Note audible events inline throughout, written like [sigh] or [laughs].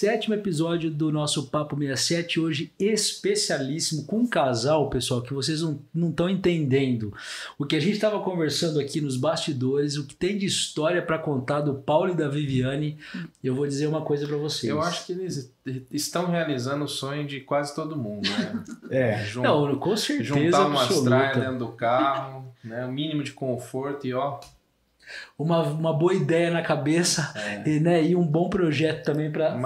sétimo episódio do nosso Papo 67, hoje especialíssimo com um casal, pessoal, que vocês não estão entendendo. O que a gente estava conversando aqui nos bastidores, o que tem de história para contar do Paulo e da Viviane, eu vou dizer uma coisa para vocês. Eu acho que eles estão realizando o sonho de quase todo mundo, né? [laughs] é, Jun não, com certeza Juntar umas traias dentro do carro, né? o mínimo de conforto e ó uma, uma boa ideia na cabeça é. e, né, e um bom projeto também para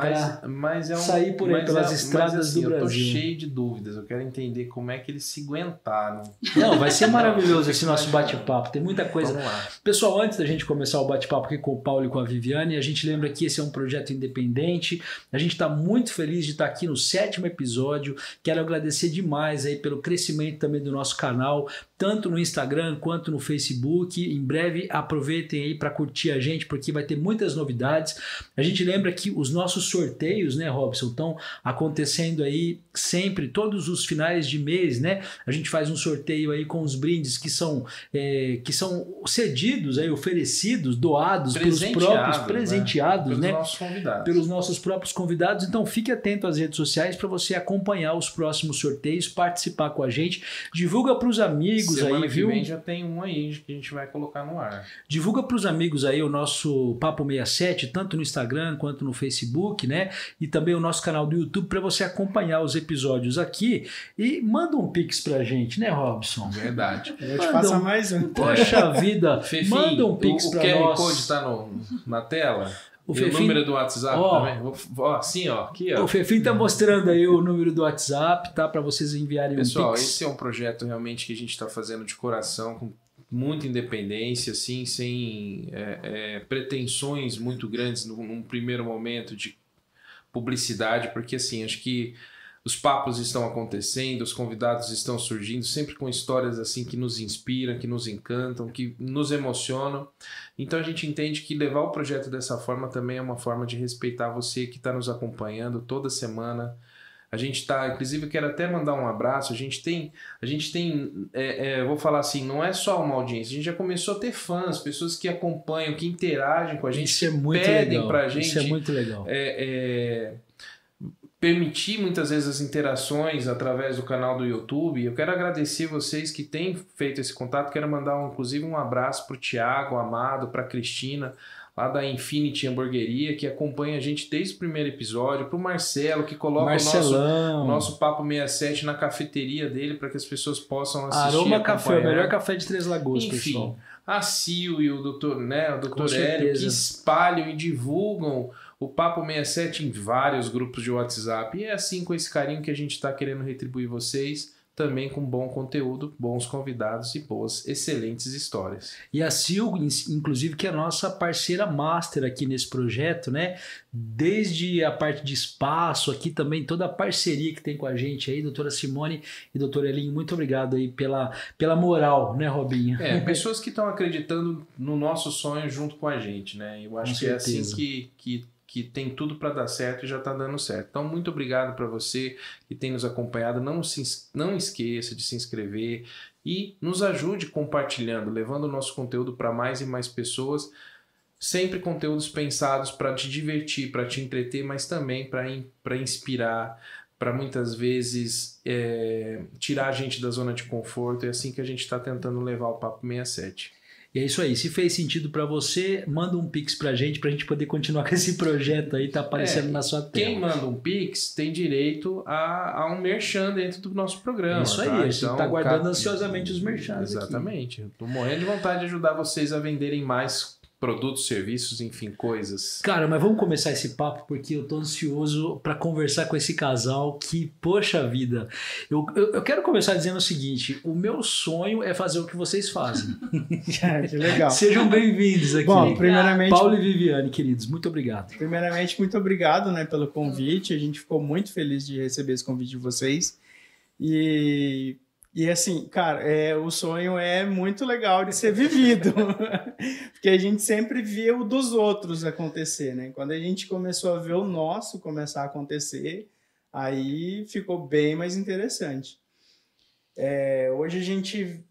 é um, sair por aí pelas é, estradas assim, do Brasil. Eu tô cheio de dúvidas, eu quero entender como é que eles se aguentaram. Não, vai ser [laughs] maravilhoso esse nosso bate-papo, tem muita coisa. Pessoal, antes da gente começar o bate-papo aqui com o Paulo e com a Viviane, a gente lembra que esse é um projeto independente, a gente está muito feliz de estar aqui no sétimo episódio, quero agradecer demais aí pelo crescimento também do nosso canal, tanto no Instagram quanto no Facebook. Em breve aproveitem aí para curtir a gente, porque vai ter muitas novidades. A gente lembra que os nossos sorteios, né, Robson, estão acontecendo aí sempre, todos os finais de mês, né? A gente faz um sorteio aí com os brindes que são, é, que são cedidos, aí, oferecidos, doados pelos próprios, né? presenteados, né? Pelos né? nossos convidados. Pelos nossos próprios convidados. Então fique atento às redes sociais para você acompanhar os próximos sorteios, participar com a gente. Divulga para os amigos Semana aí, viu? Vem já tem um aí que a gente vai colocar no ar. Divulga para os amigos aí o nosso Papo 67, tanto no Instagram quanto no Facebook, né? E também o nosso canal do YouTube para você acompanhar os episódios aqui e manda um pix pra gente, né, Robson? Verdade. [laughs] Eu te passa mais um. Poxa vida, Fefim, manda um pix o nós. O QR Code tá no, na tela? O, o número do WhatsApp ó, também? Ó, assim, ó, aqui, ó. O Fefim tá mostrando aí o número do WhatsApp, tá? Para vocês enviarem Pessoal, um pix. esse é um projeto realmente que a gente está fazendo de coração, com muita independência, assim, sem é, é, pretensões muito grandes num, num primeiro momento de publicidade, porque assim, acho que os papos estão acontecendo, os convidados estão surgindo, sempre com histórias assim que nos inspiram, que nos encantam, que nos emocionam. Então a gente entende que levar o projeto dessa forma também é uma forma de respeitar você que está nos acompanhando toda semana. A gente está, inclusive, eu quero até mandar um abraço. A gente tem, a gente tem, é, é, vou falar assim, não é só uma audiência. A gente já começou a ter fãs, pessoas que acompanham, que interagem com a gente, Isso é muito pedem legal. pra gente. Isso é muito legal. É, é permitir muitas vezes as interações através do canal do YouTube. Eu quero agradecer vocês que têm feito esse contato. Quero mandar, um, inclusive, um abraço para o Tiago, Amado, para a Cristina, lá da Infinity Hamburgueria, que acompanha a gente desde o primeiro episódio, para o Marcelo, que coloca Marcelão. o nosso, nosso Papo 67 na cafeteria dele para que as pessoas possam assistir. Aroma Café, o melhor café de Três Lagoas, Enfim, pessoal. A Sil e o doutor, né, o doutor Hélio, que espalham e divulgam o Papo 67 em vários grupos de WhatsApp. E é assim, com esse carinho que a gente está querendo retribuir vocês, também com bom conteúdo, bons convidados e boas, excelentes histórias. E a Sil, inclusive, que é a nossa parceira master aqui nesse projeto, né? Desde a parte de espaço, aqui também toda a parceria que tem com a gente aí, doutora Simone e doutor Elinho, muito obrigado aí pela, pela moral, né, Robinho? É, [laughs] pessoas que estão acreditando no nosso sonho junto com a gente, né? Eu acho com que certeza. é assim que, que que tem tudo para dar certo e já está dando certo. Então, muito obrigado para você que tem nos acompanhado. Não, se, não esqueça de se inscrever e nos ajude compartilhando, levando o nosso conteúdo para mais e mais pessoas. Sempre conteúdos pensados para te divertir, para te entreter, mas também para inspirar, para muitas vezes é, tirar a gente da zona de conforto. É assim que a gente está tentando levar o Papo 67. E é isso aí. Se fez sentido para você, manda um pix pra gente pra gente poder continuar [laughs] com esse projeto aí, tá aparecendo é, na sua tela. Quem manda um pix tem direito a, a um merchan dentro do nosso programa. Isso aí, tá? a gente então, tá aguardando ansiosamente os merchans. Exatamente. Aqui. tô morrendo de vontade de ajudar vocês a venderem mais produtos, serviços, enfim, coisas. Cara, mas vamos começar esse papo porque eu tô ansioso para conversar com esse casal que, poxa vida, eu, eu, eu, quero começar dizendo o seguinte: o meu sonho é fazer o que vocês fazem. [laughs] [laughs] que legal. Sejam bem-vindos aqui. Bom, primeiramente. Paulo e Viviane, queridos, muito obrigado. Primeiramente, muito obrigado né, pelo convite. A gente ficou muito feliz de receber esse convite de vocês. E e assim, cara, é, o sonho é muito legal de ser vivido, [laughs] porque a gente sempre vê o dos outros acontecer, né? Quando a gente começou a ver o nosso começar a acontecer, aí ficou bem mais interessante. É, hoje a gente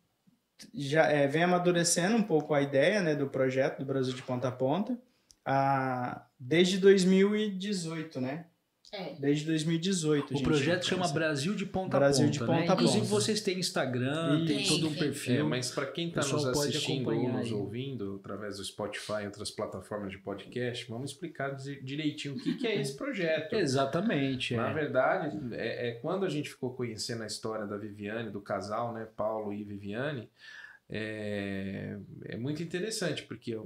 já é, vem amadurecendo um pouco a ideia né, do projeto do Brasil de Ponta a Ponta, ah, desde 2018, né? É. Desde 2018. O projeto chama Brasil de Ponta Brasil a Ponta. De ponta, né? ponta Inclusive vocês têm Instagram, tem todo um perfil. É, mas para quem está nos assistindo ou nos ouvindo através do Spotify e outras plataformas de podcast, vamos explicar direitinho o que, que é esse projeto. [laughs] Exatamente. Na é. verdade, é, é, quando a gente ficou conhecendo a história da Viviane, do casal, né, Paulo e Viviane, é, é muito interessante, porque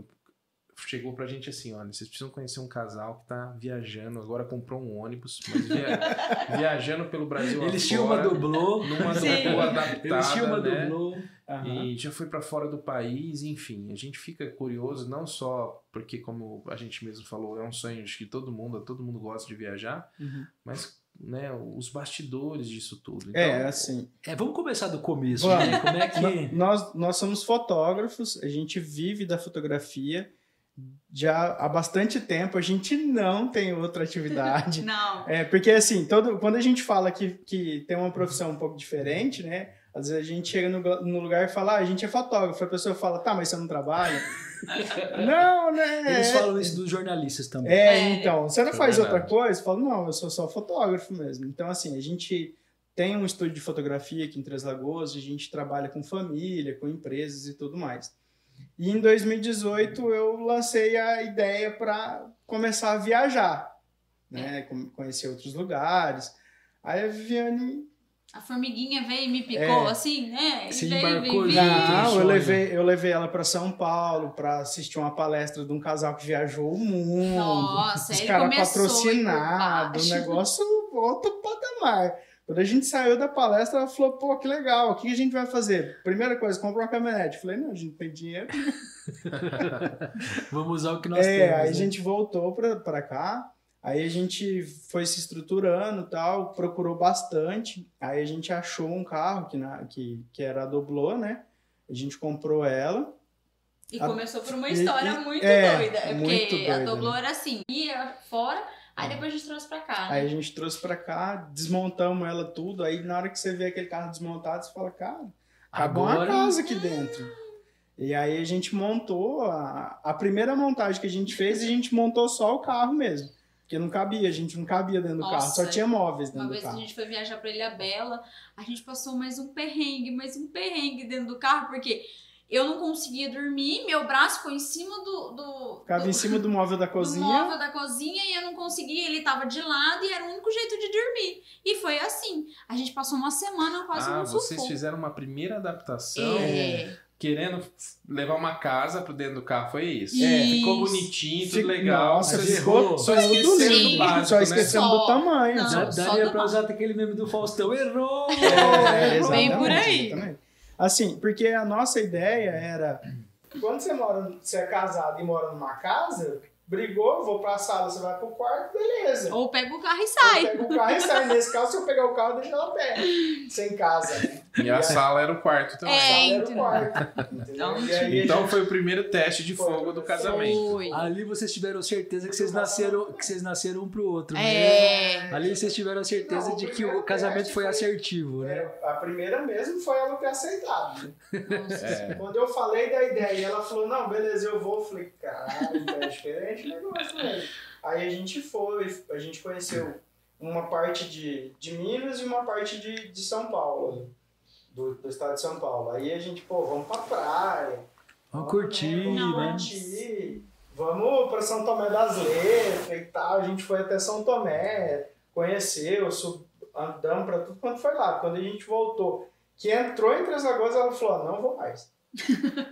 chegou pra gente assim, olha, vocês precisam conhecer um casal que tá viajando, agora comprou um ônibus, mas via, [laughs] viajando pelo Brasil Eles tinham uma dublô. Numa dublô adaptada, Eles tinham uma né? dublô. Uhum. E já foi para fora do país, enfim, a gente fica curioso não só porque como a gente mesmo falou, é um sonho de que todo mundo, todo mundo gosta de viajar, uhum. mas né, os bastidores disso tudo. Então, é, assim. É, vamos começar do começo, né? Como é que. [laughs] Nós, nós somos fotógrafos, a gente vive da fotografia já há bastante tempo a gente não tem outra atividade. [laughs] não. É, porque assim, todo, quando a gente fala que, que tem uma profissão um pouco diferente, né? Às vezes a gente chega no, no lugar e fala, ah, a gente é fotógrafo. A pessoa fala, tá, mas você não trabalha? [laughs] não, né? Eles falam isso dos jornalistas também. É, é. então, você não faz outra coisa? Fala, não, eu sou só fotógrafo mesmo. Então, assim, a gente tem um estúdio de fotografia aqui em Três Lagoas, a gente trabalha com família, com empresas e tudo mais. E em 2018 eu lancei a ideia para começar a viajar, né? Conhecer outros lugares. Aí a Viviane. A formiguinha veio e me picou, é, assim, né? Se veio, embarcou veio, Não, eu levei, eu levei ela para São Paulo para assistir uma palestra de um casal que viajou o mundo. Nossa, os caras patrocinados, o negócio outro patamar. Quando a gente saiu da palestra, ela falou, pô, que legal, o que a gente vai fazer? Primeira coisa, comprar uma caminhonete. Eu falei, não, a gente não tem dinheiro. [laughs] Vamos usar o que nós é, temos. Aí né? a gente voltou pra, pra cá, aí a gente foi se estruturando tal, procurou bastante, aí a gente achou um carro que, na, que, que era a Doblô, né? A gente comprou ela. E a... começou por uma história e, muito é, doida. É porque doida, a Doblô né? era assim, ia fora Aí depois a gente trouxe pra cá. Né? Aí a gente trouxe pra cá, desmontamos ela tudo. Aí na hora que você vê aquele carro desmontado, você fala, cara, acabou Agora... uma casa aqui dentro. E aí a gente montou, a, a primeira montagem que a gente fez, a gente montou só o carro mesmo. Porque não cabia, a gente não cabia dentro Nossa, do carro, só tinha móveis dentro do carro. Uma vez a gente foi viajar pra Ilha Bela, a gente passou mais um perrengue, mais um perrengue dentro do carro, porque eu não conseguia dormir, meu braço ficou em cima do. do Ficava do, em cima do móvel da [laughs] cozinha. Do móvel da cozinha e eu não conseguia, ele tava de lado e era o único jeito de dormir. E foi assim. A gente passou uma semana quase ah, vocês fizeram uma primeira adaptação. É. Querendo levar uma casa pro dentro do carro, foi isso? isso. É, ficou bonitinho, tudo legal. Nossa, ficou só esquecendo do básico, Só esquecendo né? do tamanho. Não, Daria só pra usar aquele meme do Faustão, errou! É, Bem por aí. Exatamente. Assim, porque a nossa ideia era, quando você mora, você é casado e mora numa casa, brigou, vou pra sala, você vai pro quarto, beleza. Ou pega o carro e sai. Ou pega o carro e sai. Nesse caso, se eu pegar o carro, deixa ela pé. Sem casa, né? E a sala era o quarto também. É, a sala era o então. quarto. Então, então foi o primeiro teste de fogo do casamento. Foi. Ali vocês tiveram certeza que vocês nasceram, que vocês nasceram um pro outro. Né? É. Ali vocês tiveram certeza Não, de que o casamento foi foi- assertivo, né? É, a primeira mesmo foi ela ter aceitado. É. Quando eu falei da ideia e ela falou, não, beleza, eu vou, eu falei, cara, então é diferente o negócio, né? Aí a gente foi, a gente conheceu uma parte de, de Minas e uma parte de, de São Paulo, do, do estado de São Paulo. Aí a gente, pô, vamos pra praia. Vamos curtir, Vamos né? curtir. Vamos para São Tomé das Letras e tal. A gente foi até São Tomé, conheceu, sub, andamos para tudo quanto foi lá. Quando a gente voltou, que entrou em Três Lagoas, ela falou: não vou mais.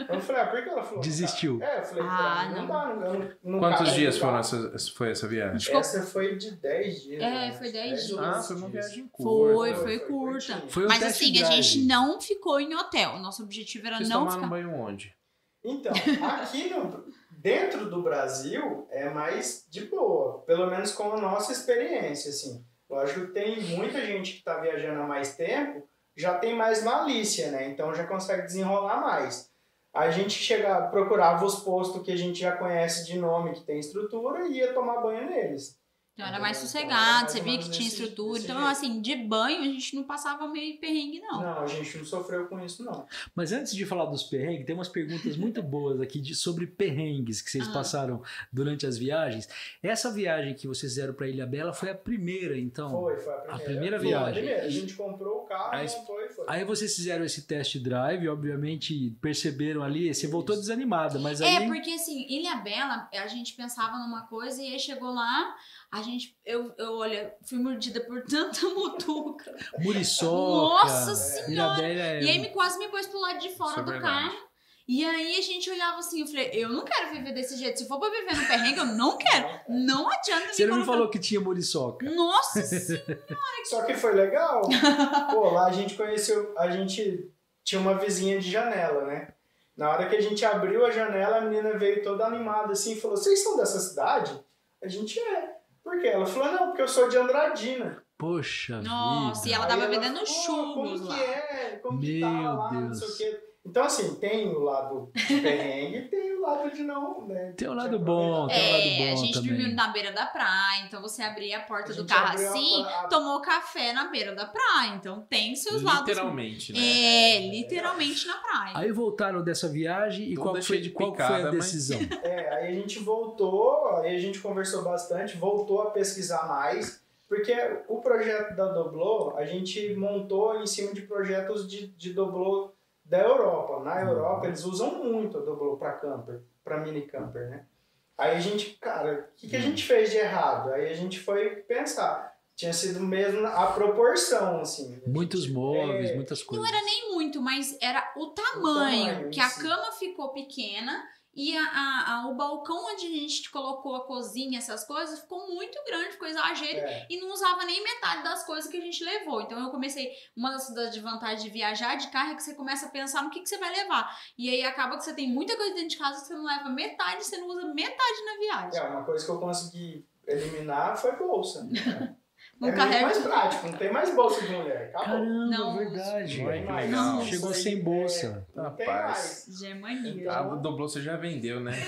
Eu falei: ah, por que ela falou? Desistiu. É, eu falei: Ah, mim, não, não. dá, não, não, Quantos dias foram essa, foi essa viagem? Essa foi de 10 dias. É, né? foi 10 Dez dias. Ah, foi uma viagem curta. Foi, Foi, foi curta. Foi um Mas assim, a gente não ficou em hotel. Nosso objetivo era Vocês não tomaram ficar. banho onde? Então, aqui no, dentro do Brasil é mais de boa, pelo menos com a nossa experiência, assim. Lógico que tem muita gente que está viajando há mais tempo, já tem mais malícia, né? Então já consegue desenrolar mais. A gente chega, procurava os postos que a gente já conhece de nome, que tem estrutura, e ia tomar banho neles. Então era mais sossegado, você via que tinha desse- estrutura. desse Então, jeito. assim, de banho a gente não passava meio perrengue, não. Não, a gente não sofreu com isso, não. Mas antes de falar dos perrengues, tem umas perguntas muito [laughs] boas aqui de, sobre perrengues que vocês Ah. passaram durante as viagens. Essa viagem que vocês fizeram para Ilha Bela foi a primeira, então? Foi, foi a primeira. primeira Foi viagem. A primeira. A gente comprou o carro, Aí- montou e foi. Aí vocês fizeram esse test drive, obviamente perceberam ali, você voltou desanimada, mas aí É, porque assim, Ilha Bela, a gente pensava numa coisa e aí chegou lá, a gente, eu, eu olha, fui mordida por tanta [laughs] mutuca. Muriçoca, Nossa Ilha Senhora! É... E aí me quase me pôs pro lado de fora Isso é do carro. E aí a gente olhava assim, eu falei, eu não quero viver desse jeito. Se for pra viver no perrengue, eu não quero. Não adianta Você não me falou que tinha muriçoca. Nossa [laughs] Senhora! Só que foi legal. [laughs] Pô, lá a gente conheceu, a gente tinha uma vizinha de janela, né? Na hora que a gente abriu a janela, a menina veio toda animada assim e falou: Vocês são dessa cidade? A gente é. Por quê? Ela falou: Não, porque eu sou de Andradina. Poxa Nossa, vida. e ela tava vendendo "Pô, churros como lá. que é? Como que tá Meu lá? Não Deus. sei o quê. Então, assim, tem o lado de perrengue e [laughs] tem o lado de não, né? Tem um de lado aproveitar. bom, tem um lado É, a bom gente também. dormiu na beira da praia, então você abria a porta A do carro assim, a- tomou café na beira da praia. Então tem seus lados. Literalmente, né? É, literalmente na praia. Aí voltaram dessa viagem e Toda qual, foi, de qual picada, foi a mas- decisão? [laughs] É, aí a gente voltou, aí a gente conversou bastante, voltou a pesquisar mais, porque o projeto da Doblô, a gente montou em cima de projetos de, de Doblô da Europa. Na Europa, eles usam muito a Doblô para camper, para mini camper, né? Aí a gente, cara, o que, que a gente fez de errado? Aí a gente foi pensar. Tinha sido mesmo a proporção, assim. A Muitos móveis, é, muitas coisas. Não era nem muito, mas era o tamanho, tamanho que a cama ficou pequena e a, a- a- o balcão onde a gente colocou a cozinha, essas coisas, ficou muito grande, ficou exagero. É. E não usava nem metade das coisas que a gente levou. Então eu comecei. Uma das das desvantagens de viajar de carro é que você começa a pensar no que, que você vai levar. E aí acaba que você tem muita coisa dentro de casa que você não leva metade, você não usa metade na viagem. É, uma coisa que eu consegui eliminar foi bolsa. [laughs] Não é muito carrega mais prático, não tem mais bolsa de mulher. Acabou. Caramba, Não. verdade. Olha que mais. legal. Isso Chegou sem é- bolsa. Não tem Rapaz. mais. Já é mania. Então, A Doblô você já vendeu, né? [laughs]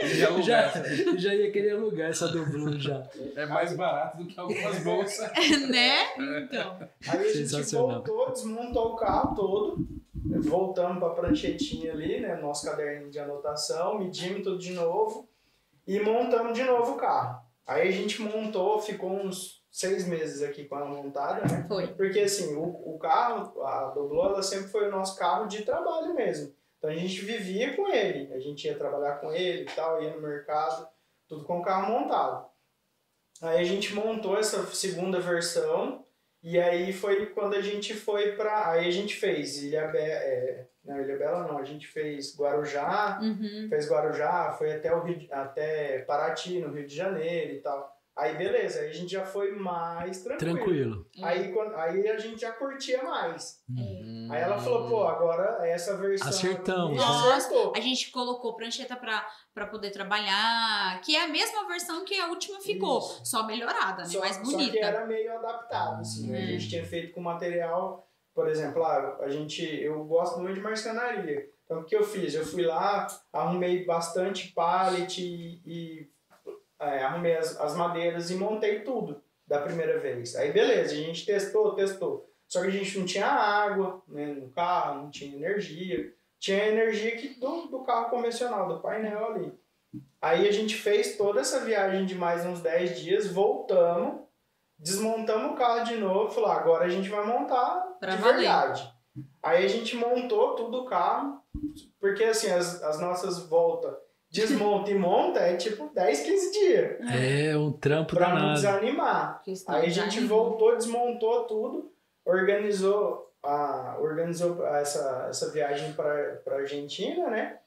É, Já alugar. Já, já ia querer alugar essa Doblô já. É mais barato do que algumas [laughs] bolsas. né? Então. Aí a gente voltou, desmontou o carro todo, voltamos para a pranchetinha ali, né, nosso caderninho de anotação, medimos tudo de novo e montamos de novo o carro. Aí a gente montou, ficou uns seis meses aqui com ela montada, né? Foi. Porque assim, o, o carro, a Doblô, ela sempre foi o nosso carro de trabalho mesmo. Então a gente vivia com ele, a gente ia trabalhar com ele e tal, ia no mercado, tudo com o carro montado. Aí a gente montou essa segunda versão e aí foi quando a gente foi pra. Aí a gente fez Ilha Bela. É, não, Ilha Bela não, a gente fez Guarujá, Uhum. fez Guarujá, foi até, o Rio, até Paraty, no Rio de Janeiro e tal. Aí beleza, aí a gente já foi mais tranquilo. Tranquilo. Aí, quando, aí a gente já curtia mais. Hum. Aí ela falou, pô, agora essa versão. Acertamos, aqui, né? acertou. A gente colocou prancheta pra, pra poder trabalhar, que é a mesma versão que a última ficou, Isso. só melhorada, né? Só, mais só que bonita. era meio adaptado, assim. né? A gente tinha feito com material, por exemplo, ah, a gente, eu gosto muito de marcenaria. Então o que eu fiz? Eu fui lá, arrumei bastante pallet e, e, é, arrumei as, as madeiras e montei tudo da primeira vez. Aí beleza, a gente testou, testou. Só que a gente não tinha água né, no carro, não tinha energia. Tinha energia que do, do carro convencional, do painel ali. Aí a gente fez toda essa viagem de mais uns 10 dias, voltamos, desmontamos o carro de novo, falou, agora a gente vai montar Pra de valer. verdade. Aí a gente montou tudo o carro, porque assim, as, as nossas voltas, desmonta e monta, é tipo 10, 15 dias, É um trampo pra não danado. desanimar. Questão Aí a gente voltou, desmontou tudo, organizou, a, organizou essa, essa viagem para a Argentina, né?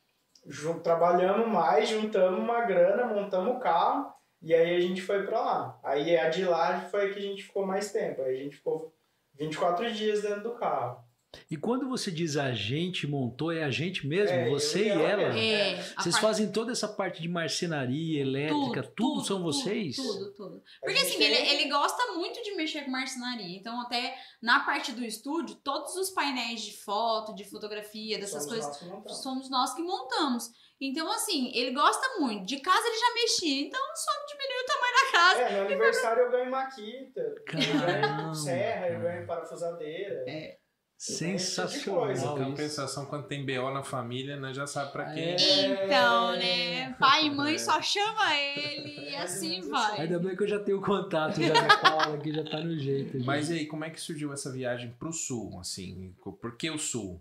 Trabalhamos mais, juntamos uma grana, montamos o carro e aí a gente foi para lá. Aí a de lá foi a que a gente ficou mais tempo. Aí a gente ficou 24 dias dentro do carro. E quando você diz a gente montou, é a gente mesmo? É, você e ela ela? É, a Vocês parte- fazem toda essa parte de marcenaria, elétrica, tudo, são vocês? Tudo, tudo. A Porque assim, tem- ele, ele gosta muito de mexer com marcenaria. Então, até na parte do estúdio, todos os painéis de foto, de fotografia, dessas Somos coisas, nós somos nós que montamos. Então, assim, ele gosta muito. De casa ele já mexia, então só diminuiu o tamanho da casa. É, no aniversário eu ganho maquita, eu Caramba, ganho serra, eu ganho parafusadeira. É. Sensacional coisa. isso. Compensação, quando tem BO na família, né, já sabe pra quem. É. Então, né? Pai e mãe só chama ele e É, assim vai. Ainda bem que eu já tenho contato já da Paula, que já tá no jeito. já. Mas e aí, como é que surgiu essa viagem pro sul, assim? Por que o sul?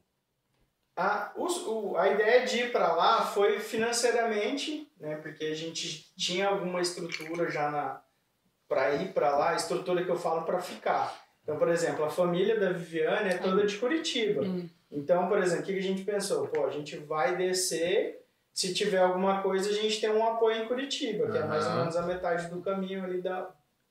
A, o- a ideia de ir para lá foi financeiramente, né? Porque a gente tinha alguma estrutura já na para ir para lá, a estrutura que eu falo para ficar. Então, por exemplo, a família da Viviane é toda de Curitiba. Hum. Então, por exemplo, o que a gente pensou? Pô, a gente vai descer, se tiver alguma coisa, a gente tem um apoio em Curitiba, que é mais ou menos a metade do caminho ali da,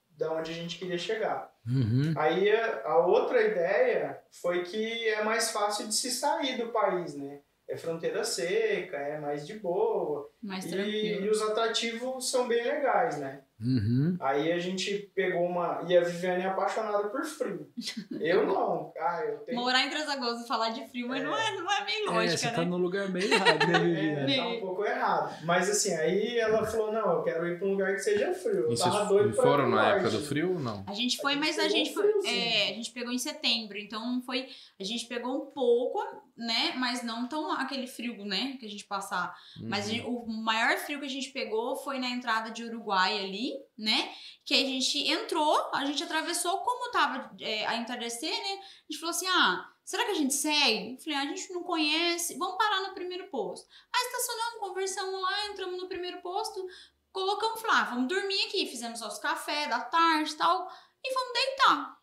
da onde a gente queria chegar. Uhum. Aí a a outra ideia foi que é mais fácil de se sair do país, né? É fronteira seca, é mais de boa. Mais E, e os atrativos são bem legais, né? Uhum. Aí a gente pegou uma. E a Viviane é apaixonada por frio. [laughs] Eu não. Ah, eu tenho. Morar em Lagoas e falar de frio, mas não, é, não é meio É, lógica, você né? tá no lugar meio errado, né, [laughs] É, Viviane? tá um pouco errado. Mas assim, aí ela falou: não, eu quero ir pra um lugar que seja frio. Eu E tava vocês doido pra foram na época do frio ou não? A gente foi, A gente mas a gente foi, é, a gente pegou em setembro, então foi, a gente pegou um pouco, né, mas não tão aquele frio, né, que a gente passar. Mas Uhum. gente- o maior frio que a gente pegou foi na entrada de Uruguai ali, né, que a gente entrou, a gente atravessou, como tava é, a entardecer, né, a gente falou assim, ah, será que a gente segue? Eu falei, ah, a gente não conhece, vamos parar no primeiro posto. Aí estacionamos, conversamos lá, entramos no primeiro posto, colocamos, falei, ah, vamos dormir aqui, fizemos nosso café da tarde e tal, e vamos deitar.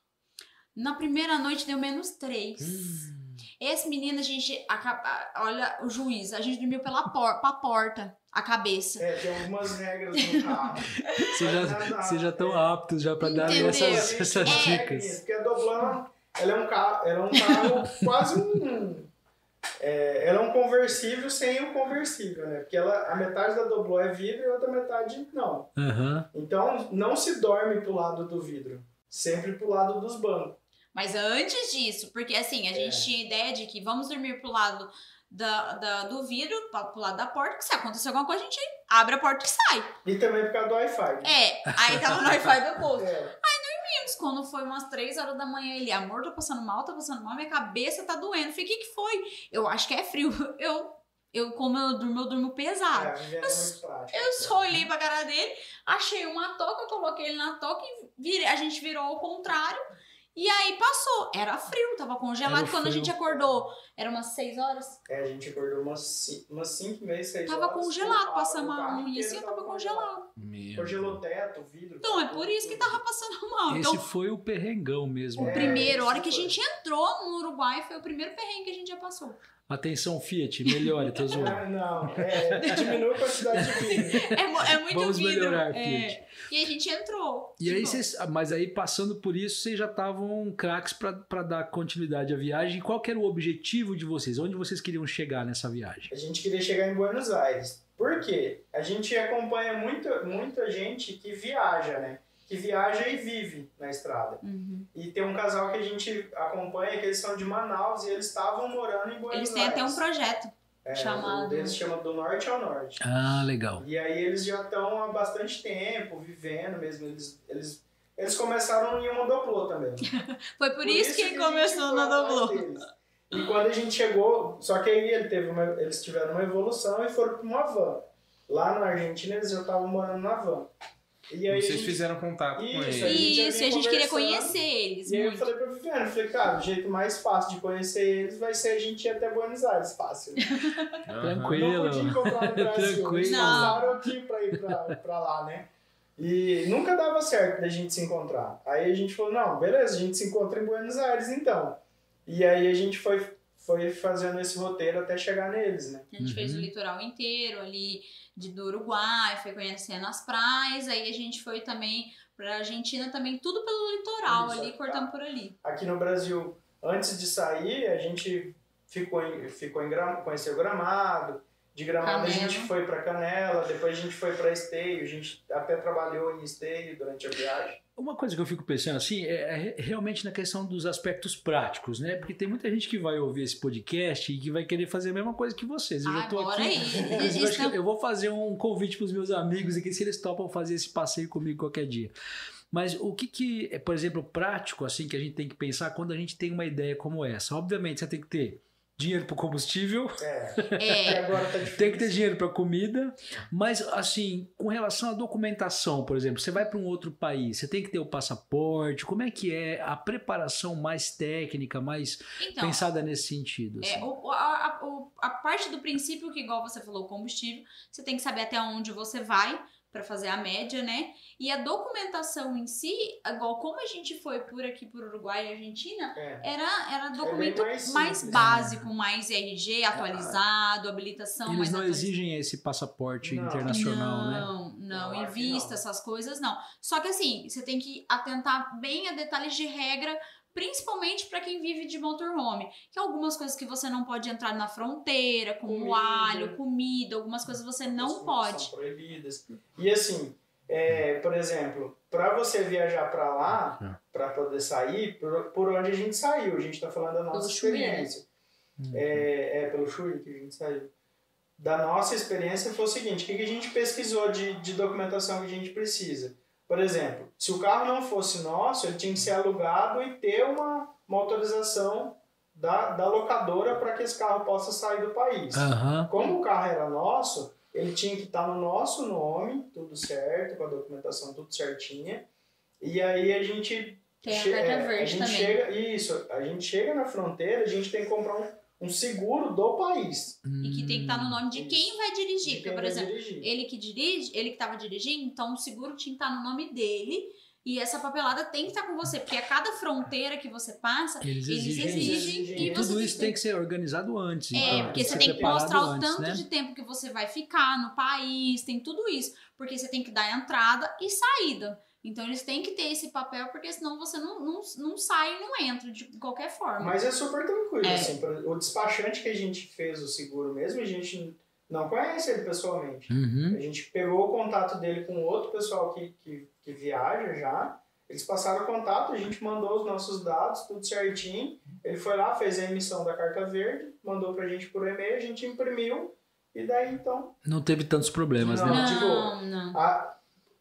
Na primeira noite deu menos três. Hum. Esse menino, a gente. acaba- olha, o juiz, a gente dormiu pela por, pra porta, a cabeça. É, tem algumas regras no carro. [laughs] Vocês já, vocês já estão é. aptos já para dar essas, essas É, dicas. Porque a Doblan, ela é um carro, ela é um carro quase um. é, ela é um conversível sem o conversível, né? Porque ela, a metade da Doblan é vidro e a outra metade não. Aham. Então não se dorme pro lado do vidro, sempre pro lado dos bancos. Mas antes disso, porque assim, a gente tinha ideia de que vamos dormir pro lado da, da- do vidro, pro lado da porta, que se acontecer alguma coisa, a gente abre a porta e sai. E também por causa do Wi-Fi. né? É, aí tava no Wi-Fi do posto. É, Quando foi umas 3 horas da manhã, ele, amor, tô passando mal, tô passando mal, minha cabeça tá doendo. Eu falei, o que que foi? Eu acho que é frio. [laughs] Eu, eu como eu durmo, eu durmo é, pesado. é prática. Eu só olhei pra cara dele, achei uma toca, coloquei ele na toca e virei, a gente virou ao contrário. E aí passou. Era frio, tava congelado. Era Quando a gente acordou, era umas 6 horas. É, a gente acordou umas 5 umas cinco meia, 6 Tava horas. congelado, o passamos carro a unha assim, tava congelado. Meu Congelou teto, o vidro. Então é por isso que tava passando mal. Esse Então, foi o perrengão mesmo. o É, primeiro, a hora que a gente entrou no Uruguai, foi o primeiro perrengue que a gente já passou. Atenção, Fiat, melhore, tô [laughs] zoando. Ah, não, é, diminui a quantidade de vidro. [laughs] É, é muito Vamos vidro. melhorar, é. Fiat. E a gente entrou. E aí vocês, mas aí passando por isso, vocês já estavam craques para dar continuidade à viagem. Qual que era o objetivo de vocês? Onde vocês queriam chegar nessa viagem? A gente queria chegar em Buenos Aires. Por quê? A gente acompanha muita, muita gente que viaja, né? Que viaja e vive na estrada. uhum. E tem um casal que a gente acompanha que eles são de Manaus e eles estavam morando em Buenos Eles têm Aires. até um projeto. É, chamado- O deles chama Do Norte ao Norte. Ah, legal. E aí eles já estão há bastante tempo vivendo mesmo. Eles, eles, eles começaram em uma doblô também. [laughs] Foi por, isso, que, a gente começou na Doblô. E quando a gente chegou, só que aí ele teve uma- eles tiveram uma evolução e foram para uma van. Lá na Argentina eles já estavam morando na van. E aí Vocês gente- fizeram contato com Isso, ele. a gente já Isso, e a gente queria conhecer eles E aí eu muito. falei pra Viviane, eu falei, cara, o jeito mais fácil de conhecer eles vai ser a gente ir até Buenos Aires, fácil. [laughs] Aham. Tranquilo. Não podia encontrar no [laughs] Brasil. Eles Tranquilo. passaram aqui pra ir pra, pra lá, né? E nunca dava certo da gente se encontrar. Aí a gente falou, não, beleza, a gente se encontra em Buenos Aires então. E aí a gente foi, foi fazendo esse roteiro até chegar neles, né? A gente fez o Uhum. litoral inteiro ali de, do Uruguai, foi conhecendo as praias, aí a gente foi também pra Argentina também, tudo pelo litoral Isso, ali, tá. cortando por ali. Aqui no Brasil, antes de sair, a gente ficou em, ficou em conheceu Gramado, de Gramado a gente Canela. foi para Canela, depois a gente foi para Esteio, a gente até trabalhou em Esteio durante a viagem. Uma coisa que eu fico pensando assim é, é realmente na questão dos aspectos práticos, né? Porque tem muita gente que vai ouvir esse podcast e que vai querer fazer a mesma coisa que vocês. Eu já tô Agora aqui. aí, [laughs] eu estão- eu vou fazer um convite para os meus amigos aqui se eles topam fazer esse passeio comigo qualquer dia. Mas o que que é, por exemplo, prático assim que a gente tem que pensar quando a gente tem uma ideia como essa? Obviamente você tem que ter dinheiro para combustível, É, É, e agora tá difícil. tem que ter dinheiro para comida, mas assim, com relação à documentação, por exemplo, você vai para um outro país, você tem que ter o passaporte, como é que é a preparação mais técnica, mais então, pensada nesse sentido? É, assim? o- a, a- a parte do princípio que, igual você falou, o combustível, você tem que saber até onde você vai para fazer a média, né? E a documentação em si, igual como a gente foi por aqui por Uruguai e Argentina, É. era, era bem documento mais mais, simples, básico, mais RG atualizado, habilitação Eles mais não atualizada. exigem esse passaporte Não. internacional, né? Não, não, Não, em aqui vista, não. essas coisas não. Só que assim, você tem que atentar bem a detalhes de regra, principalmente para quem vive de motorhome. Que algumas coisas que você não pode entrar na fronteira, como Comida. alho, comida, algumas coisas você não As pode. São proibidas. E assim, é, por exemplo, para você viajar para lá, para poder sair, por, por onde a gente saiu, a gente está falando da nossa né? experiência. É, é pelo Chuí que a gente saiu. Da nossa experiência foi o seguinte: o que, que a gente pesquisou de, de documentação que a gente precisa? Por exemplo, se o carro não fosse nosso, ele tinha que ser alugado e ter uma, uma autorização da, da locadora para que esse carro possa sair do país. Aham. Como o carro era nosso, ele tinha que estar no nosso nome, tudo certo, com a documentação tudo certinha. E aí a gente. Tem a che- carta é, a verde gente também. chega Isso, a gente chega na fronteira, a gente tem que comprar um, um seguro do país. E que tem que estar no nome de quem Isso. vai dirigir. Porque, quem por exemplo, dirigir. ele que dirige, ele que estava dirigindo, então o seguro tinha que estar no nome dele. E essa papelada tem que estar com você, porque a cada fronteira que você passa, Eles eles exigem, isso. exigem E e você Tudo isso tem que ser organizado antes. É, então, porque que você tem que mostrar o antes, tanto né? de tempo que você vai ficar no país, tem tudo isso. Porque você tem que dar entrada e saída. Então eles têm que ter esse papel, porque senão você não, não, não sai e não entra de qualquer forma. Mas é super tranquilo, É. assim. O despachante que a gente fez o seguro mesmo, a gente não conhece ele pessoalmente. Uhum. A gente pegou o contato dele com outro pessoal que, que, que viaja já. Eles passaram o contato, a gente mandou os nossos dados, tudo certinho. Ele foi lá, fez a emissão da carta verde, mandou pra gente por e-mail, a gente imprimiu. E daí então. Não teve tantos problemas, Não. né? tipo, não, não. A,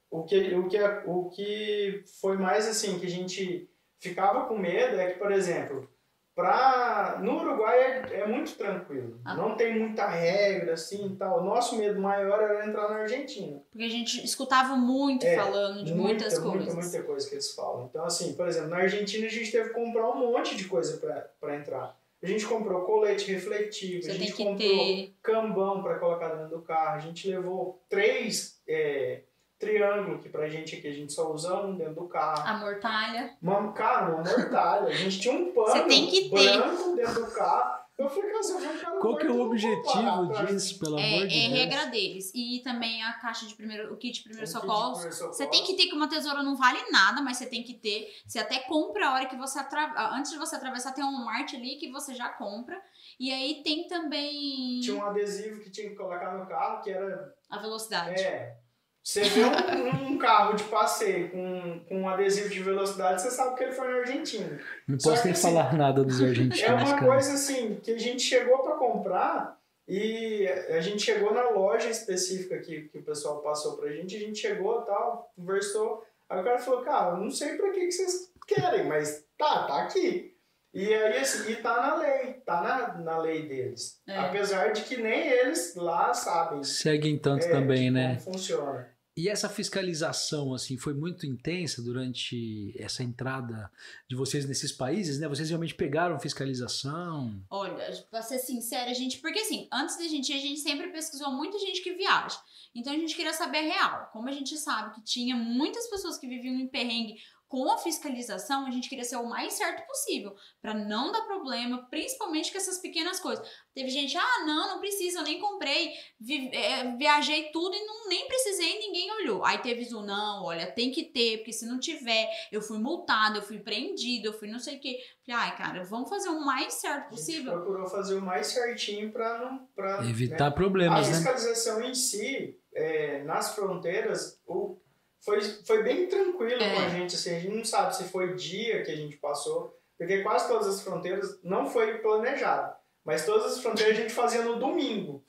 o, que, o, que, o que foi mais assim, que a gente ficava com medo é que, por exemplo, pra, no Uruguai é, é muito tranquilo. Ah. Não tem muita regra assim e tal. O nosso medo maior era entrar na Argentina. Porque a gente escutava muito É, falando de muitas muita, coisas. Muita, muita coisa que eles falam. Então, assim, por exemplo, na Argentina a gente teve que comprar um monte de coisa para entrar. A gente comprou colete refletivo, Você a gente comprou ter. cambão para colocar dentro do carro, a gente levou três é, triângulos que pra gente aqui a gente só usa um dentro do carro. A mortalha. Uma, cara, uma mortalha. A gente tinha um pano Você tem que ter. branco dentro do carro. Eu falei, cara, Qual que é o objetivo disso, pelo É, amor de é Deus? regra deles. E também a caixa de primeiro. O kit de primeiro socorro. Você tem que ter que uma tesoura não vale nada, mas você tem que ter. Você até compra a hora que você atravessa. Antes de você atravessar, tem um Walmart ali que você já compra. E aí tem também Tinha um adesivo que tinha que colocar no carro, que era a velocidade. É. Você vê um, um carro de passeio com, com um adesivo de velocidade, você sabe que ele foi na Argentina. Não Só posso que nem assim, falar nada dos argentinos, É uma cara. coisa assim, que a gente chegou para comprar e a gente chegou na loja específica que, que o pessoal passou pra gente, a gente chegou tal, conversou. Aí o cara falou, cara, eu não sei pra que, que vocês querem, mas tá, tá aqui. E aí, assim, e tá na lei, tá na, na lei deles. É. Apesar de que nem eles lá sabem Seguem tanto é, também, de né? como funciona. E essa fiscalização, assim, foi muito intensa durante essa entrada de vocês nesses países, né? Vocês realmente pegaram fiscalização? Olha, pra ser sincera, a gente. Porque assim, antes da gente ir, a gente sempre pesquisou muita gente que viaja. Então a gente queria saber a real. Como a gente sabe que tinha muitas pessoas que viviam em perrengue com a fiscalização, a gente queria ser o mais certo possível, para não dar problema, principalmente com essas pequenas coisas. Teve gente, ah, não, não precisa, eu nem comprei, vi, é, viajei tudo e não, nem precisei, ninguém olhou. Aí teve o não, olha, tem que ter, porque se não tiver, eu fui multado, eu fui preendido, eu fui não sei o quê. Falei, ai, cara, vamos fazer o mais certo possível. A gente procurou fazer o mais certinho para não. Pra, Evitar né? problemas, A né? fiscalização em si, é, nas fronteiras, o, foi, foi bem tranquilo É. com a gente. Assim, a gente não sabe se foi dia que a gente passou, porque quase todas as fronteiras não foi planejado. Mas todas as fronteiras a gente fazia no domingo.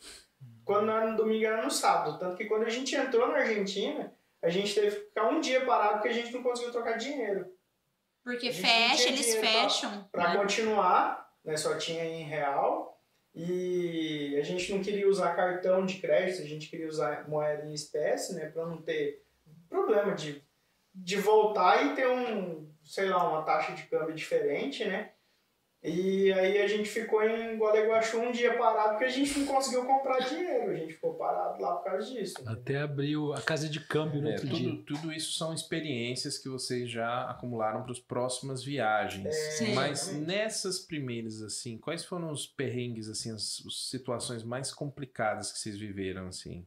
Quando não era no domingo, era no sábado. Tanto que quando a gente entrou na Argentina, a gente teve que ficar um dia parado porque a gente não conseguiu trocar dinheiro. Porque fecha, eles fecham. Para né? continuar, né, só tinha em real. E a gente não queria usar cartão de crédito, a gente queria usar moeda em espécie, né, para não ter problema de, de voltar e ter um, sei lá, uma taxa de câmbio diferente, né? E aí a gente ficou em Gualeguaçu um dia parado porque a gente não conseguiu comprar dinheiro, a gente ficou parado lá por causa disso. né? Até abriu a casa de câmbio no É, outro dia. tudo, tudo isso são experiências que vocês já acumularam para as próximas viagens. Sim. Mas Exatamente. nessas primeiras, assim, quais foram os perrengues, assim, as, as situações mais complicadas que vocês viveram, assim?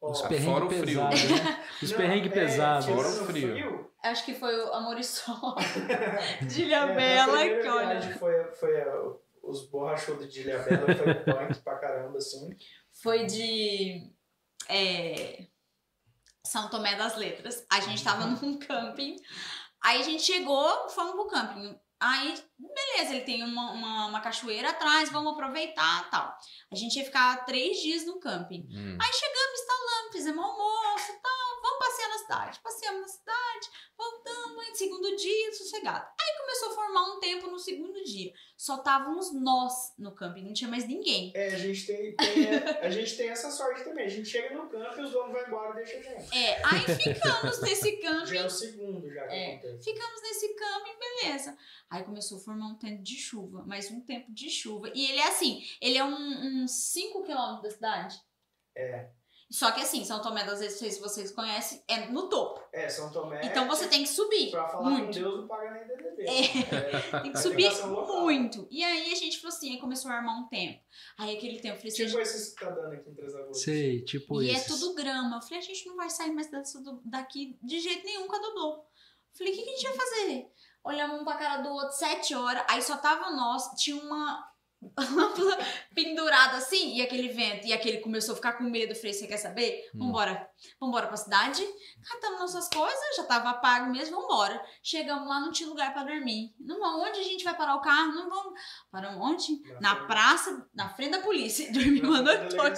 Os Ó, perrengues fora o frio. pesados, né? Os não, perrengues é, pesados. tirando Fora o frio. Acho que foi o Amor e Sol [laughs] de É, Ilha a Bela, primeira que olha. viagem foi, foi a- os borrachudos de Ilha Bela, foi [laughs] punk pra caramba, assim. Foi de é, São Tomé das Letras. A gente tava num camping. Aí a gente chegou, fomos pro camping. Aí, beleza, ele tem uma, uma, uma cachoeira atrás, vamos aproveitar tal. A gente ia ficar três dias no camping. Hum. Aí chegamos, instalamos, fizemos almoço e tal, vamos passear na cidade. Passeamos na cidade, voltamos, segundo dia, sossegado. Aí começou a formar um tempo no segundo dia. Só távamos nós no camping, não tinha mais ninguém. É, a gente tem, tem- a gente tem essa sorte também. A gente chega no campo e os donos vão embora e deixa a gente. É, aí ficamos nesse Já é camping, o segundo já que É. acontece. ficamos nesse camping, beleza. Aí começou a formar um tempo de chuva, mais um tempo de chuva. E ele é assim, ele é um, uns 5 quilômetros da cidade. É. Só que assim, São Tomé das Letras, sei se vocês conhecem, é no topo. É, São Tomé. Então você tem que subir. Pra falar muito. com Deus não paga nem DDD. É. [laughs] Tem que subir Navegação local. muito. E aí a gente falou assim, aí começou a armar um tempo. Aí aquele tempo, eu falei assim, Tipo esses que tá dando aqui em Três Lagoas. Sei, tipo e isso. é tudo grama. Eu falei, a gente não vai sair mais dessa do- daqui de jeito nenhum com a dublô. Falei, o que, que a gente vai fazer? Olhamos um pra cara do outro, sete horas, aí só tava nós, tinha uma [laughs] lâmpada pendurada assim, e aquele vento, e aquele começou a ficar com medo. Eu falei, você quer saber? Hum. Vambora. Vambora pra cidade, catamos nossas coisas, já tava pago mesmo, vambora. Chegamos lá, não tinha lugar pra dormir. Não, onde a gente vai parar o carro? Não vamos. Para onde? Na Na praça, na frente da polícia. [laughs] Dormimos a Na noite toda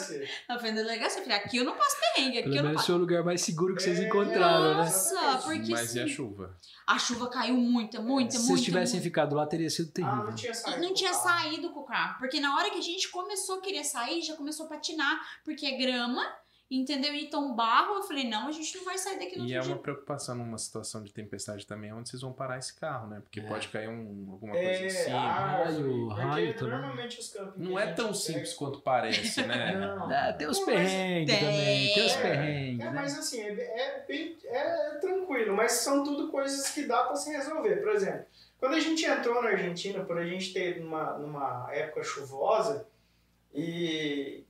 na frente da delegacia. Eu falei, aqui eu não passo perrengue, aqui Pelo eu não passo. foi o lugar mais seguro que vocês É, encontraram, né? Nossa, Exatamente. porque Mas e a assim, chuva? a chuva caiu muita, muita, Se muita. vocês tivessem muita. ficado lá, teria sido Ah, terrível. não tinha saído. não com tinha o carro. saído com Porque na hora que a gente começou a querer sair, já começou a patinar, porque é grama, entendeu? Então barro, eu falei, não, a gente não vai sair daqui no E é dia. uma preocupação numa situação de tempestade também, onde vocês vão parar esse carro, né? Porque É. pode cair um, alguma coisa em É, cima. árvore, Raio, raio também. normalmente os campos Não é tão simples quanto parece, né? [laughs] Não. [laughs] Ah, tem os Não, mas- perrengues Tem. também, tem os É, perrengues, É, né? mas assim, é, é bem é tranquilo, mas são tudo coisas que dá pra se resolver. Por exemplo, quando a gente entrou na Argentina, por a gente ter numa, numa época chuvosa, e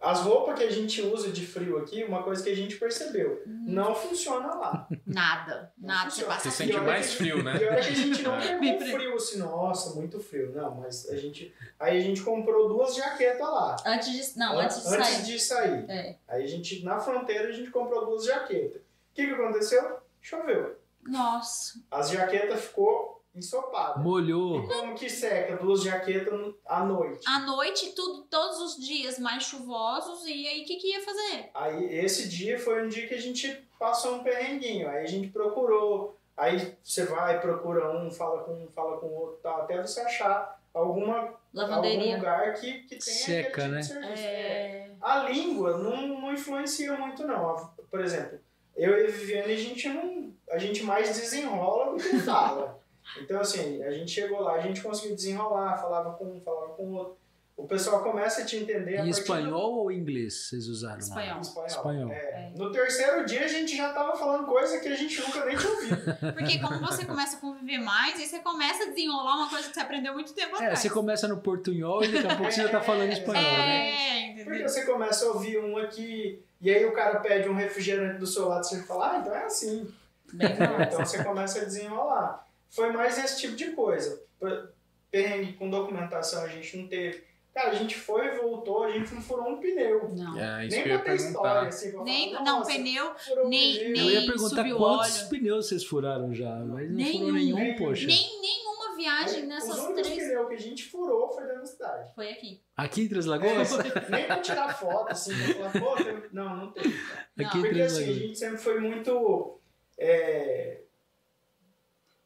as roupas que a gente usa de frio aqui, uma coisa que a gente percebeu, não funciona lá. Nada, Não nada. Você funciona. passa Você frio. sente Pior é mais frio, né? Pior é que a gente não [laughs] Me pegou frio assim, nossa, muito frio. Não, mas a gente. Aí a gente comprou duas jaquetas lá. Antes de. Não, antes de antes sair. de sair. É. Aí a gente, na fronteira, a gente comprou duas jaquetas. O que, que aconteceu? Choveu. Nossa. As jaquetas ficou ensopadas. Molhou. E como que seca duas jaquetas à noite? À noite, tudo, todos os dias mais chuvosos, e aí o que, que ia fazer? Aí esse dia foi um dia que a gente passou um perrenguinho. Aí a gente procurou. Aí você vai, procura um, fala com um, fala com o outro, tal, até você achar alguma, algum Lavanderia. lugar que, que tenha Seca, aquele né? tipo de serviço. É. A língua não, não influencia muito, não. Por exemplo, eu e a Viviane, a gente não. A gente mais desenrola do que [laughs] fala. Então, assim, a gente chegou lá, a gente conseguiu desenrolar, falava com um, falava com o outro. o pessoal começa a te entender. Em espanhol ou inglês vocês usaram? Espanhol. do... Espanhol. Espanhol. É. No terceiro dia a gente já tava falando coisa que a gente nunca nem tinha ouvido. [laughs] Porque como você começa a conviver mais, aí você começa a desenrolar uma coisa que você aprendeu muito tempo É, atrás. você começa no portunhol e daqui a pouco você já tá [laughs] falando espanhol, né? É, Porque entendeu? você começa a ouvir um aqui, e aí o cara pede um refrigerante do seu lado, você fala, ah, então é assim. Bem? Então você começa a desenrolar. Foi mais esse tipo de coisa. Perrengue com documentação a gente não teve. Cara, a gente foi e voltou, a gente não furou um pneu. Não. É, isso Nem que eu ia pra ter história, perguntar. assim, Nem, falar, não, "Nossa, pneu, um nem- pneu." Eu nem- ia perguntar subiu quantos óleo. pneus vocês furaram já, mas não furou Nenhum. nenhum, poxa. nem nenhuma viagem Os nessas únicos três. pneus que a gente furou foi dentro da cidade. Foi aqui. Aqui em Três Lagoas? Nem pra tirar foto, assim, pra falar, pô, tem... não, não tem. Não. Aqui em Porque Três assim, a gente sempre foi muito. É,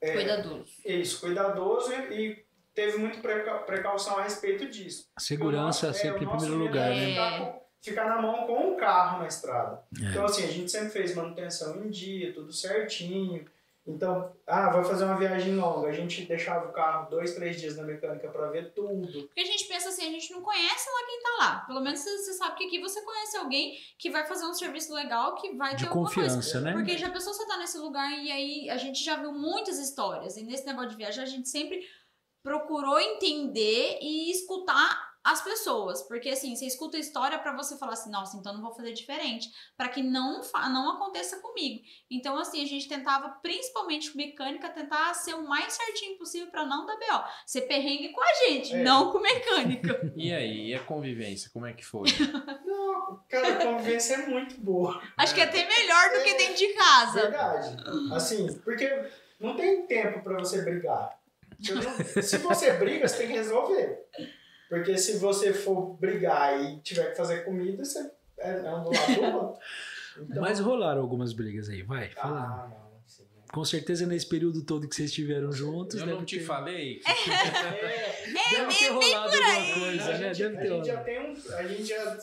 é, Cuidadoso. Isso, cuidadoso e, e teve muita preca- precaução a respeito disso. Segurança O nosso- é, sempre em primeiro medo lugar, é né? Ficar, com- ficar na mão com o carro na estrada. É. Então, assim, a gente sempre fez manutenção em dia, tudo certinho. Então, ah, vai fazer uma viagem longa. A gente deixava o carro dois, três dias na mecânica para ver tudo. Porque a gente pensa assim, a gente não conhece lá quem tá lá. Pelo menos você sabe que aqui você conhece alguém que vai fazer um serviço legal, que vai De ter alguma coisa. confiança, né? Porque já pensou você tá nesse lugar e aí a gente já viu muitas histórias. E nesse negócio de viajar, a gente sempre procurou entender e escutar as pessoas. Porque assim, você escuta a história pra você falar assim, nossa, então não vou fazer diferente. Pra que não, não aconteça comigo. Então, assim, a gente tentava, principalmente com mecânica, tentar ser o mais certinho possível pra não dar B.O. Ser perrengue com a gente, É. não com mecânica. [laughs] E aí, e a convivência, como é que foi? [laughs] Não, cara, a convivência é muito boa. Acho que é até melhor do que dentro de casa. Verdade. Assim, porque não tem tempo para você brigar. Você Se você briga, você tem que resolver. Porque se você for brigar e tiver que fazer comida, você é é um do lado do outro. [laughs] Então, Mas rolaram algumas brigas aí, vai, fala. ah, não, sim. Com certeza nesse período todo que vocês estiveram juntos, Eu não te ter, falei? [laughs] [laughs] É, deve ter rolado alguma a coisa, né? gente, Deve a ter gente já tem um, a gente já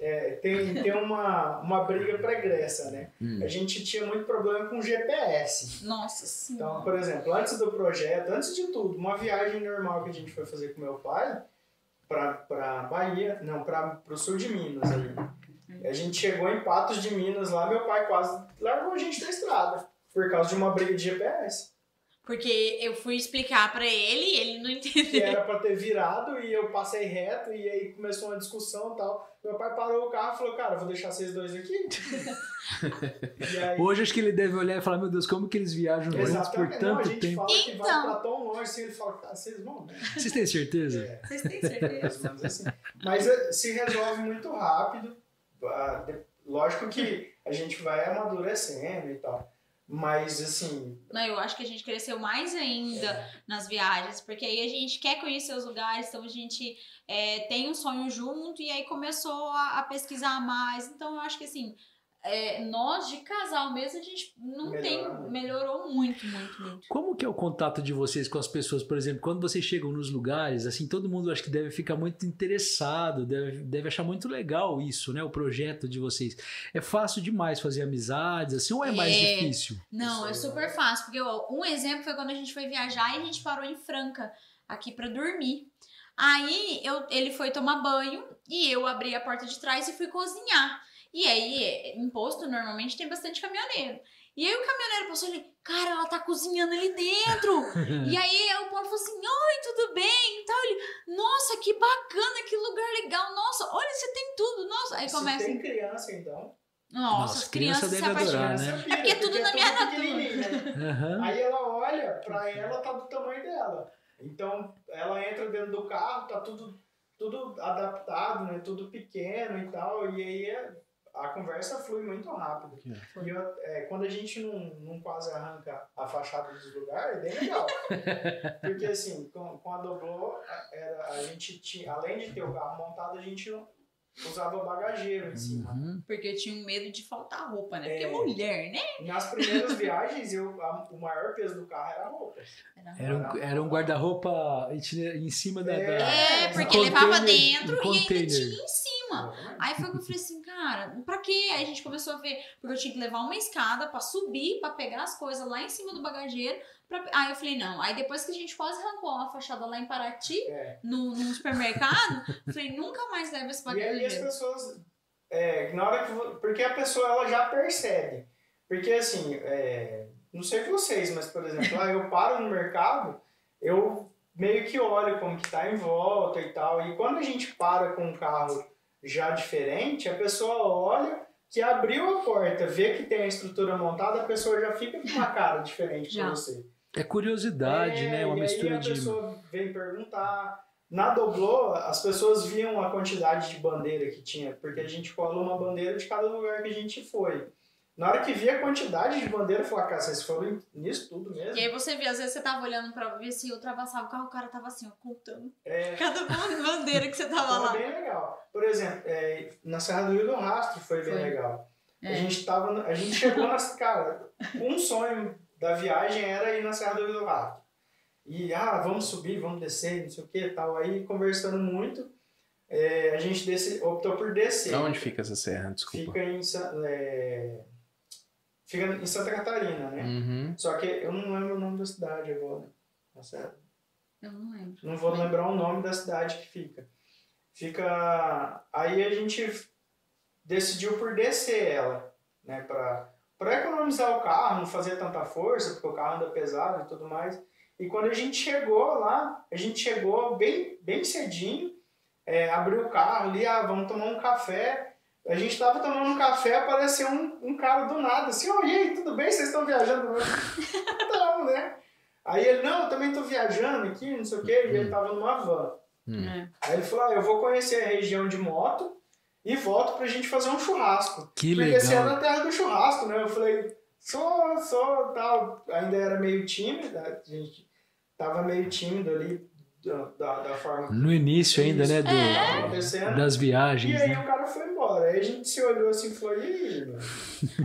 é, tem, tem uma, uma briga pregressa, né? Hum. A gente tinha muito problema com GPS. Nossa senhora. Então, por exemplo, antes do projeto, antes de tudo, uma viagem normal que a gente foi fazer com meu pai para Bahia, não, para o sul de Minas aí. A gente chegou em Patos de Minas lá, meu pai quase largou a gente da estrada por causa de uma briga de GPS. Porque eu fui explicar pra ele e ele não [laughs] Que entendeu. era para ter virado e eu passei reto e aí começou uma discussão e tal. Meu pai parou o carro e falou: "Cara, vou deixar vocês dois aqui". [laughs] [laughs] e aí, Hoje acho que ele deve olhar e falar, meu Deus, como que eles viajam juntos por Exatamente. Não, a tanto gente tempo? fala que vai Então. pra tão longe assim, ele fala, cara, vocês vão, né? Vocês têm certeza? É. Vocês têm certeza? assim. Mas eh, se resolve muito rápido. Ah, Lógico que a gente vai amadurecendo e tal. Mas assim, Não, eu acho que a gente cresceu mais ainda é, nas viagens, porque aí a gente quer conhecer os lugares, então a gente é, tem um sonho junto e aí começou a, a pesquisar mais. Então eu acho que assim, é, nós de casal mesmo, a gente não Melhora tem. muito. Melhorou muito, muito, muito. Como que é o contato de vocês com as pessoas? Por exemplo, quando vocês chegam nos lugares, assim, todo mundo acho que deve ficar muito interessado, deve, deve achar muito legal isso, né? O projeto de vocês. É fácil demais fazer amizades, assim, ou é mais É. difícil? Não, é super fácil, porque ó, um exemplo foi quando a gente foi viajar e a gente parou em Franca, aqui pra dormir. Aí eu, ele foi tomar banho e eu abri a porta de trás e fui cozinhar. E aí, em posto, normalmente tem bastante caminhoneiro. E aí o caminhoneiro passou ali, cara, ela tá cozinhando ali dentro. [laughs] e aí o povo falou assim, oi, tudo bem? E tal. Ele, nossa, que bacana, que lugar legal. Nossa, olha, você tem tudo. Nossa, aí se começa. tem criança, então. Nossa, Nossa, as criança crianças se deve adorar, apaixonam. né? pira, porque é tudo na minha natura. né? Aham. Aí ela olha, pra ela tá do tamanho dela. Então ela entra dentro do carro, tá tudo, tudo adaptado, né? Tudo pequeno e tal. E aí é- a conversa flui muito rápido. E eu- é, quando a gente não, não quase arranca a fachada dos lugares, é bem legal. [laughs] Porque assim, com, com a Doblô, a- era, a gente tinha, além de ter o carro montado, a gente usava bagageiro em cima. Uhum. Porque eu tinha um medo de faltar roupa, né? Porque É. mulher, né? Nas primeiras viagens, eu, a- o maior peso do carro era a roupa. Era um, era um guarda-roupa em cima da. É. da- É, porque levava dentro e ainda tinha em cima cima. Aí foi que eu falei assim, cara, pra quê? Aí a gente começou a ver, porque eu tinha que levar uma escada pra subir, pra pegar as coisas lá em cima do bagageiro. Pra... Aí eu falei, não. Aí depois que a gente quase arrancou uma fachada lá em Paraty, É. no, no supermercado, falei, nunca mais leva esse E aí as bagageiro. pessoas, é, na hora que porque a pessoa ela já percebe, porque assim, é, não sei vocês, mas por exemplo, lá eu paro no mercado, eu meio que olho como que tá em volta e tal, e quando a gente para com um carro já diferente, a pessoa olha que abriu a porta, vê que tem a estrutura montada, a pessoa já fica com uma cara diferente pra você. É curiosidade, É, né? Uma e mistura aí a de. pessoa vem perguntar. Na Doblô, as pessoas viam a quantidade de bandeira que tinha, porque a gente cola uma bandeira de cada lugar que a gente foi. Na hora que via a quantidade de bandeira, eu falei, cara, vocês foram nisso tudo mesmo? E aí você vê, às vezes você tava olhando pra ver se ultrapassava o carro, o cara tava assim, ó, contando É, [laughs] cada bandeira que você tava foi lá. bem legal. Por exemplo, é, na Serra do Rio do Rastro foi bem Foi. legal. A É. gente tava, no- a gente chegou nas, [laughs] cara, um sonho da viagem era ir na Serra do Rio do Rastro. E, ah, vamos subir, vamos descer, não sei o que tal. Aí, conversando muito, é, a gente desce, optou por descer. Onde fica essa serra? Desculpa. Fica em, é, fica em Santa Catarina, né? Uhum. Só que eu não lembro o nome da cidade agora. Tá certo? Eu não lembro. Não vou lembrar o nome da cidade que fica. Fica. Aí a gente decidiu por descer ela, né? Pra, pra economizar o carro, não fazer tanta força, porque o carro anda pesado e tudo mais. E quando a gente chegou lá, a gente chegou bem, bem cedinho, é, abriu o carro ali, ah, vamos tomar um café. A gente tava tomando um café, apareceu um, um cara do nada, assim, oh, e aí, tudo bem? Vocês estão viajando? [laughs] Não, né? Aí ele, não, eu também tô viajando aqui, não sei o quê, e ele tava numa van. Hum. É. Aí ele falou, ah, eu vou conhecer a região de moto e volto pra gente fazer um churrasco. Que Porque você é legal. na terra do churrasco, né? Eu falei, sou, sou, tal. Ainda era meio tímido, a gente tava meio tímido ali da, da, da forma No início ainda, né? Do, tava acontecendo. Das E viagens, aí né? o cara foi embora. Aí a gente se olhou assim e falou, e aí, [laughs] mano?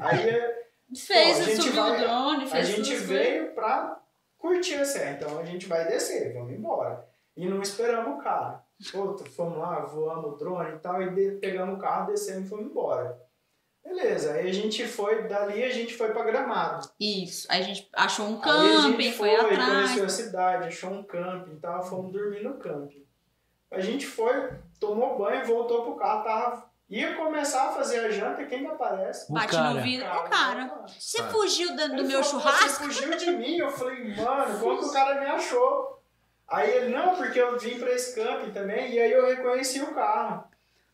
Aí Fez, Bom, a gente subiu vai- o drone, a fez gente tudo. veio pra curtir a serra, então a gente vai descer, vamos embora. E não esperamos o carro. Puta, fomos lá, voamos o drone e tal, e pegamos o carro, descemos e fomos embora. Beleza, aí a gente foi, dali a gente foi pra Gramado. Isso. Aí a gente achou um Aí a camping, gente foi, conheceu atrás. a cidade, achou um camping e tal, fomos dormir no camping. A gente foi, tomou banho, voltou pro carro, tava, ia começar a fazer a janta, quem que aparece? O Bate cara. no vidro. Ô, cara, você fugiu do Ele meu falou, churrasco? Você fugiu de mim. Eu falei, mano, como que o [laughs] cara me achou? Aí ele, não, porque eu vim pra esse camping também, e aí eu reconheci o carro.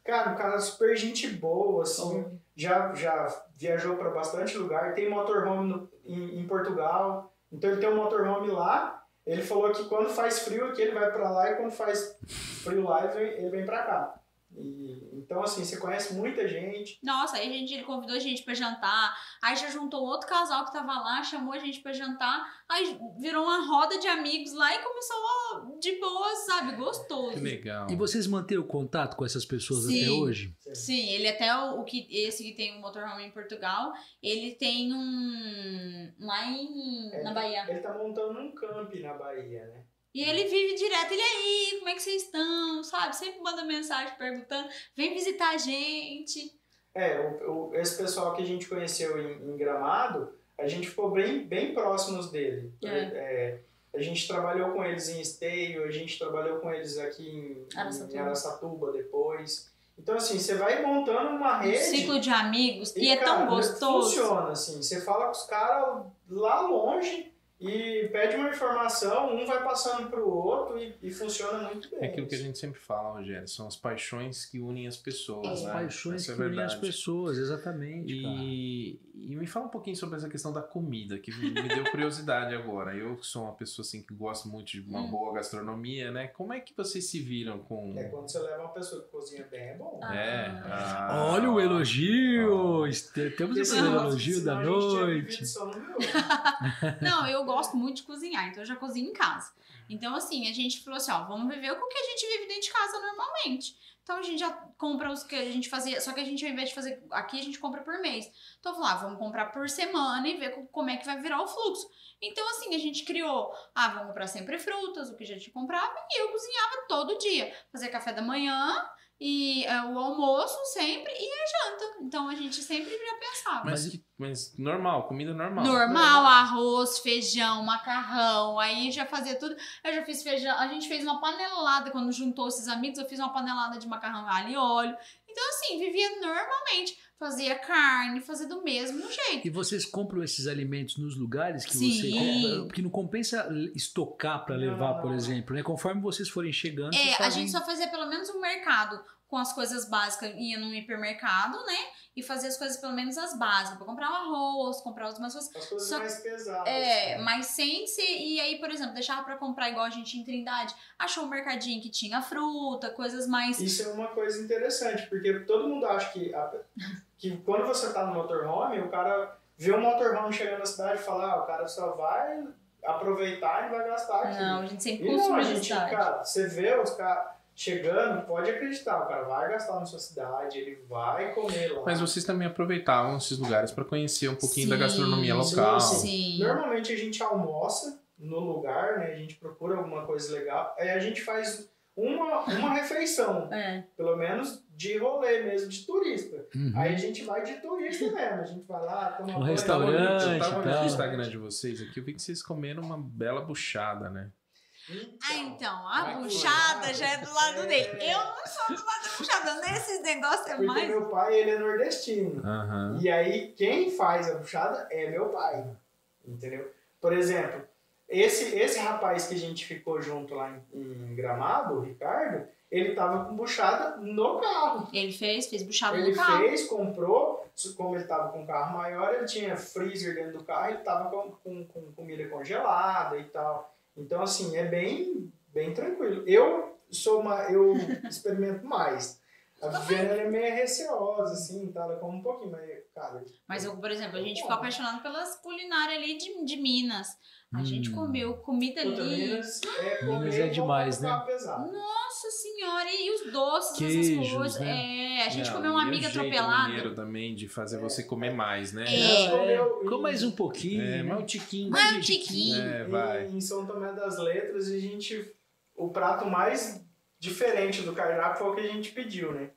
Cara, um cara super gente boa, assim, já, já viajou pra bastante lugar, tem motorhome no, em, em Portugal, então ele tem um motorhome lá. Ele falou que quando faz frio aqui ele vai pra lá e quando faz frio lá ele vem, ele vem pra cá. E, então, assim, você conhece muita gente. Nossa, aí a gente, ele convidou a gente pra jantar. Aí já juntou outro casal que tava lá, chamou a gente pra jantar. Aí virou uma roda de amigos lá e começou de boa, sabe? Gostoso. Que legal. E vocês mantêm o contato com essas pessoas Sim. até hoje? Sim, ele até o, o que esse que tem um motorhome em Portugal, ele tem um lá em É, na Bahia. Ele tá montando um camping na Bahia, né? E ele vive direto, ele aí, como é que vocês estão? Sabe? Sempre manda mensagem perguntando, vem visitar a gente. É, o, o- esse pessoal que a gente conheceu em, em Gramado, a gente ficou bem, bem próximos dele. É. É, a gente trabalhou com eles em Esteio, a gente trabalhou com eles aqui em Araçatuba. em Araçatuba depois. Então, assim, você vai montando uma Um rede. ciclo de amigos, e, é cara, tão gostoso. Funciona, assim. Você fala com os caras lá longe e pede uma informação, um vai passando pro outro e, e funciona muito bem. É aquilo que a gente sempre fala, Rogério, são as paixões que unem as pessoas, As né? paixões Essa que é unem as pessoas, exatamente. cara. E, e me fala um pouquinho sobre essa questão da comida, que me deu curiosidade agora. Eu que sou uma pessoa assim que gosto muito de uma Hum. boa gastronomia, né? Como é que vocês se viram com. É quando você leva uma pessoa que cozinha bem, é bom. Ah. É, ah, Olha o elogio! Este- Temos o primeiro senão- elogio da noite. [laughs] [laughs] Não, eu gosto muito de cozinhar, então eu já cozinho em casa. Então, assim, a gente falou assim, ó, vamos viver o que a gente vive dentro de casa normalmente. Então a gente já compra os que a gente fazia, só que a gente ao invés de fazer aqui, a gente compra por mês. Então eu falei, ah, vamos comprar por semana e ver co- como é que vai virar o fluxo. Então assim, a gente criou, ah, vamos comprar sempre frutas, o que a gente comprava, e eu cozinhava todo dia. Fazia café da manhã e é, o almoço sempre e a janta. Então a gente sempre já pensava. Mas, mas normal, comida normal. Normal, arroz, feijão, macarrão, aí já fazia tudo. Eu já fiz feijão, a gente fez uma panelada quando juntou esses amigos, eu fiz uma panelada de macarrão alho e óleo. Então assim, vivia normalmente, fazia carne, fazia do mesmo jeito. E vocês compram esses alimentos nos lugares que Sim. você compra? Porque não compensa estocar para levar, não, por exemplo, né? Conforme vocês forem chegando, É, a fazem... gente só fazia pelo menos um mercado com as coisas básicas, ia num hipermercado, né? E fazia as coisas pelo menos as básicas, pra comprar o arroz, comprar algumas coisas. As coisas Só- mais pesadas. É, né? mas sem ser. E aí, por exemplo, deixava pra comprar igual a gente em Trindade. Achou um mercadinho que tinha fruta, coisas mais. Isso é uma coisa interessante, porque todo mundo acha que, a- que quando você tá no motorhome, o cara vê o motorhome chegando na cidade e fala, ah, o cara só vai aproveitar e vai gastar aqui. Não, a gente sempre E não, consome a gente, cara, você vê os caras chegando, pode acreditar, o cara vai gastar na sua cidade, ele vai comer lá. Mas vocês também aproveitavam esses lugares para conhecer um pouquinho da Sim, gastronomia sim, local. Sim. Normalmente a gente almoça no lugar, né? A gente procura alguma coisa legal. Aí a gente faz uma, uma refeição, [laughs] É. pelo menos de rolê mesmo, de turista. Uhum. Aí a gente vai de turista mesmo. A gente vai lá, toma Um banho. restaurante. Eu tava no. Instagram de vocês aqui, eu vi que vocês comeram uma bela buchada, né? Ah, então, a buchada já é do lado É. dele. Eu não sou do lado da buchada, nesses negócios é Porque mais. meu pai, ele é nordestino. Aham. E aí, quem faz a buchada é meu pai. Entendeu? Por exemplo, esse, esse rapaz que a gente ficou junto lá em, em Gramado, o Ricardo, ele tava com buchada no carro. Ele fez, fez buchada Ele no carro. fez, comprou, como ele tava com um carro maior, ele tinha freezer dentro do carro, ele tava com, com, com comida congelada e tal. Então, assim, é bem, bem tranquilo. Eu sou uma. Eu [laughs] experimento mais. A Viviane ela é meio receosa, assim, tá? Ela come um pouquinho, mas, cara. Mas, eu, por exemplo, a gente ficou apaixonado pelas culinárias ali de, de Minas. A gente Hum. comeu comida Puta, ali. Minas é, Minas comer é igual demais, né? pesado. Nossa senhora, e os doces, Queijos, essas coisas. né? É, a gente Não, comeu uma o amiga jeito atropelada. mineiro também de fazer você comer mais, né? É. A gente comeu Com em- mais um pouquinho. É, mas um tiquinho. Mais um Mais tiquinho. É, vai. Em São Tomé das Letras, a gente. O prato mais diferente do cardápio foi o que a gente pediu, né?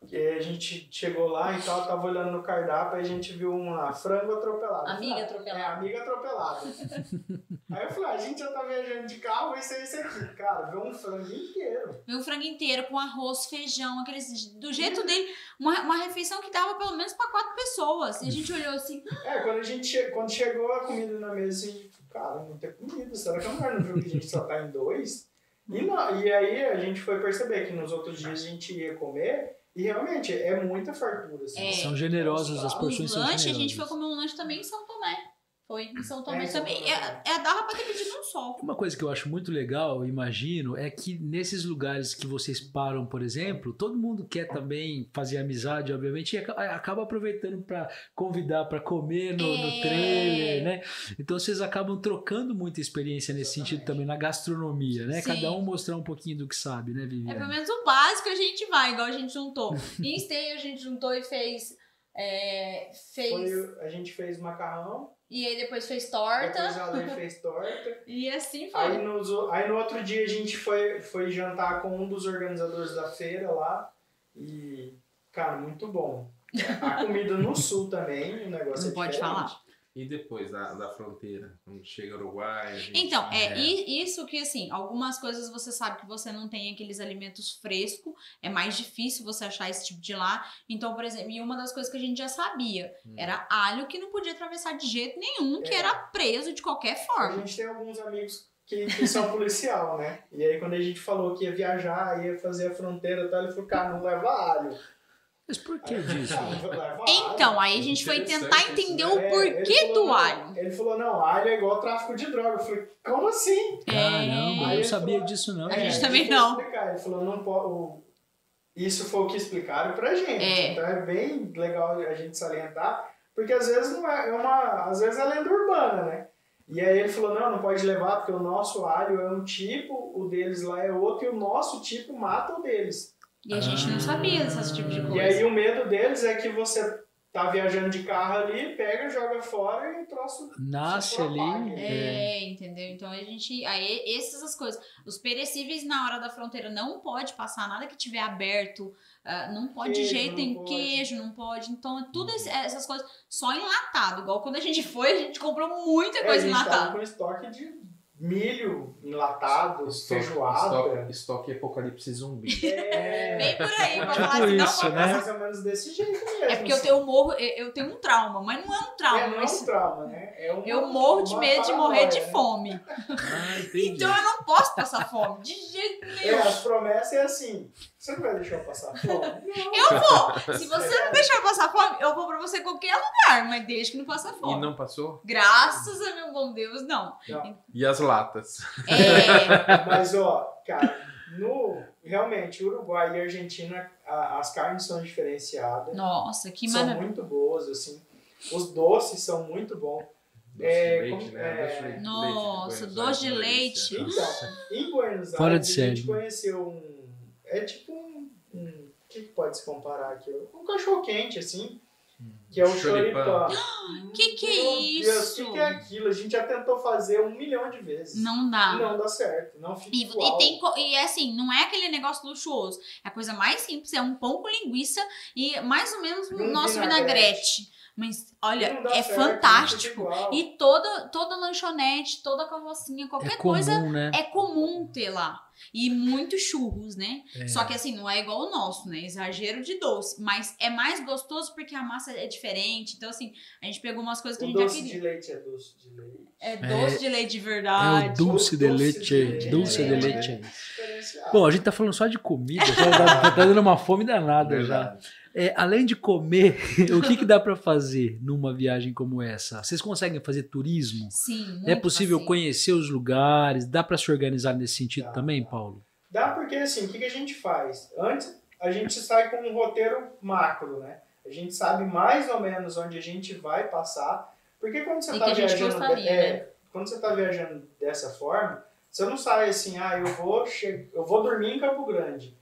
Porque a gente chegou lá e tal, tava olhando no cardápio e a gente viu uma frango atropelado. Amiga Ah, atropelada. É, amiga atropelada. [laughs] Aí eu falei, ah, a gente já tá viajando de carro, vai ser esse aqui. Cara, veio um frango inteiro. Veio um frango inteiro com arroz, feijão, aqueles. Do jeito dele, uma, uma refeição que dava pelo menos pra quatro pessoas. E a gente olhou assim, É, quando a gente che- quando chegou a comida na mesa, a gente, cara, não tem comida. Será que a mulher não viu que a gente só tá em dois? E, não, e aí a gente foi perceber que nos outros dias a gente ia comer e realmente é muita fartura. Assim. É. São generosos, as porções os são lanches, a generosas. gente foi comer um lanche também em São Tomé. Foi em São Tomé É, também. Tomé. É, é, dava pra ter pedido um só. Uma coisa que eu acho muito legal, imagino, é que nesses lugares que vocês param, por exemplo, todo mundo quer também fazer amizade, obviamente, e aca- acaba aproveitando para convidar para comer no, no É. trailer, né? Então vocês acabam trocando muita experiência nesse sentido também na gastronomia, né? Sim. Cada um mostrar um pouquinho do que sabe, né, É pelo Viviane? menos o básico a gente vai, igual a gente juntou. [laughs] Em Stay a gente juntou e fez. é, fez. Foi, a gente fez macarrão, E aí depois fez torta. depois a Lei fez torta. [laughs] E assim foi. Aí, nos, aí no outro dia a gente foi, foi jantar com um dos organizadores da feira lá. E, cara, muito bom. A comida no sul também, o negócio Não é pode diferente. falar. E depois da, da fronteira, quando chega o Uruguai. a gente- Então, é, i- isso que assim, algumas coisas você sabe que você não tem aqueles alimentos frescos, é mais difícil você achar esse tipo de lá. Então, por exemplo, e uma das coisas que a gente já sabia Hum. era alho que não podia atravessar de jeito nenhum, que É. era preso de qualquer A forma. gente tem alguns amigos que, que são policial, né? E aí quando a gente falou que ia viajar, ia fazer a fronteira e tal, ele falou, cara, não leva alho. Mas por que disso? "Cara, não leva Então, alho." aí a gente foi tentar isso, entender né? o É, porquê falou, do alho. Ele falou, não, alho é igual tráfico de droga. Eu falei, como assim? Caramba, Aí eu sabia falou- disso não. A gente É, também não. explicar. Ele falou, não pode. Isso foi o que explicaram pra gente. É. Então é bem legal a gente salientar, porque às vezes não é, é uma. Às vezes é lenda urbana, né? E aí ele falou, não, não pode levar, porque o nosso alho é um tipo, o deles lá é outro, e o nosso tipo mata o deles. E a gente não sabia desse tipo de coisa. E aí o medo deles é que você tá viajando de carro ali, pega, joga fora e o troço Nasce se ali. propaga. É, entendeu? Então a gente. Aí, essas as coisas. Os perecíveis na hora da fronteira não pode passar nada que tiver aberto. ah, não pode de Queijo, jeito não nenhum. Queijo, não pode. Então, tudo esse- essas coisas só enlatado. Igual quando a gente foi, a gente comprou muita É, a coisa gente enlatada. com estoque de milho enlatado, Estoque, feijoada. estoque, estoque apocalipse zumbi. [laughs] É, Bem por aí, Tipo falar assim, isso, não, né? mais ou menos desse jeito mesmo. É porque eu assim. tenho, morro, eu eu tenho um trauma, mas não é um trauma. É, não é mas um trauma, né? É uma, eu morro de medo de morrer de né? fome. Ah. [laughs] Então eu não posso passar fome. De jeito É, nenhum. as promessas é assim. Você não vai deixar eu passar fome? [laughs] Não. Eu vou. Se [laughs] você não deixar eu passar fome, eu vou pra você em qualquer lugar, mas desde que não passa E fome. não passou? Graças a meu bom Deus, não. Não. E as latas? É, [laughs] Mas, ó, cara, no, realmente, Uruguai e Argentina, a- as carnes são diferenciadas. nossa, que são maravilha. muito boas, assim. Os doces são muito bons. Doce É, de leite, como- né? é, Doce de Nossa, doce de uma leite. Então, em Buenos Fora Aires, de a gente série. conheceu um... É tipo um... um o que que pode se comparar aqui? Um cachorro-quente, assim, que é o Choripan. choripan. [gasps] Que que é Meu Deus, isso? O que, que é aquilo? A gente já tentou fazer um milhão de vezes. Não dá. Não dá certo, não fica E, igual. e, tem, co- e é assim, não é aquele negócio luxuoso. É a coisa mais simples, é um pão com linguiça e mais ou menos o Um nosso vinagrete. vinagrete. Mas, olha, é certo, fantástico. E toda, toda lanchonete, toda carrocinha, qualquer É comum, coisa né? é comum ter lá. E muitos churros, né? É. Só que assim, não é igual o nosso, né? Exagero de doce. Mas é mais gostoso porque a massa é diferente. Então, assim, a gente pegou umas coisas que a O gente já doce queria. de leite é doce de leite. É doce de leite de É verdade. o dulce de Dulce leite. de leite. Dulce de É. leite. Diferenciado. Bom, a gente tá falando só de comida, já tá, tá dando uma fome danada já. É, além de comer, [laughs] o que, que dá pra fazer numa viagem como essa? Vocês conseguem fazer turismo? Sim, muito é possível assim. conhecer os lugares? Dá pra se organizar nesse sentido Dá, também, dá. Paulo? Dá porque assim, o que, que a gente faz? Antes a gente sai com um roteiro macro, né? A gente sabe mais ou menos onde a gente vai passar. Porque quando você E está que a gente viajando. gostaria, é, né? Quando você tá viajando dessa forma, você não sai assim, ah, eu vou, che... eu vou dormir em Campo Grande.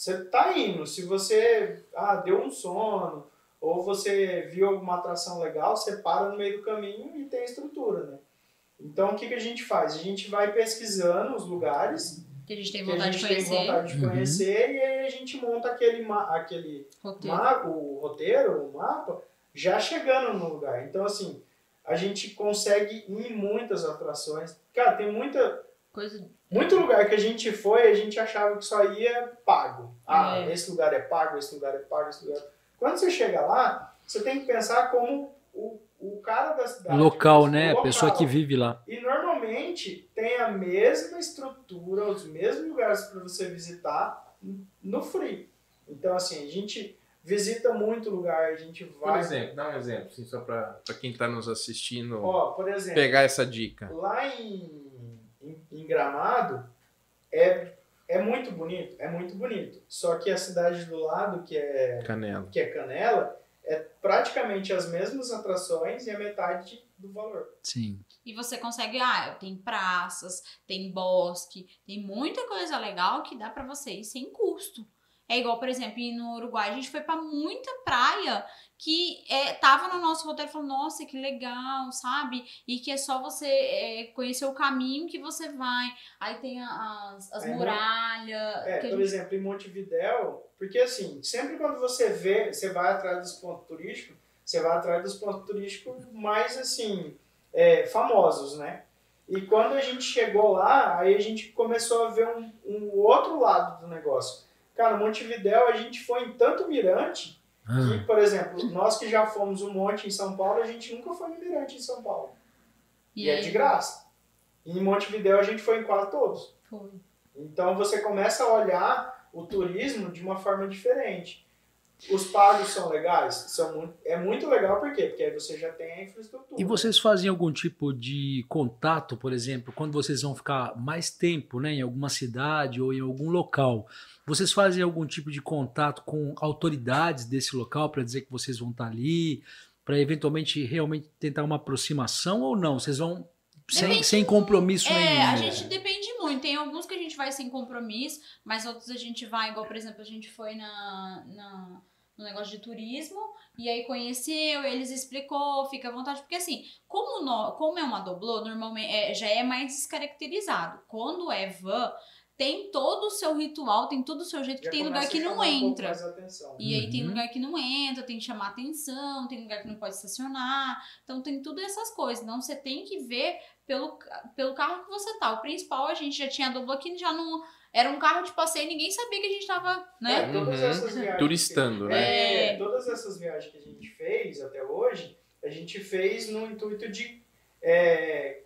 Você tá indo. Se você ah, deu um sono, ou você viu alguma atração legal, você para no meio do caminho e tem estrutura, né? Então o que, que a gente faz? A gente vai pesquisando os lugares Que a gente tem vontade gente de tem conhecer. vontade de Uhum. conhecer e aí a gente monta aquele, ma- aquele Roteiro. ma- o roteiro, o mapa, já chegando no lugar. Então, assim, a gente consegue ir em muitas atrações. Cara, tem muita, Coisa. Muito lugar que a gente foi e a gente achava que só ia pago. Ah, É. esse lugar é pago, esse lugar é pago, esse lugar... Quando você chega lá, você tem que pensar como o, o cara da cidade. Local, né? A local. pessoa que vive lá. E normalmente tem a mesma estrutura, os mesmos lugares para você visitar no free. Então, assim, a gente visita muito lugar, a gente Por vai. exemplo, dá um exemplo, assim, só para quem está nos assistindo Ó, por exemplo, pegar essa dica. lá em, em, em Gramado é, é muito bonito, é muito bonito. Só que a cidade do lado, que é, Canela. que é Canela, é praticamente as mesmas atrações e a metade do valor. Sim. E você consegue, ah, tem praças, tem bosque, tem muita coisa legal que dá pra você ir sem custo. É igual, por exemplo, no Uruguai, a gente foi pra muita praia que é, tava no nosso roteiro falando, nossa, que legal, sabe? E que é só você é, conhecer o caminho que você vai. Aí tem as, as muralhas. É, a por gente- exemplo, em Montevidéu, porque assim, sempre quando você vê, você vai atrás dos pontos turísticos, você vai atrás dos pontos turísticos mais assim, é, famosos, né? E quando a gente chegou lá, aí a gente começou a ver um, um outro lado do negócio. Cara, Montevidéu, a gente foi em tanto mirante Ah, que, por exemplo, nós que já fomos um monte em São Paulo, a gente nunca foi no mirante em São Paulo. E, é aí- de graça. E em Montevidéu a gente foi em quase todos. Foi. Então você começa a olhar o turismo de uma forma diferente. Os pagos são legais? São muito, é muito legal, por quê? Porque aí você já tem a infraestrutura. E vocês fazem algum tipo de contato, por exemplo, quando vocês vão ficar mais tempo né, em alguma cidade ou em algum local? Vocês fazem algum tipo de contato com autoridades desse local para dizer que vocês vão estar ali, para eventualmente realmente tentar uma aproximação ou não? Vocês vão sem, Depende sem compromisso É, nenhum? a gente depende muito. Tem alguns que a gente vai sem compromisso, mas outros a gente vai, igual, por exemplo, a gente foi na, na- no negócio de turismo, e aí conheceu, eles explicou, fica à vontade, porque assim, como, no, como é uma doblô, normalmente é, já é mais descaracterizado. Quando é van, tem todo o seu ritual, tem todo o seu jeito, que tem lugar que a não um entra. atenção. E aí tem Uhum. lugar que não entra, tem que chamar atenção, tem lugar que não pode estacionar. Então tem tudo essas coisas. Então você tem que ver pelo, pelo carro que você tá. O principal a gente já tinha duplo aqui, já não. Era um carro de passeio, ninguém sabia que a gente tava, né? É, todas Uhum. essas viagens Turistando, que, né? É, todas essas viagens que a gente fez até hoje, a gente fez no intuito de é,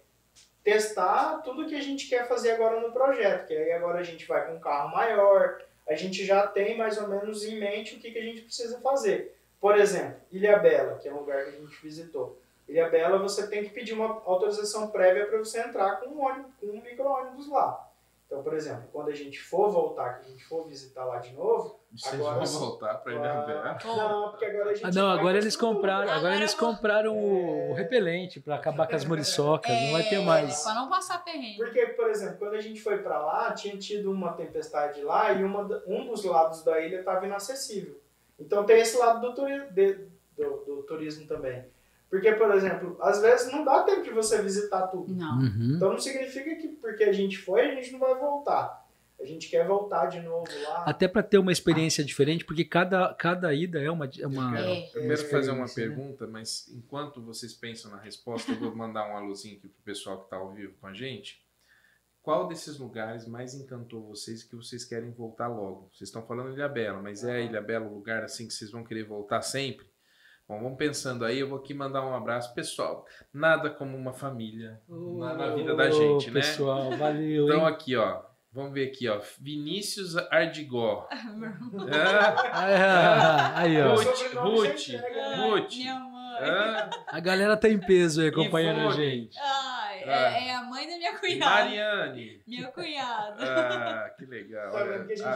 testar tudo que a gente quer fazer agora no projeto. Que aí agora a gente vai com um carro maior, a gente já tem mais ou menos em mente o que, que a gente precisa fazer. Por exemplo, Ilha Bela, que é um lugar que a gente visitou. Ilha Bela, você tem que pedir uma autorização prévia para você entrar com um, ônibus, com um micro-ônibus lá. Então, por exemplo, quando a gente for voltar, que a gente for visitar lá de novo, Vocês Agora vão voltar pra Ah, Ilhabela. Não, porque agora a gente Ah, não, vai agora eles compraram, agora Agora eles compraram o, o repelente pra acabar com as muriçocas, não vai ter mais. Pra não passar perrengue. Porque, por exemplo, quando a gente foi pra lá, tinha tido uma tempestade lá e uma, um dos lados da ilha estava inacessível. Então tem esse lado do, turi de- do, do turismo também. Porque, por exemplo, às vezes não dá tempo de você visitar tudo. Não. Uhum. Então não significa que porque a gente foi, a gente não vai voltar. A gente quer voltar de novo lá. Até para ter uma experiência diferente, porque cada, cada ida é uma. É uma Eu É. quero, eu quero fazer uma pergunta, mas enquanto vocês pensam na resposta, eu vou mandar um alôzinho aqui pro pessoal que está ao vivo com a gente. Qual desses lugares mais encantou vocês que vocês querem voltar logo? Vocês estão falando Ilha Bela, mas é a Ilha Bela o lugar assim que vocês vão querer voltar sempre? Bom, vamos pensando aí, eu vou aqui mandar um abraço. Pessoal, nada como uma família na, na vida da gente, né? Pessoal, valeu. Então hein? aqui, ó, vamos ver aqui, ó, Vinícius Ardigó. É, Ah, aí, ó. Ruth, Ruth, né? Ruth. Minha mãe. é, A galera tá em peso aí acompanhando a gente. Ah. É, é a mãe da minha cunhada. Mariane. Minha cunhada. Ah, que legal. Tá vendo que a gente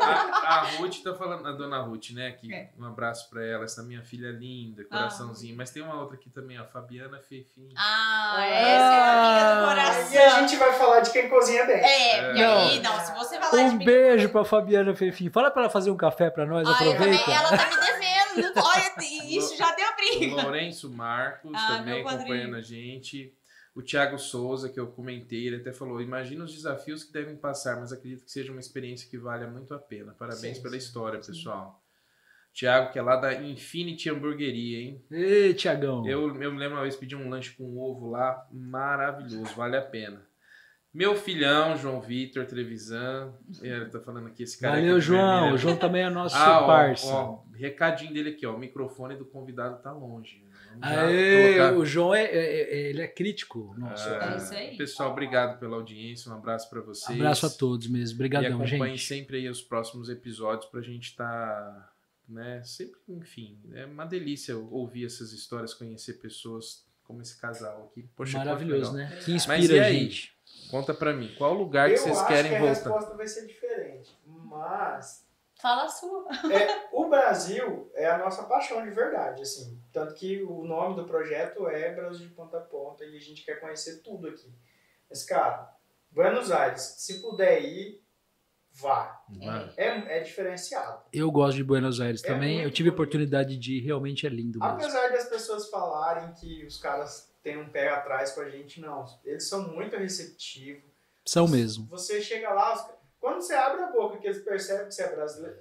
a, a- a Ruth tá falando, a dona Ruth, né? Aqui, É. um abraço pra ela, essa minha filha linda, coraçãozinho. Mas tem uma outra aqui também, ó, Fabiana Fefim. Ah, essa é a amiga do coração. E a gente vai falar de quem cozinha bem. É, porque Não. aí, não, se você falar de Um mim. beijo pra Fabiana Fefim. Fala pra ela fazer um café pra nós, Ai, eu aproveita. também, ela tá me devendo. Olha, [laughs] isso já deu briga. Lourenço Marcos Ah, também acompanhando a gente. O Thiago Souza, que eu comentei, ele até falou: imagina os desafios que devem passar, mas acredito que seja uma experiência que valha muito a pena. Parabéns Sim, pela sim, história, pessoal. Thiago, que é lá da Infinity Hamburgueria, hein? Ei, Tiagão. Eu, eu me lembro uma vez pedi um lanche com ovo lá, maravilhoso, vale a pena. Meu filhão, João Vitor Trevisan, ele tá falando aqui, esse cara Valeu, João. O João também é nosso Ah, parça. ó, recadinho dele aqui, ó, o microfone do convidado tá longe. Aê, colocar- o João é, é- é- ele é crítico. Nossa. Ah, É isso aí. Pessoal, obrigado pela audiência, um abraço para vocês. Abraço a todos mesmo. E Obrigadão, acompanhem gente. sempre aí os próximos episódios pra gente estar, né, sempre, enfim, é uma delícia ouvir essas histórias, conhecer pessoas como esse casal aqui. Poxa, Maravilhoso, que né? Que Mas inspira e a aí? gente. Conta pra mim, qual lugar que Eu vocês acho querem que a voltar? resposta vai ser diferente. Mas Fala a sua. é, o Brasil é a nossa paixão de verdade, assim. Tanto que o nome do projeto é Brasil de Ponta a Ponta e a gente quer conhecer tudo aqui. Mas, cara, Buenos Aires, se puder ir, vá. Vai. É, é diferenciado. Eu gosto de Buenos Aires É também. Eu tive a bonito. oportunidade de ir, realmente é lindo mesmo. Apesar das pessoas falarem que os caras têm um pé atrás com a gente, não. Eles são muito receptivos. São mesmo. Você chega lá, quando você abre a boca que eles percebem que você é brasileiro,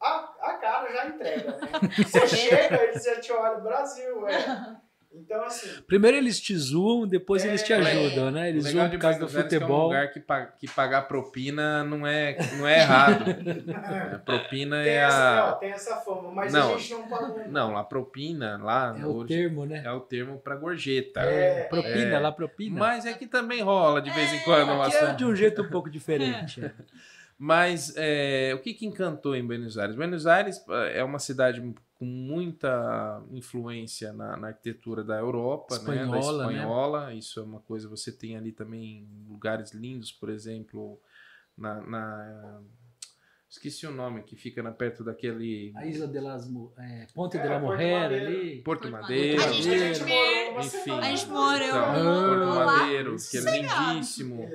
a, a cara já entrega, né? [laughs] Você chega, eles já te olham, Brasil, é. Então, assim, Primeiro eles te zoam, depois É, eles te ajudam, né? Eles zoam de por causa do Aires é que é um futebol. lugar que, pa- que pagar propina não é, não é errado. [laughs] a propina tem é essa, a... tem essa fama, mas Não. a gente não pagou. Não, a propina lá É o termo, né? é o termo pra gorjeta. É, Propina, É. lá propina. Mas é que também rola de vez em quando. uma Aqui é de um jeito um pouco diferente. [laughs] é. Mas é, o que, que encantou em Buenos Aires? Buenos Aires é uma cidade com muita influência na, na arquitetura da Europa, né? da Espanhola, né? espanhola. Isso é uma coisa. Você tem ali também lugares lindos, por exemplo, na, na- esqueci o nome que fica na, perto daquele A Isla de las é, Ponte É, de la Porto Mujer Madeiro. ali. Porto Porto Madeiro. A gente, a Enfim. A gente morou Então, Porto. Madeiro, que é lindíssimo.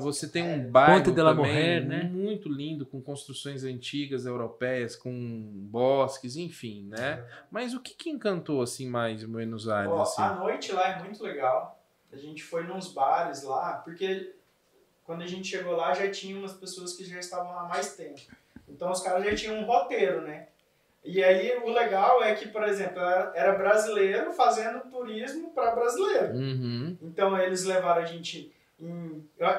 Você tem um Mujeres. bairro Ponte de la também Mujer, né? muito lindo, com construções antigas europeias, com bosques, enfim, né? Mas o que, que encantou assim mais em Buenos Aires? Ó, assim? A noite lá é muito legal. A gente foi nos bares lá, porque quando a gente chegou lá já tinha umas pessoas que já estavam lá há mais tempo. Então os caras já tinham um roteiro, né? E aí o legal é que, por exemplo, era era brasileiro fazendo turismo para brasileiro. Uhum. Então eles levaram a gente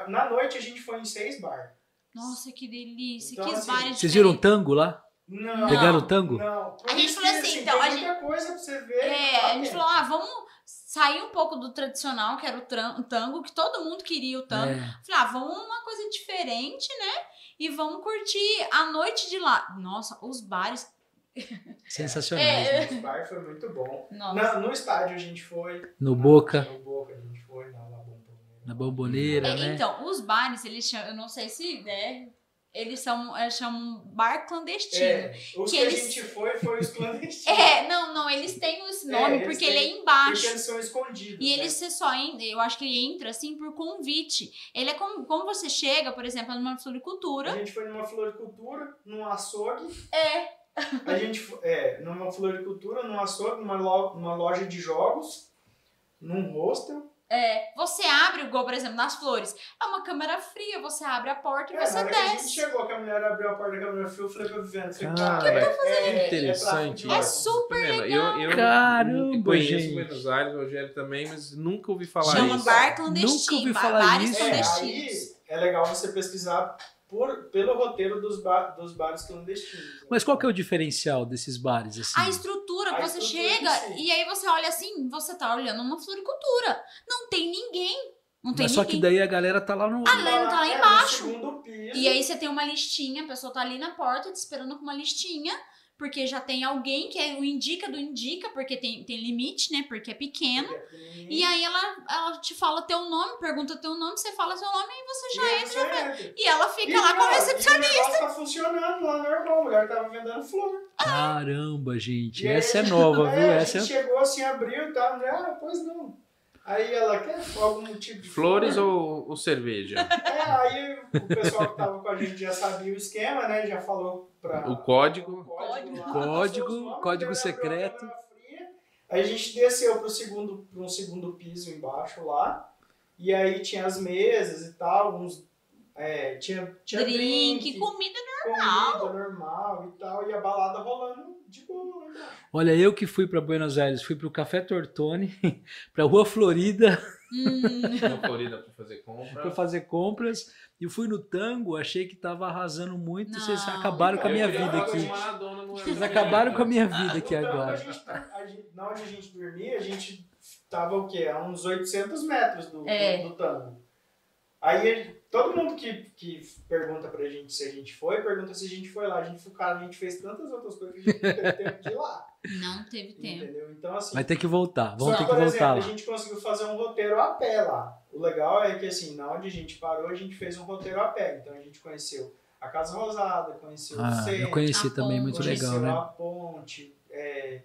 Na noite a gente foi em seis bar. Nossa, que delícia. Então, que assim, bares Vocês viram o diferentes. tango lá? Não. Pegaram o tango? Não. Por A gente isso falou que, assim, então, tem a muita coisa pra você ver. É, lá a gente falou, ah, vamos sair um pouco do tradicional, que era o tango, que todo mundo queria o tango. É. Falei, ah, vamos uma coisa diferente, né? E vamos curtir a noite de lá. Nossa, os bares. [laughs] Sensacionais. É. né? O bar foi muito bom. Nossa. Na- no estádio a gente foi. No Boca, No Boca a gente foi, na La Bombonera. Na bomboneira, É, né? Então, os bares, eles chamam, eu não sei se, né? Eles são, eles chamam bar clandestino. É, os Que que, eles- a gente foi foi os clandestinos. [laughs] É, não, não, eles têm esse É, nome eles porque têm- ele é Porque embaixo. eles são escondidos. E né? você só entra, eu acho que ele entra assim por convite. Ele é como, como você chega, por exemplo, numa floricultura. A gente foi numa floricultura, num açougue. É. A gente fo- é, numa floricultura, num açougue, numa, lo- numa loja de jogos, num hostel. É, você abre, igual, por exemplo, nas flores. É uma câmera fria, você abre a porta e É, você que a gente desce. chegou, que a mulher abriu a porta da câmera fria, eu falei pra Viviane, falei, Cara, cara, é, que é, interessante. É, pra- É isso. super legal. Eu, eu Caramba, conheço gente. Buenos Aires, o Rogério também, mas nunca ouvi falar Chama isso. bar clandestino. Nunca ouvi falar bares nisso. É, clandestinos. aí é legal você pesquisar por, pelo roteiro dos, ba- dos bares clandestinos. né? Mas qual que é o diferencial desses bares, assim? A estrutura, A você estrutura chega e aí você olha assim, você tá olhando uma floricultura. Não tem ninguém. Não tem Mas só que ninguém. daí a galera tá lá no. Ah, Leno tá lá É, embaixo. No segundo piso. E aí você tem uma listinha, a pessoa tá ali na porta te esperando com uma listinha, porque já tem alguém que é o indica do indica, porque tem, tem limite, né? Porque é pequeno. E aí ela, ela te fala teu nome, pergunta teu nome, você fala seu nome e você já entra. já entra. E ela fica E, lá com a cara, recepcionista. E o negócio tá funcionando lá normal. A mulher tava vendendo flor. Caramba, gente. E Essa a é nova, [laughs] é, viu? A Essa gente é. chegou assim, abriu e tal. A mulher, ah, pois não. Aí ela quer algum tipo de Flores flor? ou, ou cerveja? É, aí o pessoal que tava com a gente já sabia o esquema, né? Já falou pra. O código. o código, lá, Código, código a secreto. Aí a gente desceu pro segundo, pro um segundo piso embaixo lá. E aí tinha as mesas e tal, uns. É, tinha, tinha Drink, drink, comida. comida normal e tal, e a balada rolando de boa embaixo. Olha, eu que fui pra Buenos Aires, fui pro Café Tortoni, [laughs] pra Rua Florida, Hum, Florida pra fazer pra compra. fazer compras. E fui no tango, achei que tava arrasando muito. Não. Vocês acabaram com a minha vida aqui. Vocês acabaram com a minha vida aqui agora. A gente, a gente, na onde a gente dormia, a gente tava o quê? A uns 800 metros do, É. do, do tango. Aí todo mundo que, que pergunta pra gente se a gente foi, pergunta se a gente foi lá. A gente, foi- cara, a gente fez tantas outras coisas que a gente não teve tempo de ir lá. não teve tempo. Entendeu? Então, assim. Vai ter que voltar, vamos só ter que, por voltar exemplo, lá. a gente conseguiu fazer um roteiro a pé lá. O legal é que, assim, na onde a gente parou, a gente fez um roteiro a pé. Então a gente conheceu a Casa Rosada, conheceu o Ah, centro. eu conheci A também, muito ponte. legal, Conheceu né? a ponte, é,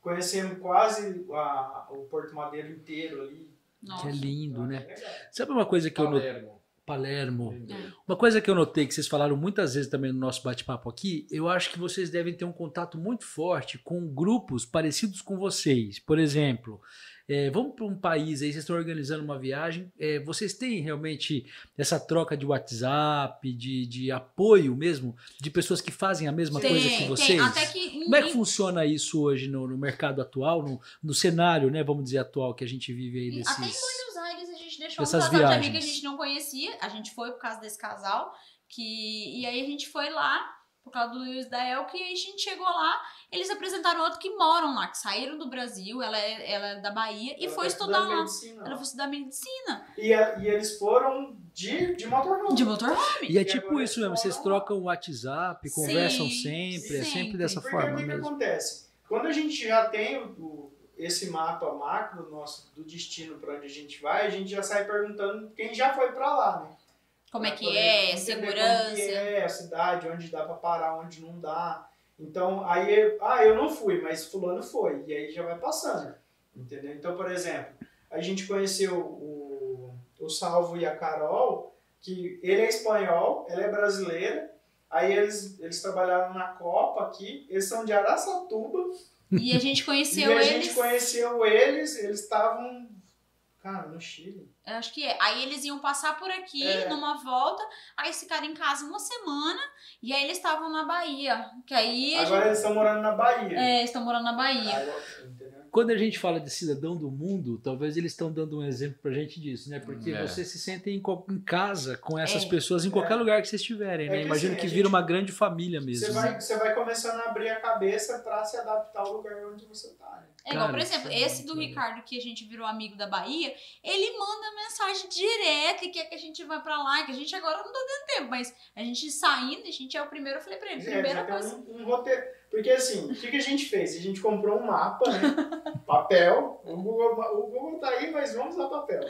conhecemos quase a- o Porto Madeiro inteiro ali. Nossa. Que é lindo, né? é. Sabe uma coisa que eu notei? Palermo. Palermo. Lembrei. Uma coisa que eu notei que vocês falaram muitas vezes também no nosso bate-papo aqui, eu acho que vocês devem ter um contato muito forte com grupos parecidos com vocês. Por exemplo, é, vamos para um país aí, vocês estão organizando uma viagem, é, vocês têm realmente essa troca de WhatsApp, de, de apoio mesmo, de pessoas que fazem a mesma Tem, coisa que tem. vocês? Até que. Como é que funciona isso hoje no, no mercado atual, no, no cenário, né, vamos dizer, atual que a gente vive aí Até em desses... Buenos Aires a gente deixou um casal de viagens. amigo que a gente não conhecia. A gente foi por causa desse casal. Que, e aí a gente foi lá por causa do Luiz. E aí a gente chegou lá. Eles apresentaram outro que moram lá, que saíram do Brasil. Ela é, ela é da Bahia e Ela foi estudar lá. medicina Ela foi estudar medicina E, a- e eles foram de, de motorhome. de motorhome. E é E tipo isso mesmo, vocês trocam o WhatsApp, conversam Sim, sempre, é sempre sempre. dessa Porque forma o que, que mesmo. acontece? Quando a gente já tem o, o- esse mapa macro do nosso do destino para onde a gente vai, a gente já sai perguntando quem já foi para lá, né? Como é que é, segurança. Como que é a cidade, onde dá para parar, onde não dá. Então, aí, ah, eu não fui, mas fulano foi. E aí já vai passando. Entendeu? Então, por exemplo, a gente conheceu o, o Salvo e a Carol, que ele é espanhol, ela é brasileira. Aí eles, eles trabalharam na Copa aqui, eles são de Araçatuba. E a gente conheceu [laughs] e a eles. gente conheceu eles, eles estavam, cara, no Chile. Eu Acho que é. Aí eles iam passar por aqui É. numa volta, aí eles ficaram em casa uma semana e aí eles estavam na Bahia. Que aí Agora eles estão morando na Bahia. gente... é, eles estão morando na Bahia. Entendeu? Quando a gente fala de cidadão do mundo, talvez eles estão dando um exemplo pra gente disso, né? Porque É. você se sente em, em casa com essas É. pessoas em qualquer É. lugar que vocês estiverem, É né? que Imagino assim, que vira gente- uma grande família Você mesmo. vai, né? você vai começando a abrir a cabeça pra se adaptar ao lugar onde você tá. Né? É igual, por exemplo, é esse do. Ricardo que a gente virou amigo da Bahia, ele manda mensagem direta e quer que a gente vá pra lá, que a gente agora não tá tendo tempo, mas a gente saindo, a gente é o primeiro, eu falei pra ele, É, primeira coisa. um, um roteiro. Porque assim, o que, que a gente fez? A gente comprou um mapa, né? papel. O Google, o Google tá aí, mas vamos usar papel.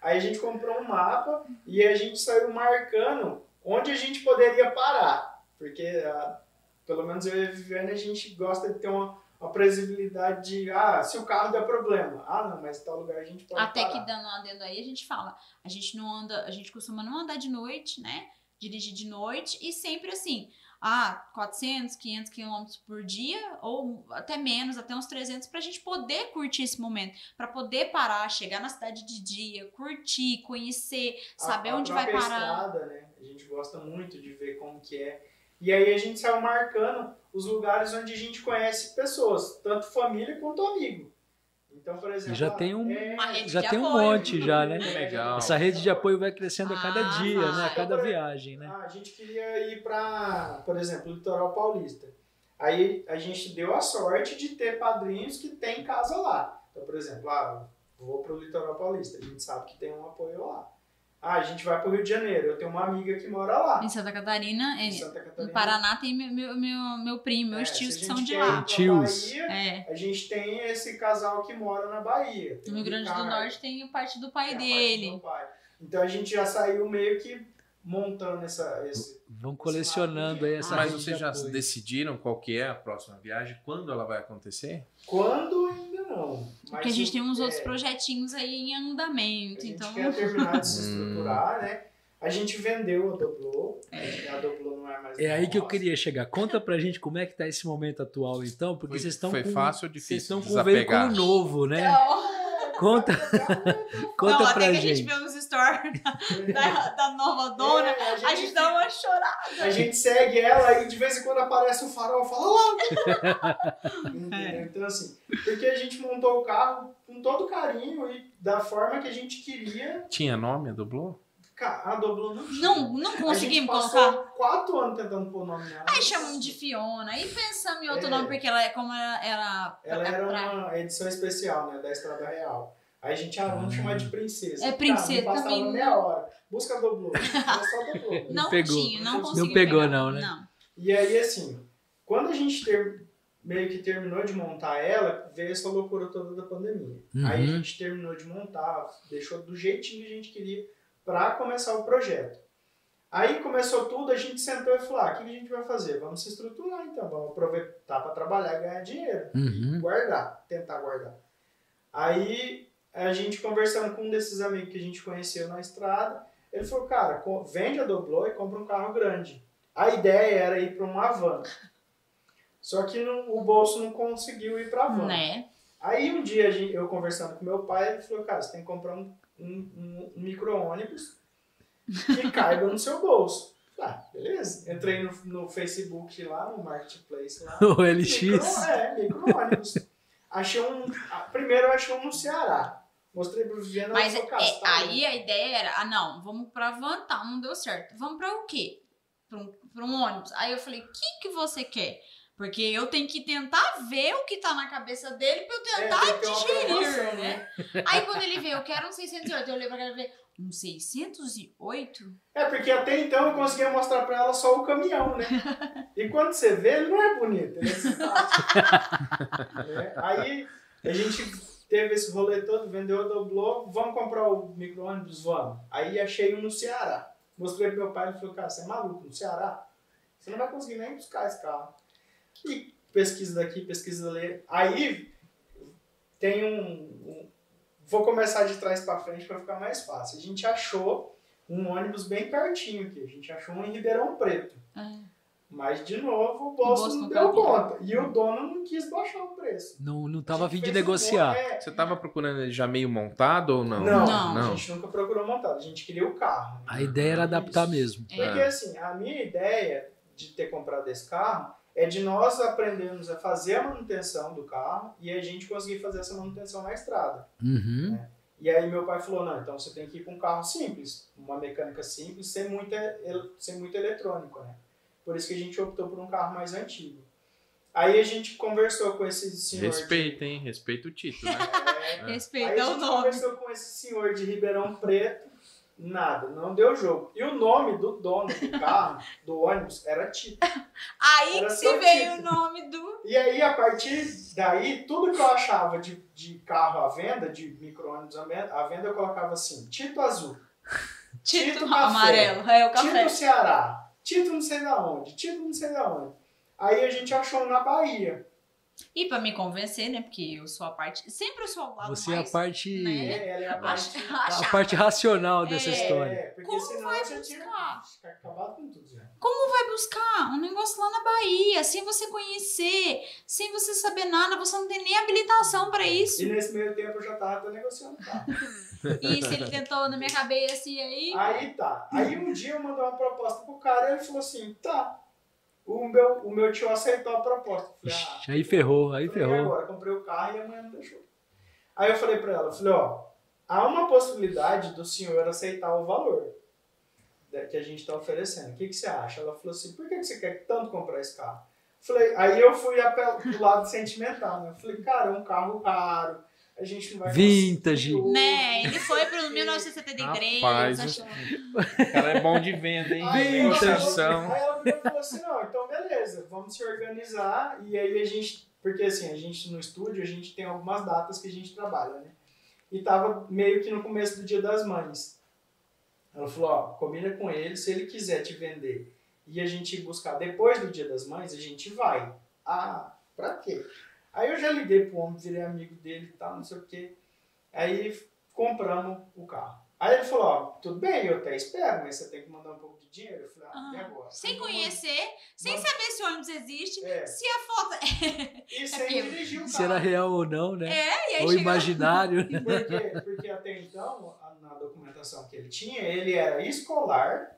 Aí a gente comprou um mapa e a gente saiu marcando onde a gente poderia parar. Porque, ah, pelo menos eu e a Viviane, a gente gosta de ter uma, uma previsibilidade de, ah, se o carro der problema. Ah, não, mas tal lugar a gente pode Até parar. que dando um adendo aí, a gente fala, a gente não anda, a gente costuma não andar de noite, né? Dirigir de noite e sempre assim, ah, 400, 500 quilômetros por dia ou até menos, até uns 300 pra gente poder curtir esse momento, pra poder parar, chegar na cidade de dia, curtir, conhecer, A- saber a onde vai parar. estrada, né? A gente gosta muito de ver como que é. E aí a gente saiu marcando os lugares onde a gente conhece pessoas, tanto família quanto amigo. Então, por exemplo, E já ah, tem um- é, Uma rede Já tem um apoio. monte já, né? Legal. Essa rede de apoio vai crescendo a cada Ah, dia, né? A cada viagem, né? Ah, a gente queria ir para, por exemplo, o litoral paulista. Aí a gente deu a sorte de ter padrinhos que têm casa lá. Então, por exemplo, ah, vou para o litoral paulista, a gente sabe que tem um apoio lá. Ah, a gente vai para o Rio de Janeiro, eu tenho uma amiga que mora lá. Em Santa Catarina, Em em, Santa no Catarina. Paraná tem meu, meu, meu, meu primo, meus É, tios que são de lá. Tios. Bahia, É. a gente tem esse casal que mora na Bahia. No Rio Grande do Norte tem parte do pai que é a parte do dele. pai. Então a gente já saiu meio que montando essa, esse. Vão colecionando aí essa Mas vocês já decidiram qual que é a próxima viagem? Quando ela vai acontecer? Quando não. Mas Porque a gente tem uns é, outros projetinhos aí em A andamento, gente então... quer terminar de se [laughs] Hum. estruturar, né? A gente vendeu a Doblô. A Doblô não é mais. É aí que eu nossa. queria chegar. Conta pra gente como é que tá esse momento atual, então, porque Foi- vocês estão foi com, fácil ou Vocês difícil estão com um veículo novo, né? Então, Conta, [laughs] conta não, até pra que a gente. gente vê nos stories da, da nova dona, É, a gente dá uma chorada. A gente segue ela e de vez em quando aparece o farol e fala. Entendeu? [laughs] Então, assim, porque a gente montou o carro com todo carinho e da forma que a gente queria. Tinha nome a dublô? A Doblô não tinha. Não, não A gente conseguimos passou colocar. quatro anos tentando pôr o nome nela. Aí chamamos de Fiona, aí pensamos em outro É. nome, porque ela é como ela era. Ela era pra- uma edição especial, né, da Estrada Real. Aí a gente, ah, vamos chamar de princesa. É, princesa tá, não passava também meia hora. Busca a a né? Não pegou. tinha, não Não conseguimos. pegou, pegar. não, né? Não. E aí, assim, quando a gente ter, meio que terminou de montar ela, veio essa loucura toda da pandemia. Uhum. Aí a gente terminou de montar, deixou do jeitinho que a gente queria para começar o projeto. Aí começou tudo, a gente sentou e falou: ah, o que a gente vai fazer? Vamos se estruturar então, vamos aproveitar para trabalhar e ganhar dinheiro. Uhum. Guardar, tentar guardar. Aí a gente conversando com um desses amigos que a gente conheceu na estrada, ele falou: cara, vende a Doblô e compra um carro grande. A ideia era ir para uma van. Só que não- o bolso não conseguiu ir para a van. Né? Aí um dia gente- eu conversando com meu pai, ele falou, cara, você tem que comprar um, um, um, um micro-ônibus que [laughs] caiba no seu bolso. Ah, beleza. Entrei no, no Facebook lá, no Marketplace lá. [laughs] O LX. Micro, é, micro-ônibus. achei um. a- Primeiro eu achei um no Ceará. Mostrei pro Viviana Mas é, "Cara, tá aí a ideia era, ah não, vamos pra van, tá, não deu certo. Vamos pra o quê? Pra um, pra um ônibus. Aí eu falei, o que que você quer? Porque eu tenho que tentar ver o que tá na cabeça dele pra eu É, tentar uma digerir, aprovação, né? Aí quando ele veio, eu quero um 608, eu olhei pra cara e falei, um 608? É, porque até então eu conseguia mostrar pra ela só o caminhão, né? E quando você vê, ele não é bonito, ele é. É, Aí a gente teve esse rolê todo, vendeu Doblô, vamos comprar o micro-ônibus? Vamos. Aí achei um no Ceará. Mostrei pro meu pai, ele falou, cara, você é maluco, no Ceará? Você não vai conseguir nem buscar esse carro. E pesquisa daqui, pesquisa ali. Aí tem um, um- Vou começar de trás pra frente pra ficar mais fácil. A gente achou um ônibus bem pertinho aqui. A gente achou um em Ribeirão Preto. É. Mas, de novo, o bolso, bolso não não deu cabia. conta. E o dono não quis baixar o preço. Não, não tava A a fim gente de um negociar. é, Você tava procurando ele já meio montado ou não? Não, Não. a gente nunca procurou montado, a gente queria o carro. A ideia era adaptar mesmo. É. Porque assim, a minha ideia de ter comprado esse carro é de nós aprendermos a fazer a manutenção do carro e a gente conseguir fazer essa manutenção na estrada. Uhum. E aí meu pai falou, não, então você tem que ir com um carro simples, uma mecânica simples, sem muito, el- sem muito eletrônico, né? Por isso que a gente optou por um carro mais antigo. Aí a gente conversou com esse senhor... de- Respeita, hein? Respeita o título, né? É, Aí Respeita a o gente nome. conversou com esse senhor de Ribeirão Preto, nada, não deu jogo. E o nome do dono do carro, [laughs] do ônibus, era Tito. Aí Era que se veio tipo. o nome do. E aí, a partir daí, tudo que eu achava de, de carro à venda, de micro-ônibus à venda, eu colocava assim, Tito Azul, [laughs] Tito, Tito Café. amarelo. É o café. Tito Ceará, Tito não sei da onde, Tito não sei da onde. Aí a gente achou na Bahia. E pra me convencer, né? Porque eu sou a parte. Sempre eu sou o lado Você é a mais. parte. né? É, ela é a parte... [laughs] A achava. parte racional dessa É. história. É, porque Como senão vai buscar? acabado com tudo já. Como vai buscar um negócio lá na Bahia, sem você conhecer, sem você saber nada, você não tem nem habilitação pra isso. E nesse meio tempo eu já tava até negociando carro. [laughs] Isso ele tentou na minha cabeça e aí. Aí tá. Aí um dia eu mandei uma proposta pro cara e ele falou assim, tá. O meu, o meu tio aceitou a proposta. Falei, ah, Ixi, aí ferrou, aí ferrou. agora? Comprei o carro e a mulher não deixou. Aí eu falei pra ela, falei, ó, há uma possibilidade do senhor aceitar o valor que a gente tá oferecendo. O que, que você acha? Ela falou assim, por que, que você quer tanto comprar esse carro? Falei, aí eu fui pro lado sentimental, né? Falei, cara, é um carro raro, a gente não vai Vintage. conseguir Né, ele foi pro 1973. Rapaz, achou- O cara é bom de venda, hein? Aí ela falou- Aí ela e falou assim, não, então beleza, vamos se organizar e aí a gente, porque assim, a gente no estúdio, a gente tem algumas datas que a gente trabalha, né? E tava meio que no começo do dia das mães. Ela falou, ó, combina com ele, se ele quiser te vender e a gente ir buscar depois do dia das mães, a gente vai. Ah, pra quê? Aí eu já liguei pro homem, virei amigo dele e tal, não sei o quê. Aí compramos o carro. Aí ele falou, ó, tudo bem, eu até espero, mas você tem que mandar um pouco de dinheiro. Eu falei, ah, e Ah, agora? Sem eu conhecer, sem saber se o ônibus existe, É, se a foto. [laughs] e É sem porque- dirigir o carro. Se era real ou não, né? É, e aí Ou chega. imaginário. [laughs] Porque, porque até então, na documentação que ele tinha, ele era escolar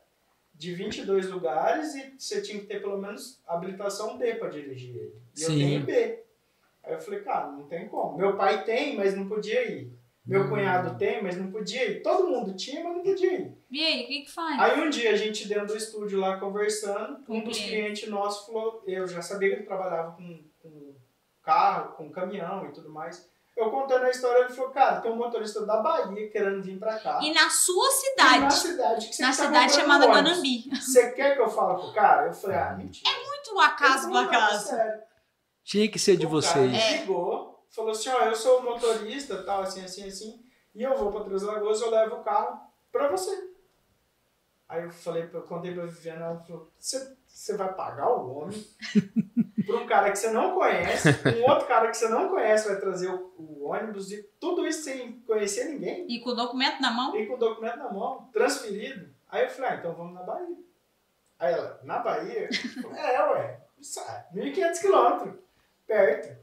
de 22 lugares e você tinha que ter pelo menos habilitação D para dirigir ele. E eu Sim. tenho B. Aí eu falei, cara, não tem como. Meu pai tem, mas não podia ir. Meu Hum. cunhado tem, mas não podia ir. Todo mundo tinha, mas não podia ir. E aí, o que que faz? Aí um dia a gente dentro do estúdio lá conversando, um dos cliente. clientes nossos falou, eu já sabia que ele trabalhava com, com carro, com caminhão e tudo mais. Eu contando a história, ele falou, cara, tem um motorista da Bahia querendo vir pra cá. E na sua E na cidade. cidade que você Na tá cidade chamada ônibus. Guanambi. Você quer que eu fale com o cara? Eu falei, ah, mentira. Muito acaso Ele do falou, "Não, acaso. sério." Tinha que ser de O cara vocês. É. ligou, falou assim, ó, eu sou motorista, tal, assim, assim, assim, e eu vou pra Três Lagoas, eu levo o carro pra você. Aí eu falei, eu contei pra Viviana, ela falou, você você vai pagar o homem [laughs] pra um cara que você não conhece, um outro cara que você não conhece vai trazer o, o ônibus e tudo isso sem conhecer ninguém, E com o documento na mão? e com o documento na mão, transferido. Aí eu falei, ah, então vamos na Bahia. Aí ela, na Bahia? [laughs] Eu falei, é, ué, sai, 1.500 quilômetros, perto.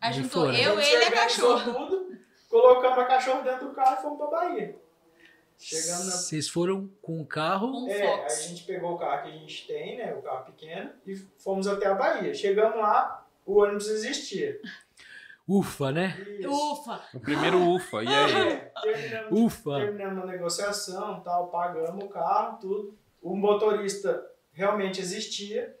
Aí juntou foram. eu, A ele e a cachorro. tudo, colocamos a cachorro dentro do carro e fomos pra Bahia. Chegando na. Vocês foram com o carro. É, a Fox. gente pegou o carro que a gente tem, né? O carro pequeno, e fomos até a Bahia. Chegamos lá, o ônibus existia. Ufa, né? Isso. Ufa! O primeiro ufa. E aí? É, terminamos, Ufa. terminamos a negociação, tal, pagamos o carro, tudo. O motorista realmente existia.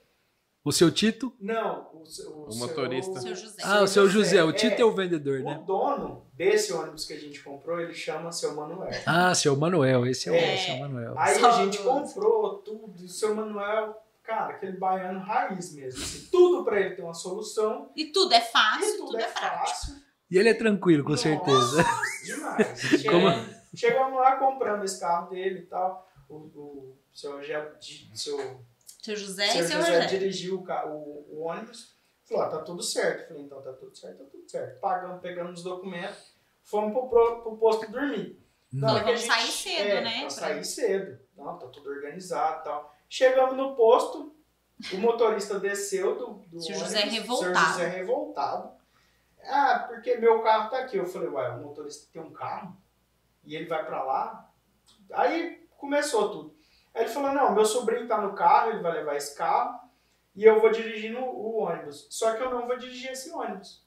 O seu Tito? Não, o, seu- o, O seu- motorista. Seu José. Ah, o seu José. O É. Tito é o vendedor, O né? dono desse ônibus que a gente comprou, ele chama seu Manuel. Ah, seu Manuel. Esse é o, É. é o Manuel. Aí a gente comprou tudo, e o seu Manuel, cara, aquele baiano raiz mesmo. assim, tudo pra ele ter uma solução, E tudo é e fácil, tudo, tudo, é é prático. fácil. E ele é tranquilo, com Nossa, certeza. Demais. [laughs] Como- Chegamos, lá comprando esse carro dele e tal. O, o seu, seu, Seu José seu e seu José José. dirigiu o, o, o ônibus. Falou, ó, tá tudo certo. Eu Falei, então tá tudo certo, tá tudo certo. Pagamos, pegamos os documentos, fomos pro, pro, pro posto dormir. Não, Falou, é vamos sair gente- cedo, é, né? Pra Pra- sair cedo. Não, tá tudo organizado e tal. Chegamos no posto, o motorista desceu do, do Seu ônibus, José revoltado. Seu José revoltado. Ah, porque meu carro tá aqui. Eu falei, ué, o motorista tem um carro? E ele vai pra lá? Aí começou tudo. Aí ele falou, não, meu sobrinho tá no carro, ele vai levar esse carro e eu vou dirigir no, o ônibus. Só que eu não vou dirigir esse ônibus.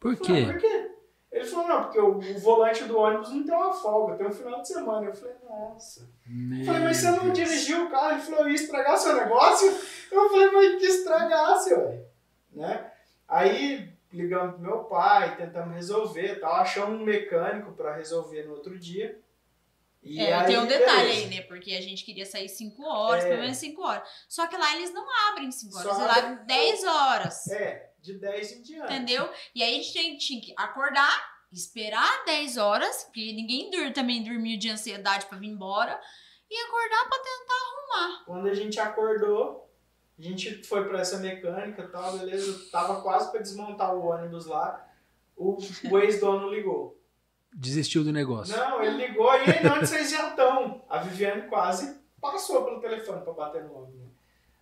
Por Eu falei, quê? por quê? Ele falou, não, porque o, o volante do ônibus não tem uma folga, tem um final de semana. Eu falei, nossa. Eu falei, mas você não dirigiu o carro? Ele falou, eu ia estragar seu negócio? Eu falei, mas que estragasse, ué. Né? Aí ligamos pro meu pai, tentamos resolver tal, achamos um mecânico para resolver no outro dia. E É, aí, tem um detalhe beleza. aí, né? Porque a gente queria sair 5 horas, É. pelo menos 5 horas. Só que lá eles não abrem 5 horas, Só eles abre- abrem 10 horas. É, de 10 em diante. Entendeu? E aí a gente tinha, que acordar, esperar 10 horas, porque ninguém dur- também dormiu de ansiedade pra vir embora, e acordar pra tentar arrumar. Quando a gente acordou, a gente foi pra essa mecânica e tal, beleza. Tava quase pra desmontar o ônibus lá. O, o ex-dono ligou. Desistiu do negócio. Não, ele ligou e aí, onde vocês já estão? A Viviane quase passou pelo telefone pra bater no homem. Né?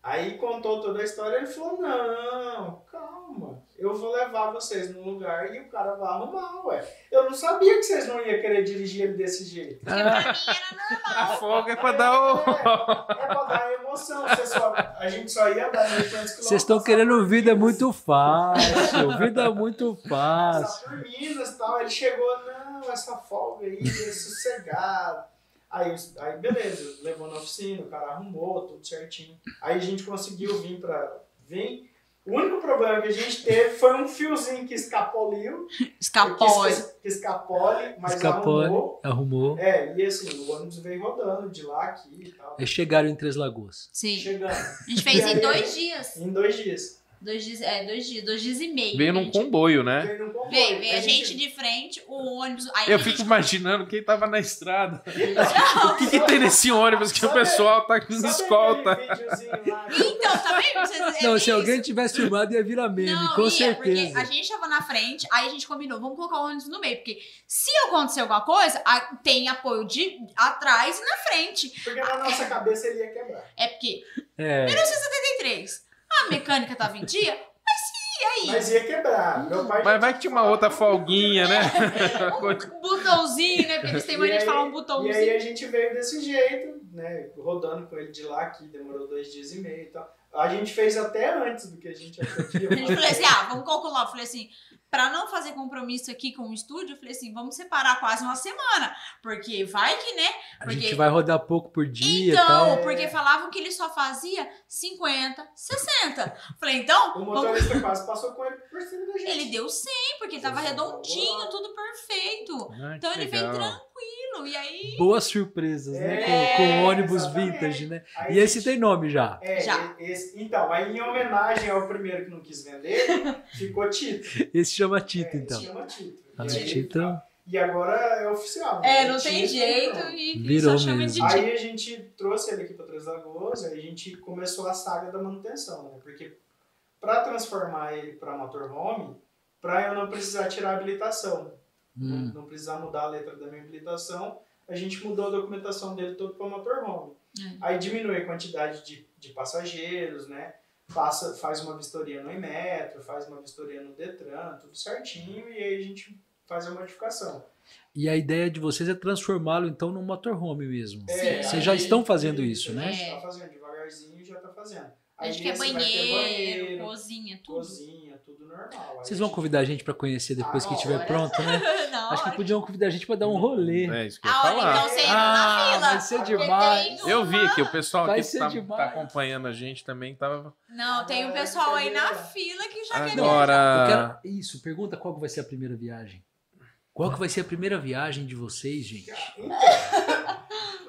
Aí contou toda a história ele falou: Não, calma, eu vou levar vocês num lugar e o cara vai arrumar, ué. Eu não sabia que vocês não iam querer dirigir ele desse jeito. Porque pra mim era [laughs] A folga é pra dar o. É, é pra dar emoção. Só, a gente só ia andar 1.500 quilômetros. Vocês estão querendo vida muito fácil, vida muito fácil. por Minas e tal. Ele chegou, não, essa folga aí é [laughs] sossegado. Aí, aí beleza, levou na oficina, o cara arrumou, tudo certinho. Aí a gente conseguiu vir pra. Vir. O único problema que a gente teve foi um fiozinho que escapoliu. Escapole. Que, que escapole, mas Escapole, arrumou. arrumou. É, e assim, o ônibus veio rodando de lá aqui e tal. Aí chegaram em Três Lagoas. Sim. Chegando. A gente fez em dois dias. Em dois dias. Dois dias, é, dois dias, dois dias e meio. Veio num gente- comboio, né? Veio. Veio, veio a gente de frente, o ônibus. Aí Eu fico gente- imaginando quem tava na estrada. [laughs] Não, O que, que tem nesse ônibus que o Sabe- pessoal tá com escolta? Então, tá vendo? Vocês- é Não, se isso. alguém tivesse filmado ia virar meme, Não, com ia, certeza. porque a gente tava na frente, aí a gente combinou, vamos colocar o ônibus no meio, porque se acontecer alguma coisa, a- tem apoio de atrás e na frente. Porque na nossa cabeça ele ia quebrar. É porque É, 1973, a mecânica tava em dia, mas e aí? Mas ia quebrar. Meu pai Mas vai que tinha uma outra folguinha, né? Um [laughs] botãozinho, né? Porque eles têm mania de falar um E botãozinho. aí a gente veio desse jeito, né? Rodando com ele de lá aqui, demorou dois dias e meio e tal. A gente fez até antes do que a gente [laughs] achou que ia A gente falou assim, ah, vamos calcular. Eu falei assim, pra não fazer compromisso aqui com o estúdio, eu falei assim, vamos separar quase uma semana. Porque vai que, né? a Porque... gente vai rodar pouco por dia Então, tal. porque falavam que ele só fazia 50, 60. Falei, então, O vamos... motorista quase passou com ele por cima da gente. ele deu 100, porque tava Ele redondinho, tudo perfeito. Ah, Então ele veio legal. tranquilo. E aí, Boas surpresas, né? É, Com, com ônibus exatamente. vintage, né? Aí E esse gente- tem nome já. É, Já. esse- então, aí em homenagem ao primeiro que não quis vender, [laughs] ficou Tito. Esse chama Tito, É, então. Chama Tito. Ah, E aí- Tito. E agora é oficial. é, né? não tem jeito. E, Virou só chama mesmo. de Tito. Aí a gente trouxe ele aqui para Três Lagoas, aí a gente começou a saga da manutenção, né? Porque para transformar ele para motorhome, para eu não precisar tirar a habilitação, Hum. não precisar mudar a letra da minha habilitação, a gente mudou a documentação dele todo para motorhome. É. Aí diminui a quantidade de, de passageiros, né? Passa, faz uma vistoria no Inmetro, faz uma vistoria no Detran, tudo certinho, e aí a gente faz a modificação. E a ideia de vocês é transformá-lo então num motorhome mesmo. É. Vocês já estão fazendo isso, né? A gente É. tá fazendo devagarzinho, já tá fazendo. A Aí gente quer esse vai ter banheiro, banheiro, cozinha, tudo. cozinha, tudo normal. Aí Vocês vão convidar a gente pra conhecer depois Ah, que estiver pronto, né? [laughs] Não, Acho que podiam convidar a gente pra dar um rolê. É isso que eu ia a hora falar. então você entra Ah, na fila. vai ser demais. Eu vi que o pessoal Vai aqui que tá, tá acompanhando a gente também tava. Não, tem um pessoal aí na fila que já quer viajar. Eu Agora. quero... Isso, pergunta qual que vai ser a primeira viagem. Qual que vai ser a primeira viagem de vocês, gente?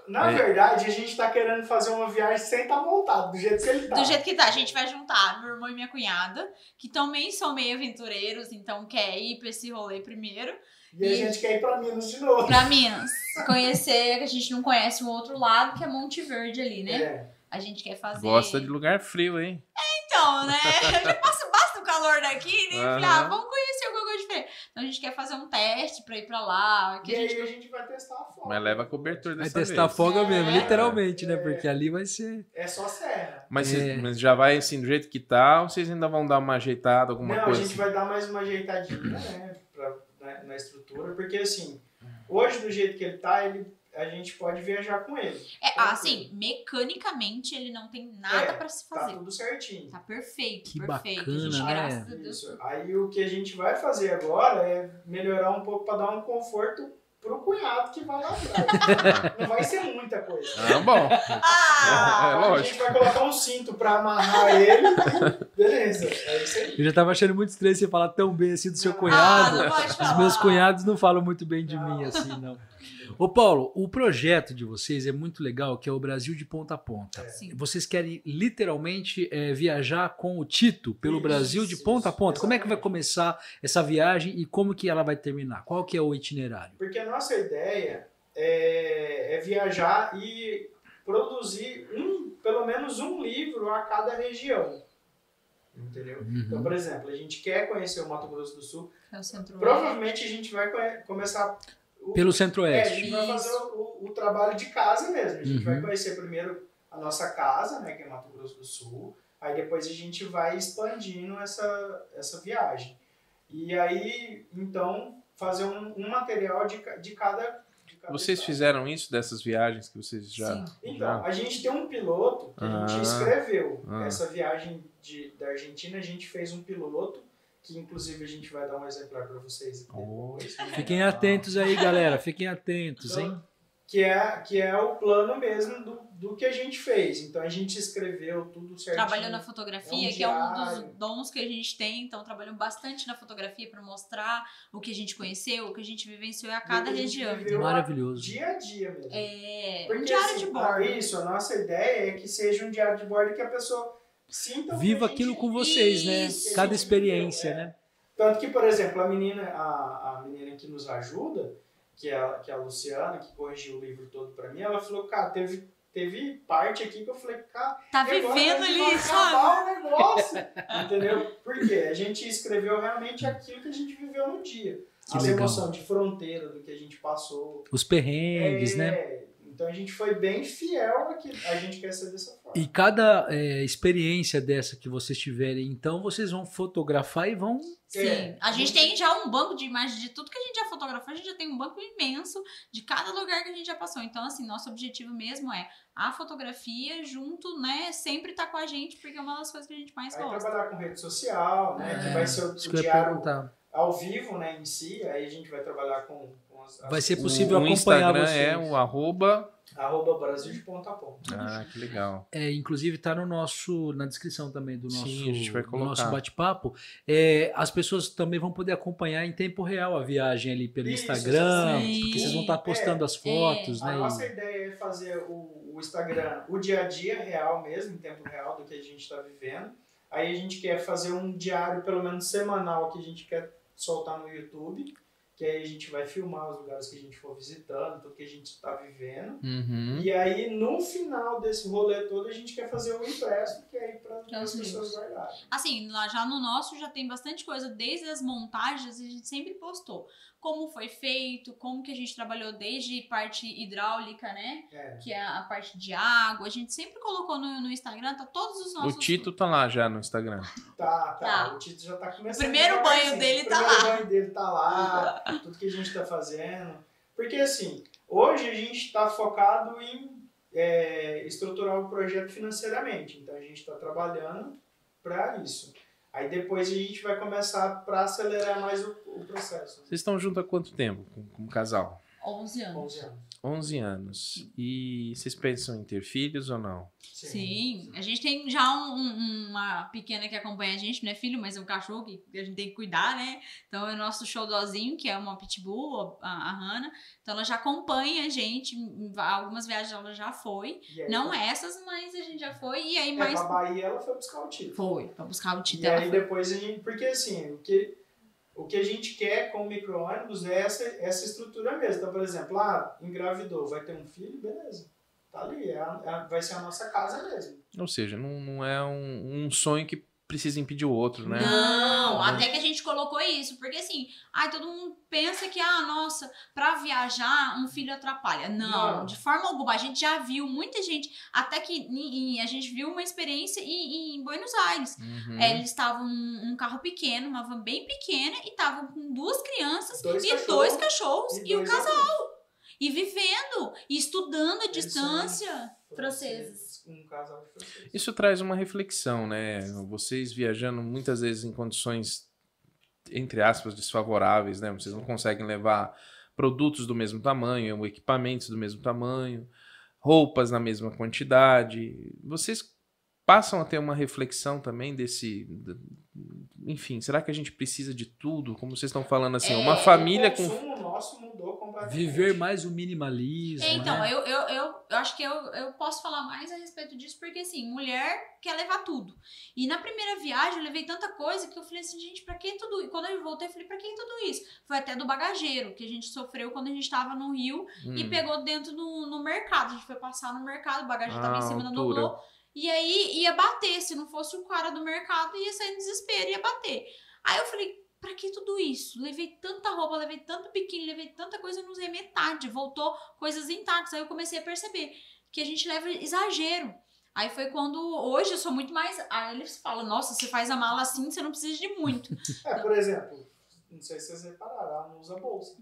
Na É. verdade, a gente tá querendo fazer uma viagem sem estar montado, do jeito que ele tá. Do jeito que tá, a gente vai juntar meu irmão e minha cunhada, que também são meio aventureiros, então quer ir pra esse rolê primeiro. E a gente quer ir pra Minas de novo. Pra [laughs] Minas. Conhecer, que a gente não conhece um outro lado, que é Monte Verde ali, né? É. A gente quer fazer. Gosta de lugar frio, hein? Então, né? [laughs] Já passa, basta o calor daqui, né? Aham. ah, vamos conhecer. Então a gente quer fazer um teste pra ir pra lá. Que E a aí gente... a gente vai testar a folga. Mas leva cobertor Vai dessa testar a vez. folga É. mesmo, literalmente, né? É. Porque ali vai ser. É só serra. Mas, É. vocês- mas já vai assim do jeito que tá, ou vocês ainda vão dar uma ajeitada, alguma Não, coisa? a gente vai dar mais uma ajeitadinha, né, pra, na, na estrutura, porque assim, hoje do jeito que ele tá, ele, a gente pode viajar com ele. É, assim, mecanicamente ele não tem nada É, pra se Tá fazer. tudo certinho. Tá perfeito, Que perfeito. bacana, a gente, né? graças a Deus. Isso. Aí o que a gente vai fazer agora é melhorar um pouco para dar um conforto pro cunhado que vai lá atrás. [laughs] Não vai ser muita coisa. Ah, bom. Ah! É, a lógico. gente vai colocar um cinto para amarrar ele. Beleza, é isso aí. Eu já tava achando muito estranho você falar tão bem assim do seu Ah, Ah, cunhado. não pode falar. Os meus cunhados não falam muito bem de Não. mim assim, não. [laughs] Ô Paulo, o projeto de vocês é muito legal, que é o Brasil de ponta a ponta. Sim. Vocês querem literalmente é, viajar com o Tito pelo Isso, Brasil de ponta a isso, ponta. Como é que vai exatamente. começar essa viagem e como que ela vai terminar? Qual que é o itinerário? Porque a nossa ideia é, é viajar e produzir um, pelo menos um livro a cada região. Entendeu? Então, por exemplo, a gente quer conhecer o Mato Grosso do Sul. É o centro Provavelmente a gente vai começar. O, Pelo é, a Centro-Oeste. gente vai fazer o, o- trabalho de casa mesmo. A gente Uhum. vai conhecer primeiro a nossa casa, né, que é Mato Grosso do Sul. Aí depois a gente vai expandindo essa, essa viagem. E aí, então, fazer um, um material de, de cada. Vocês estado. fizeram isso dessas viagens que vocês já. Sim. Então, já- a gente tem um piloto que a gente Ah. escreveu. Ah. Essa viagem de, da Argentina, a gente fez um piloto, que inclusive a gente vai dar um exemplar para vocês aqui Oh. Fiquem atentos aí, galera. Fiquem atentos, hein? Que é, que é o plano mesmo do, do que a gente fez. Então a gente escreveu tudo certinho. Trabalhou na fotografia, É um que é um dos dons que a gente tem, então trabalhamos bastante na fotografia para mostrar o que a gente conheceu, o que a gente vivenciou a cada a região. viveu Maravilhoso. Dia a dia mesmo. É, um Porque, diário assim, de ah, bordo. Isso, a nossa ideia é que seja um diário de bordo que a pessoa sinta o que Viva a gente- aquilo com vocês, né? Isso. Cada que a gente experiência, viveu, é. né? Tanto que, por exemplo, a menina, a, a menina que nos ajuda, que é, a- que é a Luciana, que corrigiu o livro todo pra mim, ela falou, cara, teve, teve parte aqui que eu falei, cara, Tá vivendo a ali, sabe? acabar o negócio, entendeu? Porque a gente escreveu realmente aquilo que a gente viveu no dia. Que As legal. emoções de fronteira, do que a gente passou. Os perrengues, É, né? Então a gente foi bem fiel àquilo. A gente quer ser dessa forma. E cada é, experiência dessa que vocês tiverem, então, vocês vão fotografar e vão. Sim, É, a gente tem já um banco de imagens de tudo que a gente já fotografou, a gente já tem um banco imenso de cada lugar que a gente já passou. Então, assim, nosso objetivo mesmo é a fotografia junto, né? Sempre tá com a gente, porque é uma das coisas que a gente mais Aí gosta. trabalhar com rede social, né? que vai ser o, o que diário. Ao vivo, né, em si, aí a gente vai trabalhar com, com as, Vai ser O- possível o, acompanhar Instagram vocês. é o arroba. arroba Brasil de ponta a ponta. Ah, que legal. É, inclusive tá no nosso na descrição também do Sim, nosso, a gente vai do colocar. nosso bate-papo. É, as pessoas também vão poder acompanhar em tempo real a viagem ali pelo Isso, Instagram, sim. porque vocês vão estar postando É, as fotos, A né? nossa e- ideia é fazer o, o Instagram, o dia a dia real mesmo, em tempo real do que a gente está vivendo. Aí a gente quer fazer um diário, pelo menos semanal, que a gente quer soltar no YouTube. Que aí a gente vai filmar os lugares que a gente for visitando, tudo que a gente está vivendo. Uhum. E aí, no final desse rolê todo, a gente quer fazer o impresso, que é aí para as pessoas guardarem. Assim, lá já no nosso já tem bastante coisa, desde as montagens a gente sempre postou. Como foi feito, como que a gente trabalhou desde parte hidráulica, né? É. Que é a parte de água. A gente sempre colocou no, no Instagram, tá todos os nossos. O Tito tá lá já no Instagram. Tá, tá. Tá. O Tito já tá começando. O primeiro banho devagarzinho. dele o tá primeiro lá. banho dele tá lá, tudo que a gente tá fazendo. Porque assim, hoje a gente tá focado em é, estruturar o projeto financeiramente. Então a gente tá trabalhando para isso. Aí depois a gente vai começar para acelerar mais o, o processo. Vocês estão juntos há quanto tempo com, com casal? 11 anos. 11 anos. 11 anos. E vocês pensam em ter filhos ou não? Sim, a gente tem já um- um- uma pequena que acompanha a gente, não é filho, mas é um cachorro que a gente tem que cuidar, né? Então é o nosso showdozinho, que é uma pitbull, a, a Hannah. Então ela já acompanha a gente, algumas viagens ela já foi. E aí, Não essas, mas a gente já foi. E aí É, mais. pra Bahia ela foi buscar o título. Foi, pra buscar o E título. ela aí foi. depois a gente. Porque assim, o que, o que a gente quer com o micro-ônibus é essa, essa estrutura mesmo. Então, por exemplo, ah, engravidou, vai ter um filho, beleza. Tá ali, é a- é a- vai ser a nossa casa mesmo. Ou seja, não, não é um, um sonho que precisa impedir o outro, né? Não, até que a gente colocou isso, porque assim, ai, todo mundo pensa que, ah, nossa, pra viajar um filho atrapalha. Não, Não. de forma alguma. A gente já viu muita gente, até que em- em- a gente viu uma experiência em, em Buenos Aires. Uhum. É, eles estavam num um carro pequeno, uma van bem pequena, e estavam com duas crianças Dois e cachorros dois cachorros e, o dois casal. adultos. E vivendo, e estudando à distância franceses. Um casal de franceses. Isso traz uma reflexão, né? Vocês viajando muitas vezes em condições, entre aspas, desfavoráveis, né? Vocês não conseguem levar produtos do mesmo tamanho, equipamentos do mesmo tamanho, roupas na mesma quantidade. Vocês passam a ter uma reflexão também desse. Enfim, será que a gente precisa de tudo? Como vocês estão falando assim, É, uma família o com. consumo nosso mudou completamente. Viver mais o minimalismo. É, então, né? eu, eu, eu, eu acho que eu, eu posso falar mais a respeito disso, porque assim, mulher quer levar tudo. E na primeira viagem eu levei tanta coisa que eu falei assim, gente, pra que tudo isso? Quando eu voltei, eu falei, pra que tudo isso? Foi até do bagageiro, que a gente sofreu quando a gente tava no Rio e Hum, pegou dentro no, no mercado. A gente foi passar no mercado, o bagageiro tava Ah, em cima da. Doblô. E aí ia bater, se não fosse o cara do mercado, ia sair no desespero, ia bater. Aí eu falei, pra que tudo isso? Levei tanta roupa, levei tanto biquíni, levei tanta coisa, eu não usei metade. Voltou coisas intactas. Aí eu comecei a perceber que a gente leva exagero. Aí foi quando hoje eu sou muito mais. Aí eles falam, nossa, você faz a mala assim, você não precisa de muito. [laughs] É, por exemplo, não sei se vocês repararam, ela não usa bolsa.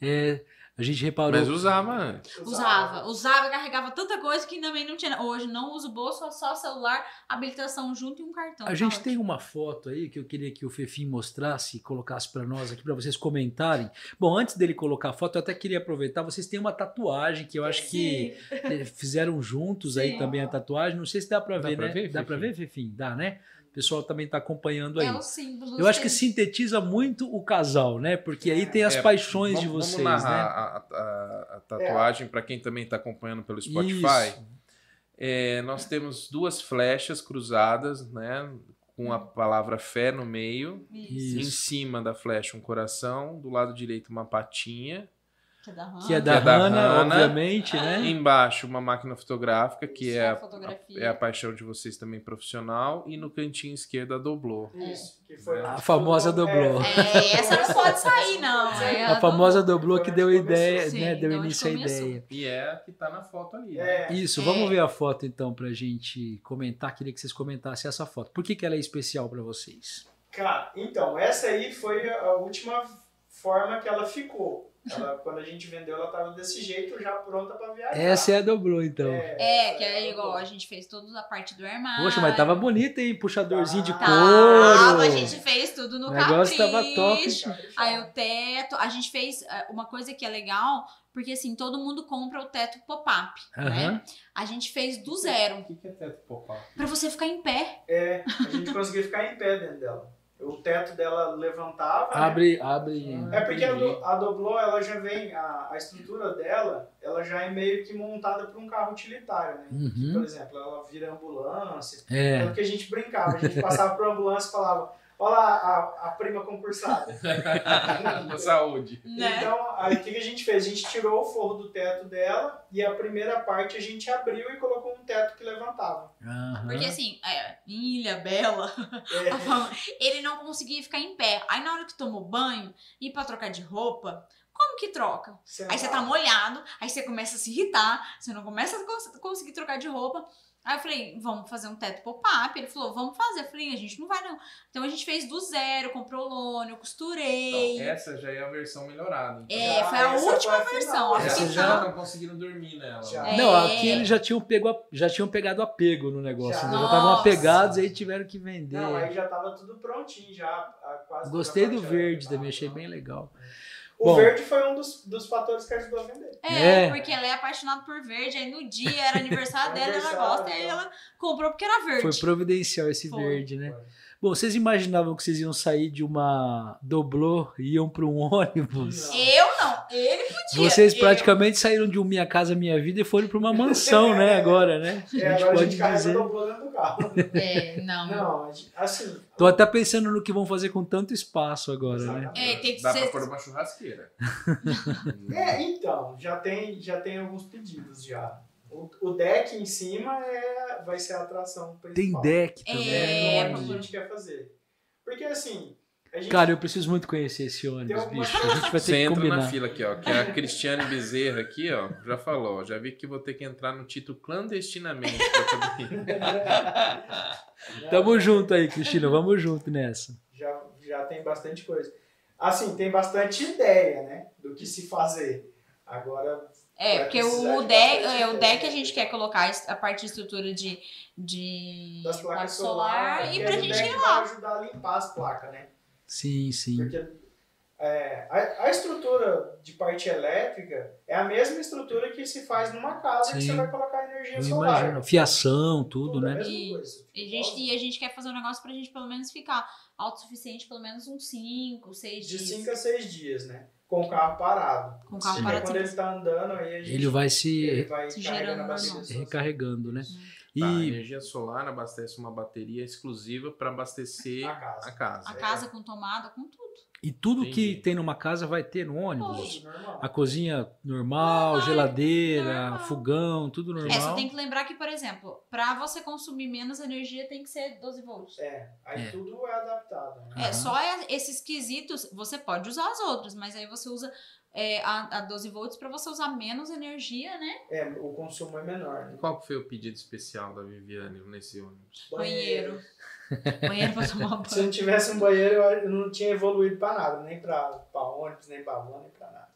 É, a gente reparou. Mas usava antes. Usava, usava, carregava tanta coisa que também não tinha. Hoje não uso bolsa, só celular, habilitação junto e um cartão. A Tá gente ótimo. tem uma foto aí que eu queria que o Fefim mostrasse e colocasse para nós aqui, para vocês comentarem. Bom, antes dele colocar a foto, eu até queria aproveitar. Vocês têm uma tatuagem que eu acho que eh, fizeram juntos aí Sim. também a tatuagem. Não sei se dá para Dá ver, pra né? ver, dá para ver, Fefim? Dá, né? O pessoal também está acompanhando aí. É o símbolo. Eu acho que sintetiza muito o casal, né? Porque aí tem as É, paixões vamos, de vocês, vamos né? a, a- a tatuagem para quem também está acompanhando pelo Spotify. É, nós temos duas flechas cruzadas, né? Com a palavra fé no meio. Isso. Em cima da flecha um coração. Do lado direito uma patinha. Que é da Hannah. Que é da, é da Hannah, Hannah. obviamente, né? Embaixo uma máquina fotográfica, que Isso, é a a, é a paixão de vocês também profissional. E no cantinho esquerdo a doblô. Isso, que foi A famosa doblô. É, essa não pode sair, não. É A famosa doblô que deu ideia, Sim, né? Deu início à ideia. E é a que tá na foto ali. né? É, Isso, É. vamos ver a foto então pra gente comentar. Queria que vocês comentassem essa foto. Por que, que ela é especial pra vocês? Cara, então, essa aí foi a última forma que ela ficou. Ela, quando a gente vendeu, ela tava desse jeito, já pronta pra viajar. Essa é a doblô, então. É, que é igual, a gente fez toda a parte do armário. Poxa, mas tava bonita, hein? Puxadorzinho de Tá, couro. Tava, a gente fez tudo no O negócio tava capricho. top. Aí o teto, a gente fez é, uma coisa que é legal, porque assim, todo mundo compra o teto pop-up, Aham. né? A gente fez do zero, O que, que é teto pop-up? pra você ficar em pé. É, a gente conseguia ficar em pé dentro dela. O teto dela levantava. né? Abre, abre. É porque a, do, a Doblô, ela já vem, a, a estrutura dela, ela já é meio que montada para um carro utilitário, né? Uhum. Por exemplo, ela vira ambulância. É. Tanto que a gente brincava, a gente passava por ambulância e falava, olha lá a, a prima concursada. [laughs] Na saúde. Né? Então, aí o que, que a gente fez? A gente tirou o forro do teto dela e a primeira parte a gente abriu e colocou um teto que levantava. Aham. Porque assim, é, Ilha Bela, É, [laughs] fama- ele não conseguia ficar em pé. Aí na hora que tomou banho, ir pra trocar de roupa, como que troca? Aí você tá molhado, aí você começa a se irritar, você não começa a cons- conseguir trocar de roupa. Aí eu falei, vamos fazer um teto pop-up. Ele falou, vamos fazer. Eu falei, a gente não vai não. Então a gente fez do zero, comprou lona, eu costurei. Então, essa já é a versão melhorada. Então. É, foi a última foi a versão. a Essa já estão conseguindo dormir nela. Já. né? Não, É. aqui eles já tinham, pego, já tinham pegado apego no negócio. Já. né? Já estavam apegados aí tiveram que vender. Não, aí já tava tudo prontinho, já quase Gostei do verde também, achei bem legal. O Bom. verde foi um dos, dos fatores que ajudou a vender. É, É. porque ela é apaixonada por verde. Aí no dia era [laughs] aniversário dela, ela Aniversário, gosta. Aí então. ela comprou porque era verde. Foi providencial esse Foi. verde, né? Bom, vocês imaginavam que vocês iam sair de uma doblô e iam para um [laughs] ônibus? Não. Eu não, ele podia. Vocês Eu- praticamente saíram de um Minha Casa Minha Vida e foram para uma mansão, né? [laughs] Agora, né? É, A gente agora a pode gente carrega dizer. o dobrou dentro do carro. É, não. Não, a gente- assim. Tô até pensando no que vão fazer com tanto espaço agora, né? Exatamente. É, tem que Dá ser. pra pôr uma churrasqueira. [laughs] É, então, já tem, já tem alguns pedidos já. O, o deck em cima é, vai ser a atração Tem principal. deck É, também. É, pra o que a gente quer fazer. Porque assim, a gente Cara, eu preciso muito conhecer esse ônibus, Tem uma- bicho. A gente vai ter Você que entra combinar. na fila aqui, ó. Que é a Cristiane Bezerra aqui, ó. Já falou, já vi que vou ter que entrar no título clandestinamente. pra poder- [laughs] Tamo junto aí, Cristina. Vamos junto nessa. já, já tem bastante coisa. Assim, tem bastante ideia, né? Do que se fazer. Agora, É, Vai porque o de deck, é, o deck a gente quer colocar a parte de estrutura de, de das placas placa solar, e que pra gente ir vai lá. ajudar a limpar as placas, né? Sim, sim. Porque é, a, a estrutura de parte elétrica é a mesma estrutura que se faz numa casa que Sim. você vai colocar energia Eu solar. imagino. Fiação, tudo, é a né? mesma E- coisa. E a, gente, e a gente quer fazer um negócio pra gente pelo menos ficar autossuficiente pelo menos uns 5, 6 De dias. 5 a 6 dias, né? Com o carro parado. Com o carro Porque parado. quando ele tá andando, aí a gente Ele vai ele se vai se carregando a bateria recarregando, né? Tá, a E energia solar abastece uma bateria exclusiva para abastecer A casa. a casa. A casa com tomada, com tudo. E tudo Entendi. que tem numa casa vai ter no ônibus. Normal. A cozinha normal, Normal, geladeira, normal. fogão, tudo normal. É, você tem que lembrar que, por exemplo, pra você consumir menos energia tem que ser 12 volts. É, aí É. tudo é adaptado. Né? É, Aham. só é- esses quesitos, você pode usar as outras, mas aí você usa é, a, a 12 volts pra você usar menos energia, né? É, o consumo é menor. Né? Qual foi o pedido especial da Viviane nesse ônibus? Banheiro. Banheiro pra tomar [laughs] Se eu não banho. tivesse um banheiro, eu não tinha evoluído pra nada, nem pra, pra ônibus, nem pra van, nem pra nada.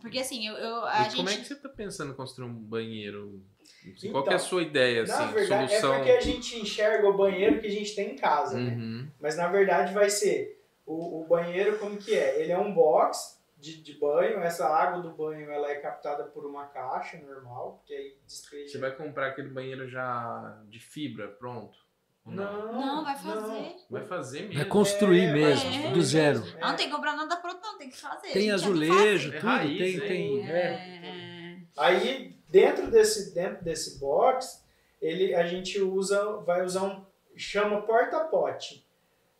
Porque assim, eu, eu- a e gente. como é que você tá pensando em construir um banheiro? Então, qual que é a sua ideia, na assim, verdade, solução? é porque a gente enxerga o banheiro que a gente tem em casa, né? Uhum. Mas na verdade vai ser o, o banheiro como que é? Ele é um box de, de banho, essa água do banho ela é captada por uma caixa normal, que aí despeja. Você vai comprar aquele banheiro já de fibra, pronto? Não, Não, vai fazer. Vai fazer mesmo. Vai construir É, mesmo, é. do zero. É. Não tem que comprar nada pronto, não, tem que fazer. Tem já azulejo, É tudo, raiz, tem, é. tem. fazer. é. É. Aí dentro desse dentro desse box, ele a gente usa vai usar um chama porta-pote,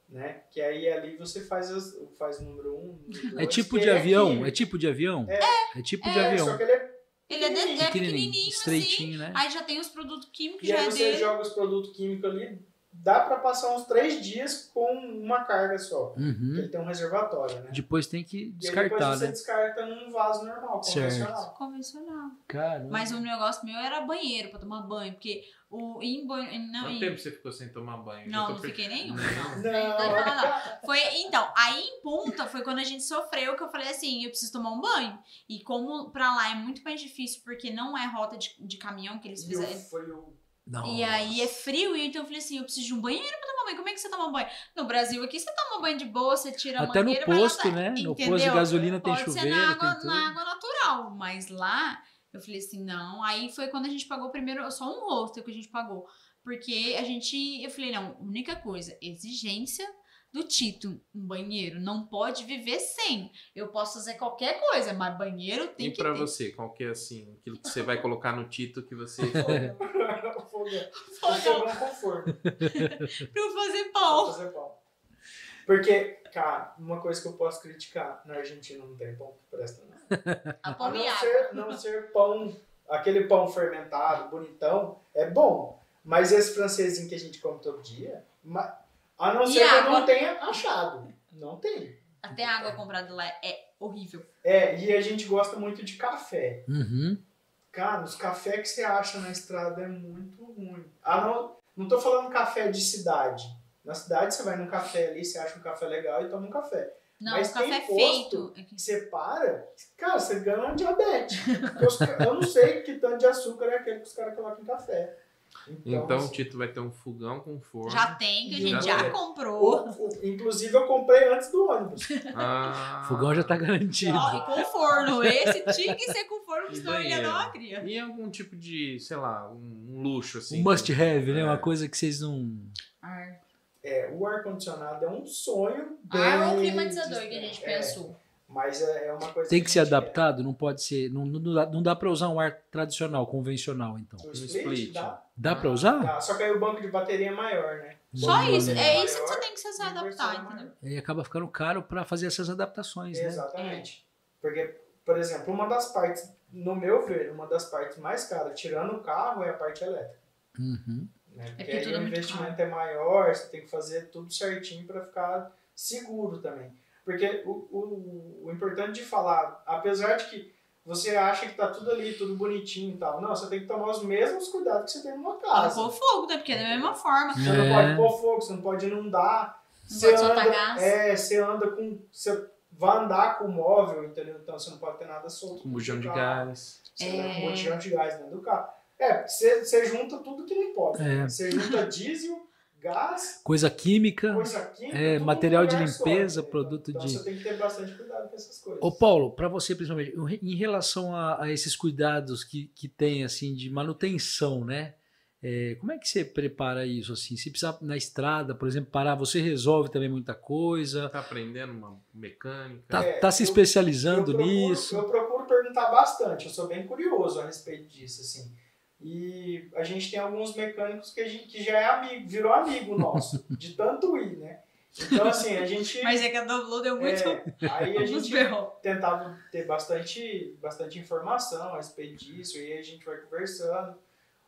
né? Que aí ali você faz as, faz o número um, número É tipo de avião? É tipo de avião? É. É tipo de É, avião. só que ele é Ele é, de, é pequenininho, assim. estreitinho, né? Aí já tem os produtos químicos, E já aí é você dele. joga os produtos químicos ali, dá pra passar uns três dias com uma carga só. Uhum. ele tem um reservatório, né? Depois tem que e descartar, depois você né? descarta num vaso normal, Certo. convencional. Convencional. Caramba. Mas o negócio meu era banheiro pra tomar banho, porque o em banho. Não, Quanto em- tempo você ficou sem tomar banho? não, não per- fiquei [laughs] nenhum. Não. Não. Não. Foi, então, aí em Punta foi quando a gente sofreu que eu falei assim, eu preciso tomar um banho. E como pra lá é muito mais difícil, porque não é rota de, de caminhão que eles E fizeram. foi o Não. E aí é frio, e então eu falei assim, eu preciso de um banheiro pra tomar banho. Como é que você toma banho? No Brasil aqui você toma banho de boa, você tira a Até no mangueira vai posto, lá, né? No entendeu? posto de gasolina tem Pode ser chuveiro, na água, tem tudo. na água natural, mas lá eu falei assim, não. Aí foi quando a gente pagou primeiro, só um hostel que a gente pagou. Porque a gente, eu falei, não, única coisa, exigência do Tito, um banheiro, não pode viver sem. Eu posso fazer qualquer coisa, mas banheiro tem E que pra ter. você, qual que é assim, aquilo que você vai colocar no título que você. [laughs] [laughs] fogão. Fogão com forno. Pra eu fazer Pra pão. fazer pão. Porque, cara, uma coisa que eu posso criticar, na Argentina não tem pão que presta, não. A pão não ser, não ser pão, aquele pão fermentado, bonitão, é bom. Mas esse francesinho que a gente come todo dia, a não E ser que eu água? não tenha achado. Não tem. Até a água comprada lá é horrível. É, e a gente gosta muito de café. Uhum. Cara, os cafés que você acha na estrada é muito ruim. Ah, não, não tô falando café de cidade. Na cidade você vai num café ali, você acha um café legal e toma um café. Não, Mas o café tem feito. Que você para, cara, você ganha um diabetes. Eu não sei que tanto de açúcar é aquele que os caras colocam em café. Então o assim, Tito vai ter um fogão com forno. Já tem, que a gente o- já comprou. o- o- inclusive eu comprei antes do ônibus. Ah, Fogão já tá garantido. Ó, e com forno. Esse tinha que ser com forno, E ia banheiro? uma cria. E algum tipo de, sei lá, um, um luxo assim. Um must have, né? É. Uma coisa que vocês não. É, o ar-condicionado é um sonho. bem Ar ou climatizador que a gente distante. É, pensou. mas é é uma coisa Tem que ser a gente adaptado, não pode ser. Não, não, dá, não dá pra usar um ar tradicional, convencional, então. O split, split. dá, Dá pra Ah, usar? dá. Só que aí o banco de bateria é maior, né? Só isso. É isso que você tem que se inversão adaptar, entendeu? E acaba ficando caro pra fazer essas adaptações, né? Exatamente. Porque, por exemplo, uma das partes no meu ver, uma das partes mais caras, tirando o carro, é a parte elétrica. Uhum. Né? Porque porque aí é o muito investimento é maior, você tem que fazer tudo certinho para ficar seguro também. Porque o, o, o importante de falar, apesar de que você acha que tá tudo ali, tudo bonitinho e tal, não, você tem que tomar os mesmos cuidados que você tem numa Não casa. pôr fogo, né? Porque é da mesma forma. Você não É. pode pôr fogo, você não pode inundar. Não Você pode soltar anda, gás. é, você anda com. Você vai andar com o móvel, entendeu? Então você não pode ter nada solto. Com bujão de gás. Você anda É. com um bujão de gás dentro do carro. É, você, você junta tudo que não pode. É. Você junta diesel, gás, Coisa química. coisa química. É, material de só, limpeza, produto então, de- você tem que ter bastante cuidado com essas coisas. Ô Paulo, para você principalmente, em relação a, a esses cuidados que, que tem assim de manutenção, né? É, como é que você prepara isso assim? Se precisar na estrada, por exemplo, parar, você resolve também muita coisa? Tá aprendendo uma mecânica. Tá, É, tá se eu- especializando eu procuro, nisso? Eu procuro perguntar bastante, eu sou bem curioso a respeito disso, assim. E a gente tem alguns mecânicos que, a gente, que já é amigo, virou amigo nosso, [laughs] de tanto ir, né? Então, assim, a gente. [laughs] Mas é que a Download deu muito. é, aí a [laughs] gente tentava ter bastante, bastante informação a respeito disso, e aí a gente vai conversando.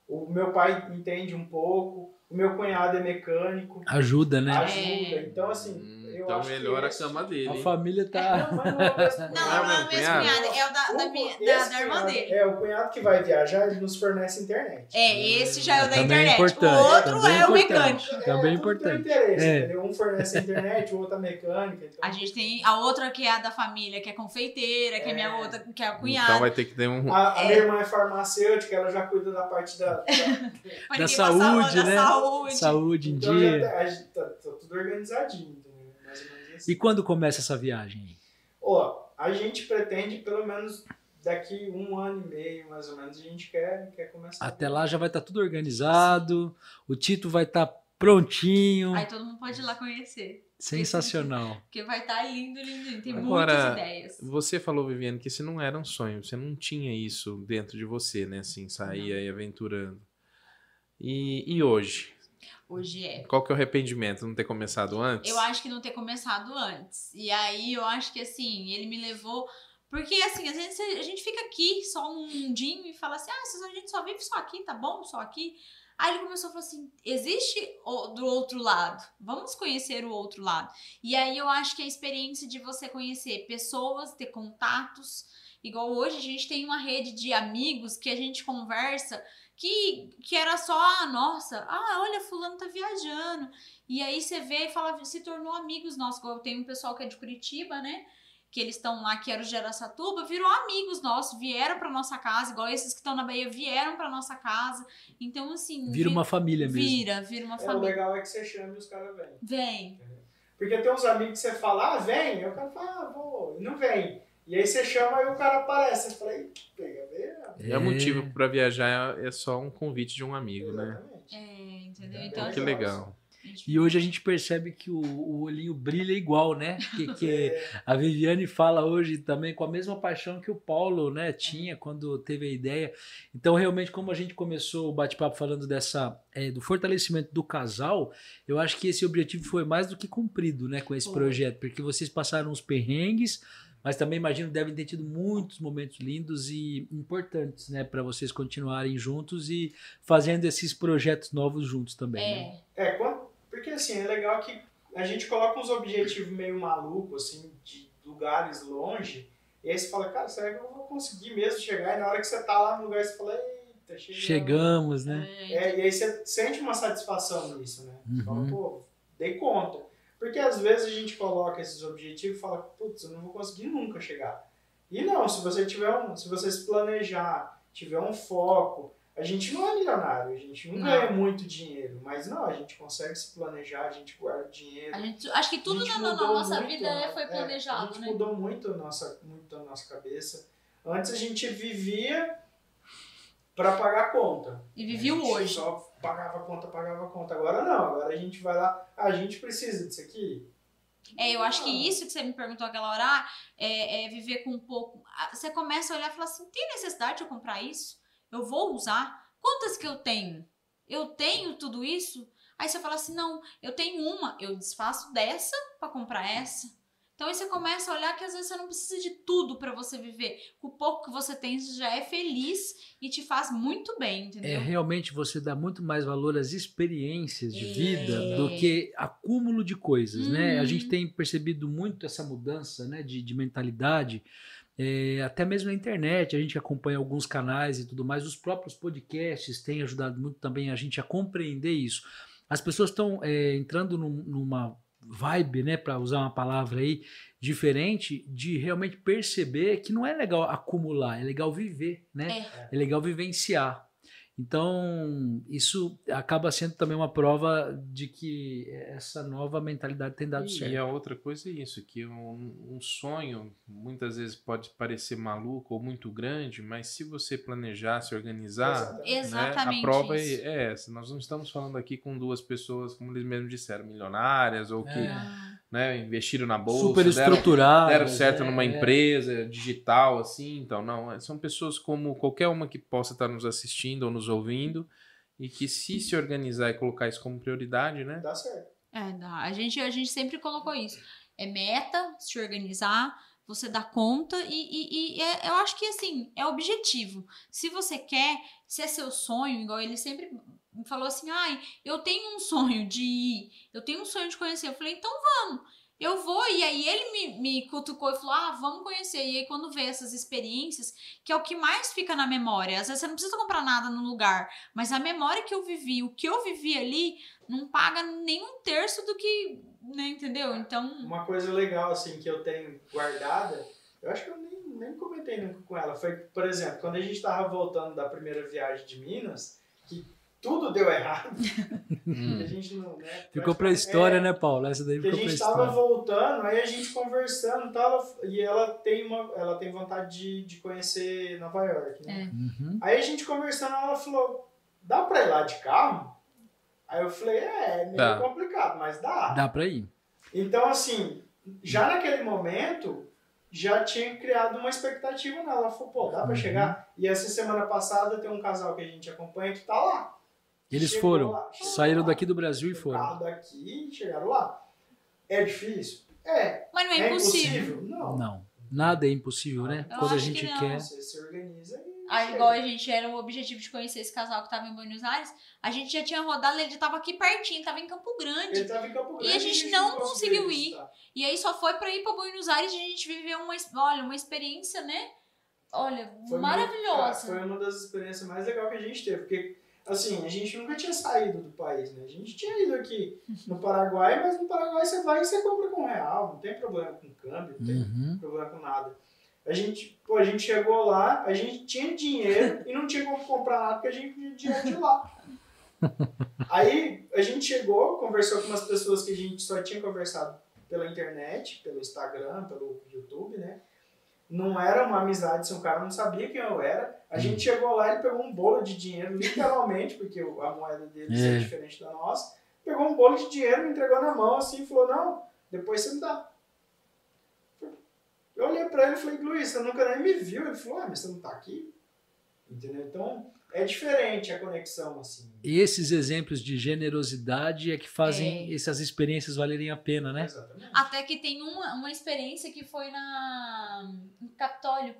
O meu pai entende um pouco, o meu cunhado é mecânico, Ajuda, né? ajuda. É. Então, assim, Hum, então melhora a cama dele. A hein? família tá. Não, não é o mesmo Não, cunhado. não é o meu mesmo cunhado? cunhado, é o da, da, O- minha, da, da irmã cunhado- dele. É, o cunhado que vai viajar, ele nos fornece internet. É, esse já é o da Também é internet. importante, o outro também é é o mecânico. Também é tem importante. interesse, É. Um fornece a internet, o outro a mecânica. Então, A gente tem a outra que é a da família, que é confeiteira, que é, minha É. outra, que é a Então cunhada. vai ter que ter um. a, a É. minha irmã é farmacêutica, ela já cuida da parte da. [laughs] da- da saúde, da né? saúde. Saúde em então dia. tá, a tá, tá tudo organizadinho, entendeu? Mais ou menos assim. E quando começa essa viagem? Ó, a gente pretende pelo menos daqui um ano e meio, mais ou menos, a gente quer, quer começar. Até lá já vai estar tudo organizado, o Tito vai estar prontinho. Aí todo mundo pode ir lá conhecer. Sensacional. [laughs] Porque vai estar lindo, lindo, lindo. Tem Agora, muitas ideias. Você falou, Viviane, que esse não era um sonho. Você não tinha isso dentro de você, né? Assim, sair aí aventurando. E, e hoje? Hoje é. Qual que é o arrependimento? Não ter começado antes? Eu acho que não ter começado antes. E aí eu acho que assim, ele me levou. Porque assim, às vezes a gente fica aqui só num mundinho e fala assim: ah, a gente só vive só aqui, tá bom? Só aqui. Aí ele começou a falar assim: existe o- do outro lado, vamos conhecer o outro lado. E aí eu acho que a experiência de você conhecer pessoas, ter contatos, igual hoje a gente tem uma rede de amigos que a gente conversa que, que era só, ah, nossa, ah, olha, fulano tá viajando. E aí você vê e fala, se tornou amigos nossos. Igual eu tenho um pessoal que é de Curitiba, né? Que eles estão lá, que era o Geraçatuba, virou amigos nossos, vieram pra nossa casa, igual esses que estão na Bahia vieram pra nossa casa. Então, assim. Vira vi- uma família mesmo. Vira, vira uma É, o família. legal é que você chama e os caras vêm. Vem. Porque tem uns amigos que você fala, ah, vem, aí o cara fala, ah, vou, não vem. E aí você chama e o cara aparece. Fala, "Ih, pega, vem. É o motivo pra viajar é só um convite de um amigo, né? Exatamente. É, entendeu? É, Então, Que legal. a gente- E hoje a gente percebe que o, o olhinho brilha igual, né? Que, que É, a Viviane fala hoje também com a mesma paixão que o Paulo né, tinha quando teve a ideia. Então, realmente, como a gente começou o bate-papo falando dessa é, do fortalecimento do casal, eu acho que esse objetivo foi mais do que cumprido né, com esse projeto, porque vocês passaram uns perrengues, mas também imagino devem ter tido muitos momentos lindos e importantes né, para vocês continuarem juntos e fazendo esses projetos novos juntos também. né? É. É, porque assim, é legal que a gente coloca uns objetivos meio malucos, assim, de lugares longe, e aí você fala, cara, será que eu vou conseguir mesmo chegar? E na hora que você tá lá no lugar, você fala, eita, chegamos. Chegamos, né? É, É, e aí você sente uma satisfação nisso, né? Você fala, Uhum. pô, dei conta. Porque às vezes a gente coloca esses objetivos e fala, putz, eu não vou conseguir nunca chegar. E não, se você tiver um, se você se planejar, tiver um foco, a gente não é milionário, a gente não, Não. ganha muito dinheiro, mas não, a gente consegue se planejar, a gente guarda dinheiro. A gente, acho que tudo A na, na nossa muito, vida é, foi a planejado, gente né? mudou muito a nossa, muito a nossa cabeça. Antes a gente vivia para pagar a conta. E vivi o A gente hoje. Só pagava a conta, pagava a conta. Agora não, agora a gente vai lá, "Ah, a gente precisa disso aqui. É, eu acho que isso que você me perguntou aquela hora ah, é, é viver com um pouco. ah, Você começa a olhar e falar assim: tem necessidade de eu comprar isso? Eu vou usar? Quantas que eu tenho? Eu tenho tudo isso? Aí você fala assim: não, eu tenho uma, eu desfaço dessa pra comprar essa. Então aí você começa a olhar que às vezes você não precisa de tudo para você viver. O pouco que você tem, já é feliz e te faz muito bem, entendeu? É realmente você dá muito mais valor às experiências de vida É. do que acúmulo de coisas, né? A Uhum. gente tem percebido muito essa mudança, né, de, de mentalidade. É, até mesmo na internet, a gente acompanha alguns canais e tudo mais, os próprios podcasts têm ajudado muito também a gente a compreender isso. As pessoas estão é, entrando num- numa vibe, né, para usar uma palavra aí, diferente de realmente perceber que não é legal acumular, é legal viver, né? É, legal vivenciar. Então, isso acaba sendo também uma prova de que essa nova mentalidade tem dado E, certo. e a outra coisa é isso, que um, um sonho muitas vezes pode parecer maluco ou muito grande, mas se você planejar, se organizar, né, a prova é, isso. é essa. Nós não estamos falando aqui com duas pessoas, como eles mesmos disseram, milionárias ou que É. Ah, né, investiram na bolsa, Super deram, estruturado. deram certo é, numa é. empresa digital, assim. Então, não, são pessoas como qualquer uma que possa estar nos assistindo ou nos ouvindo e que se se organizar e colocar isso como prioridade, né? Dá certo. É, dá. A gente, a gente sempre colocou isso. É meta, se organizar, você dá conta e, e- e é- eu acho que assim, é objetivo. Se você quer, se é seu sonho, igual ele sempre falou assim, ai, eu tenho um sonho de ir, eu tenho um sonho de conhecer. Eu falei, então vamos. Eu vou, e aí ele me, me cutucou e falou: Ah, vamos conhecer. E aí, quando vê essas experiências, que é o que mais fica na memória. Às vezes você não precisa comprar nada no lugar, mas a memória que eu vivi, o que eu vivi ali, não paga nem um terço do que, né, entendeu? Então, Uma coisa legal, assim, que eu tenho guardada, eu acho que eu nem, nem comentei nunca com ela, foi, por exemplo, quando a gente tava voltando da primeira viagem de Minas, que tudo deu errado, [laughs] Hum. a gente não, né, Ficou pra história, é, né, Paulo? Essa daí a ficou pra gente tava história. voltando, aí a gente conversando e tal, e ela tem, uma, ela tem vontade de, de conhecer Nova York, né? Uhum. Aí a gente conversando, ela falou, dá pra ir lá de carro? Aí eu falei, é, é meio Dá. complicado, mas dá. Dá pra ir. Então, assim, já naquele momento, já tinha criado uma expectativa nela. Ela falou, pô, dá pra Uhum. chegar? E essa semana passada tem um casal que a gente acompanha que tá lá. Eles Chegou foram. lá, Saíram lá. daqui do Brasil e Chegaram foram. daqui e chegaram lá. É difícil? É. mas não é, É impossível. impossível? Não. Não. Nada é impossível, né? Eu Quando a gente que quer. Você se organiza e. Aí, chega. igual a gente era o objetivo de conhecer esse casal que tava em Buenos Aires, a gente já tinha rodado, ele já tava aqui pertinho, tava em Campo Grande. Ele tava em Campo E a Grande gente não conseguiu ir. E aí só foi pra ir pra Buenos Aires e a gente viveu uma, olha, uma experiência, né? Olha, Foi muito- maravilhosa. cara, foi uma das experiências mais legais que a gente teve, porque assim, a gente nunca tinha saído do país, né? A gente tinha ido aqui no Paraguai, mas no Paraguai você vai e você compra com real, não tem problema com câmbio, não tem Uhum. problema com nada. A gente, pô, a gente chegou lá, a gente tinha dinheiro e não tinha como comprar nada porque a gente tinha dinheiro de lá. [laughs] Aí a gente chegou, conversou com umas pessoas que a gente só tinha conversado pela internet, pelo Instagram, pelo YouTube, né? Não era uma amizade se um cara não sabia quem eu era. A gente chegou lá, ele pegou um bolo de dinheiro, literalmente, porque a moeda deles é. É. diferente da nossa. Pegou um bolo de dinheiro, me entregou na mão assim e falou: Não, depois você me dá. Eu olhei pra ele e falei: Luiz, você nunca nem me viu. Ele falou: Ah, mas você não tá aqui? Entendeu? Então é diferente a conexão, assim. E esses exemplos de generosidade é que fazem É. essas experiências valerem a pena, né? Exatamente. Até que tem uma, uma experiência que foi na no Capitólio,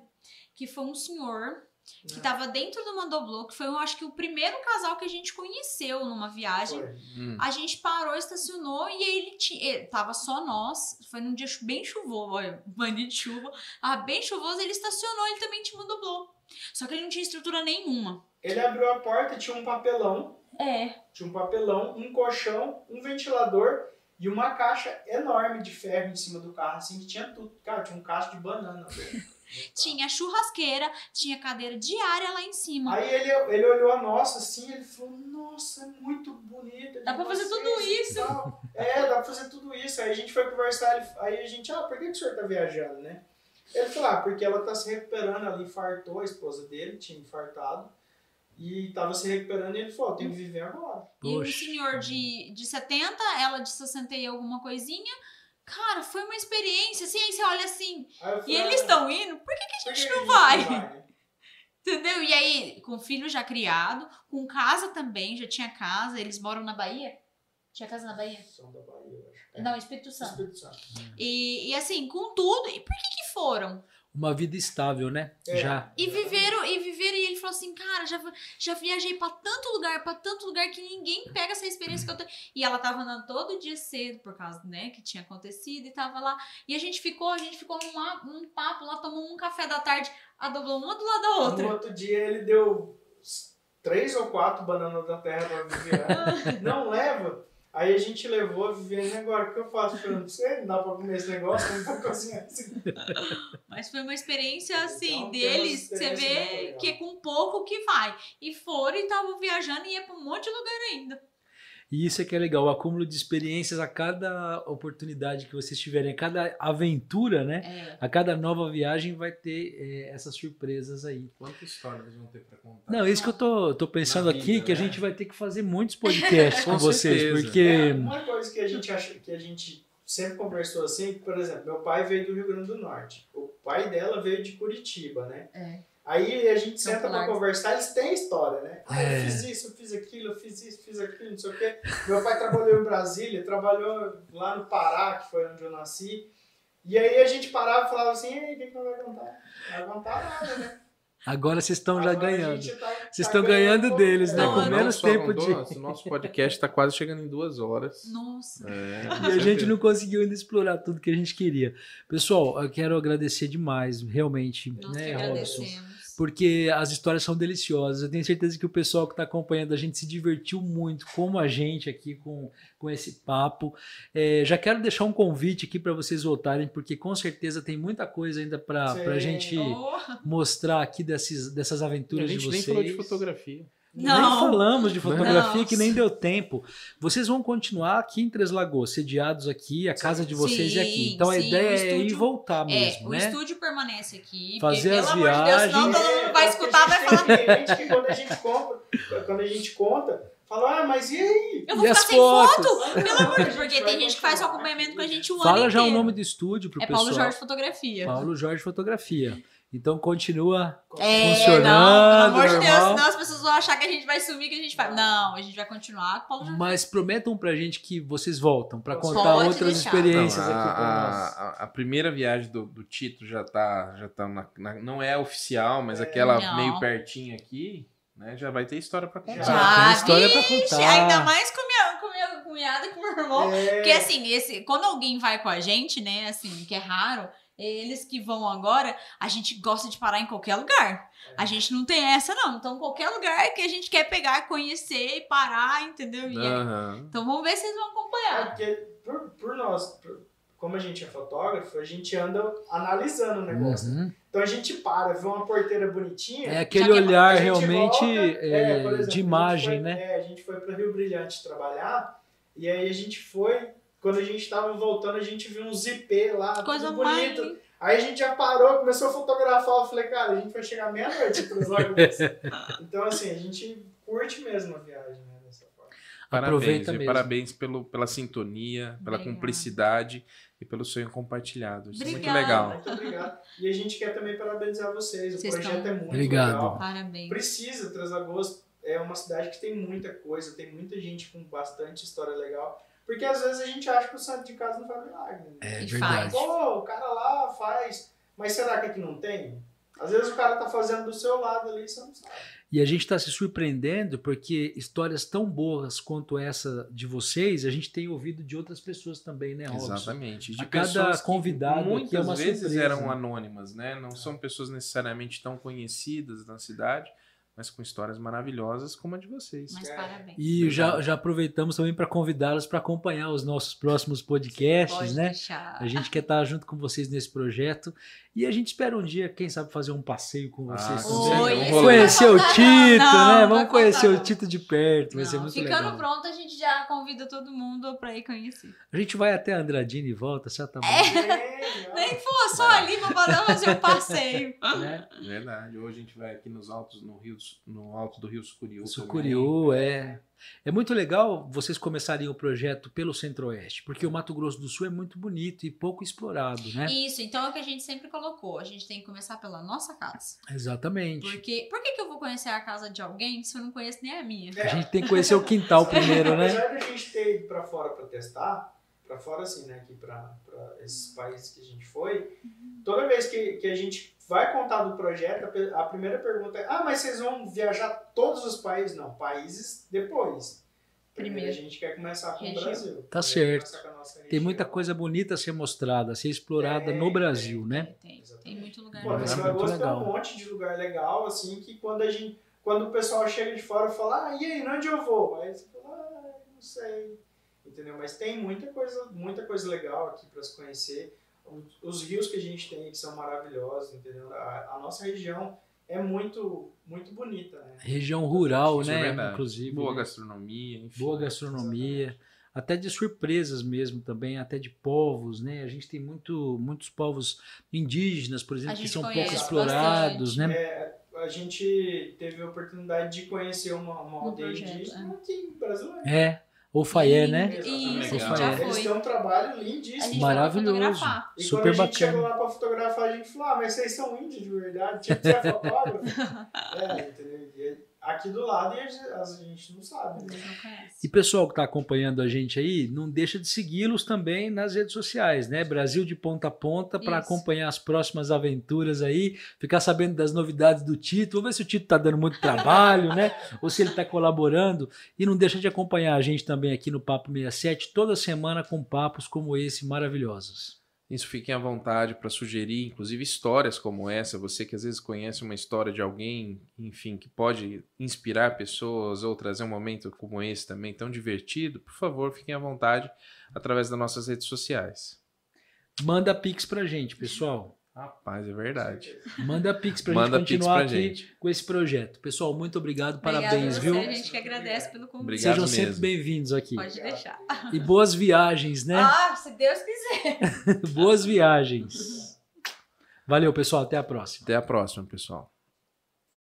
que foi um senhor que É. tava dentro do Mandoblô, que foi, eu acho que o primeiro casal que a gente conheceu numa viagem. Hum. A gente parou, estacionou e aí ele tinha. ele- Tava só nós. Foi num dia bem chuvoso, olha, [laughs] banho de chuva. Ah, bem chuvoso, ele estacionou, ele também tinha monoblô. Só que ele não tinha estrutura nenhuma. Ele abriu a porta e tinha um papelão. É. Tinha um papelão, um colchão, um ventilador e uma caixa enorme de ferro em cima do carro, assim, que tinha tudo. Cara, tinha um cacho de banana. [laughs] Tinha churrasqueira, tinha cadeira diária lá em cima. Aí ele, ele olhou a nossa assim ele falou, nossa, é muito bonita. Dá pra fazer tudo e isso." tal." É, dá pra fazer tudo isso. Aí a gente foi conversar, ele- aí a gente, ah, por que, que o senhor tá viajando, né? Ele falou, ah, porque ela tá se recuperando, ela infartou, a esposa dele tinha infartado. E tava se recuperando e ele falou, tem que viver agora. E um Poxa. senhor de, de 70, ela de 60 e alguma coisinha. Cara, foi uma experiência, assim, aí você olha assim, eu e falei, eles "Ah, estão indo, por que, que a gente não vai? né?" [laughs] Entendeu? E aí, com filho já criado, com casa também, já tinha casa, eles moram na Bahia. Tinha casa na Bahia? São da Bahia, acho. É. Não, Espírito Santo. Espírito Santo. E, e assim, com tudo. E por que que foram? Uma vida estável, né? É. Já. E viveram, e viveram, e ele falou assim, cara, já, já viajei pra tanto lugar, pra tanto lugar que ninguém pega essa experiência que eu tenho. E ela tava andando todo dia cedo, por causa, né, que tinha acontecido, e tava lá. E a gente ficou, a gente ficou num, num papo lá, tomou um café da tarde, a dobrou uma do lado da No outra. outro dia ele deu três ou quatro bananas da terra pra Viviane. [laughs] não leva. Aí a gente levou a Viviane agora. O que eu faço? Falando, não sei, não dá pra comer esse negócio, não pra cozinhar esse [laughs] Mas foi uma experiência, assim, Então, tem uma deles, você experiência vê que é com pouco que vai. E foram e estavam viajando e ia pra um monte de lugar ainda. E isso é que é legal, o acúmulo de experiências a cada oportunidade que vocês tiverem, a cada aventura, né? É. A cada nova viagem vai ter eh, essas surpresas aí. Quantas histórias vão ter pra contar? Não, isso que eu tô, tô pensando Na aqui, vida, que a né? gente vai ter que fazer muitos podcasts [laughs] com, Com vocês, porque É, uma coisa que a gente acha que a gente sempre conversou assim, por exemplo, meu pai veio do Rio Grande do Norte. O pai dela veio de Curitiba, né? É. Aí a gente São senta pra Pilares. conversar, eles têm história, né? Ah, É. eu fiz isso, eu fiz aquilo, eu fiz isso, fiz aquilo, não sei o quê. Meu pai trabalhou em Brasília, trabalhou lá no Pará, que foi onde eu nasci. E aí a gente parava e falava assim, e aí, o que, que nós vai contar? Não vai contar nada, né? Agora vocês estão já ganhando. tá- Vocês tá estão ganhando um pouco, deles, né? Não, Com menos tempo de. dois, O nosso podcast tá quase chegando em duas horas. Nossa. É, E a gente não conseguiu ainda explorar tudo que a gente queria. Pessoal, eu quero agradecer demais, realmente, Nós né, que Robson? Porque as histórias são deliciosas. Eu tenho certeza que o pessoal que está acompanhando a gente se divertiu muito, como a gente aqui com, com esse papo. É, já quero deixar um convite aqui para vocês voltarem, porque com certeza tem muita coisa ainda para a gente Oh, mostrar aqui desses, dessas A aventuras gente de nem vocês. falou de fotografia. Nem Não. falamos de fotografia Não. que nem deu tempo. Vocês vão continuar aqui em Três Lagoas, sediados aqui, a casa de vocês é aqui. Sim, Então a sim, ideia o é ir e estúdio- voltar É, mesmo, o né? estúdio permanece aqui. Fazer porque, as pelo amor de Deus, senão viagens. todo mundo vai É, escutar, vai falar. [laughs] Tem gente que quando a gente compra, quando a gente conta, fala, ah, mas e aí? Eu vou E ficar as sem fotos? foto? Pelo amor de Deus, porque tem gente que faz o acompanhamento com a gente o ano Fala já o inteiro. nome do estúdio pro É pessoal. Paulo Jorge Fotografia. Paulo Jorge Fotografia. Então continua. É, Funcionando, não, pelo amor de Deus, senão as pessoas vão achar que a gente vai sumir, que a gente vai. Não, a gente vai continuar com o Paulo Jorge. Mas prometam pra gente que vocês voltam pra Pode contar outras deixar. experiências Não, a, aqui pra nós. a, a- primeira viagem do, do Tito já tá, já tá na, na- não é oficial, mas É. aquela Não. meio pertinho aqui, né? Já vai ter história pra contar. Já. tem história contar. Ainda mais com minha, com minha cunhada e com meu irmão. É, Porque assim, esse, quando alguém vai com a gente, né, assim, que é raro, eles que vão agora, a gente gosta de parar em qualquer lugar. A gente não tem essa, não. Então, qualquer lugar que a gente quer pegar, conhecer e parar, entendeu? E é- Aham. Então, vamos ver se vocês vão é acompanhar. porque por, por nós, por- como a gente é fotógrafo, a gente anda analisando o negócio. Uhum. Então a gente para, vê uma porteira bonitinha. É aquele é- olhar realmente volta, é, por exemplo, de imagem, foi- né? É, a gente foi para Rio Brilhante trabalhar e aí a gente foi. Quando a gente tava voltando, a gente viu um zip lá, Coisa tudo bonito. mais. Aí a gente já parou, começou a fotografar. Eu falei, cara, a gente vai chegar meia-noite em Três Lagoas. então, assim, a gente curte mesmo a viagem, né? Dessa forma. Parabéns, Aproveita e mesmo. parabéns pelo, pela sintonia, pela Obrigada. cumplicidade e pelo sonho compartilhado. Isso é muito legal. Muito obrigado. E a gente quer também parabenizar vocês. O Vocês projeto estão- é muito Obrigado. legal. Parabéns. Precisa, Três Lagoas é uma cidade que tem muita coisa, tem muita gente com bastante história legal. Porque às vezes a gente acha que o santo de casa não faz milagre. Né? É E verdade. faz. Pô, o cara lá faz. Mas será que aqui não tem? Às vezes o cara tá fazendo do seu lado ali e você não sabe. E a gente está se surpreendendo porque histórias tão boas quanto essa de vocês, a gente tem ouvido de outras pessoas também, né, Robson? Exatamente. De A cada convidado aqui é muitas uma vezes surpresa. eram anônimas, né? Não são pessoas necessariamente tão conhecidas na cidade, mas com histórias maravilhosas como a de vocês. Mas É. parabéns. E já, já aproveitamos também para convidá-los para acompanhar os nossos próximos podcasts, Pode né? deixar. A gente quer estar junto com vocês nesse projeto e a gente espera um dia, quem sabe, fazer um passeio com Ah, vocês. Oi, rolê. Conhecer o Tito, não, né? Vamos conhecer contar, o Tito de perto, vai ser muito ficando legal. pronto, a gente já convida todo mundo pra ir conhecer. A gente vai até Andradina e volta, já tá bom. É, [laughs] Nem for só ali pra poder fazer um passeio. [laughs] Né? Verdade. Hoje a gente vai aqui nos altos, no, Rio, no alto do Rio Sucuriú. Sucuriú, é. É muito legal vocês começarem o projeto pelo Centro-Oeste, porque o Mato Grosso do Sul é muito bonito e pouco explorado, né? Isso, então é o que a gente sempre colocou. A gente tem que começar pela nossa casa. Exatamente. Porque por que, que eu vou conhecer a casa de alguém se eu não conheço nem a minha? A gente tem que conhecer o quintal primeiro, né? Apesar de a gente ter ido pra fora pra testar, pra fora assim, né, aqui pra, pra esses países que a gente foi, toda vez que, que a gente vai contar do projeto, a primeira pergunta é: ah, mas vocês vão viajar todos os países? Não, países depois. Primeiro, Primeiro. a gente quer começar com Região. o Brasil. Tá certo. Tem muita coisa bonita a ser mostrada, a ser explorada É, no Brasil, né? Tem, tem, tem muito lugar. Pô, É nesse muito agosto tem legal. um monte de lugar legal, assim, que quando a gente. Quando o pessoal chega de fora e fala, ah, e aí, onde eu vou? Aí você fala, ah, não sei. Entendeu? Mas tem muita coisa, muita coisa legal aqui para se conhecer. Os, os rios que a gente tem que são maravilhosos, entendeu? A, a nossa região é muito, muito bonita, né? Região rural, é né? verdade. Inclusive. Boa né? gastronomia, enfim. Boa gastronomia, até de surpresas mesmo também, até de povos, né? A gente tem muito, muitos povos indígenas, por exemplo, que são pouco explorados, bastante. né? É, a gente teve a oportunidade de conhecer uma, uma Um aldeia projeto, indígena é. aqui em Brasília. É, ou Faié, né? Isso, gente já Eles foi. têm um trabalho lindíssimo. Maravilhoso. E Super quando a gente bacana. chegou lá pra fotografar, a gente falou, ah, mas vocês são índios de verdade, tinha que ser [laughs] fotógrafo. é, entendeu? E aqui do lado e a gente, não sabe. né? Não conhecem. E pessoal que está acompanhando a gente aí, não deixa de segui-los também nas redes sociais, né? Brasil de ponta a ponta para acompanhar as próximas aventuras aí, ficar sabendo das novidades do Tito, vamos ver se o Tito está dando muito trabalho, né? [laughs] Ou se ele está colaborando. E não deixa de acompanhar a gente também aqui no Papo 67 toda semana com papos como esse maravilhosos. Isso, fiquem à vontade para sugerir, inclusive histórias como essa. Você que às vezes conhece uma história de alguém, enfim, que pode inspirar pessoas ou trazer um momento como esse também tão divertido, por favor, fiquem à vontade através das nossas redes sociais. Manda pix pra gente, pessoal. Rapaz, é verdade. Manda pix pra Manda gente continuar pra aqui gente. com esse projeto. Pessoal, muito obrigado, Obrigada parabéns, a você, viu? A gente que agradece pelo convite. Obrigado Sejam sempre mesmo. bem-vindos aqui. Pode deixar. E boas viagens, né? Ah, se Deus quiser. [laughs] Boas viagens. Valeu, pessoal. Até a próxima. Até a próxima, pessoal.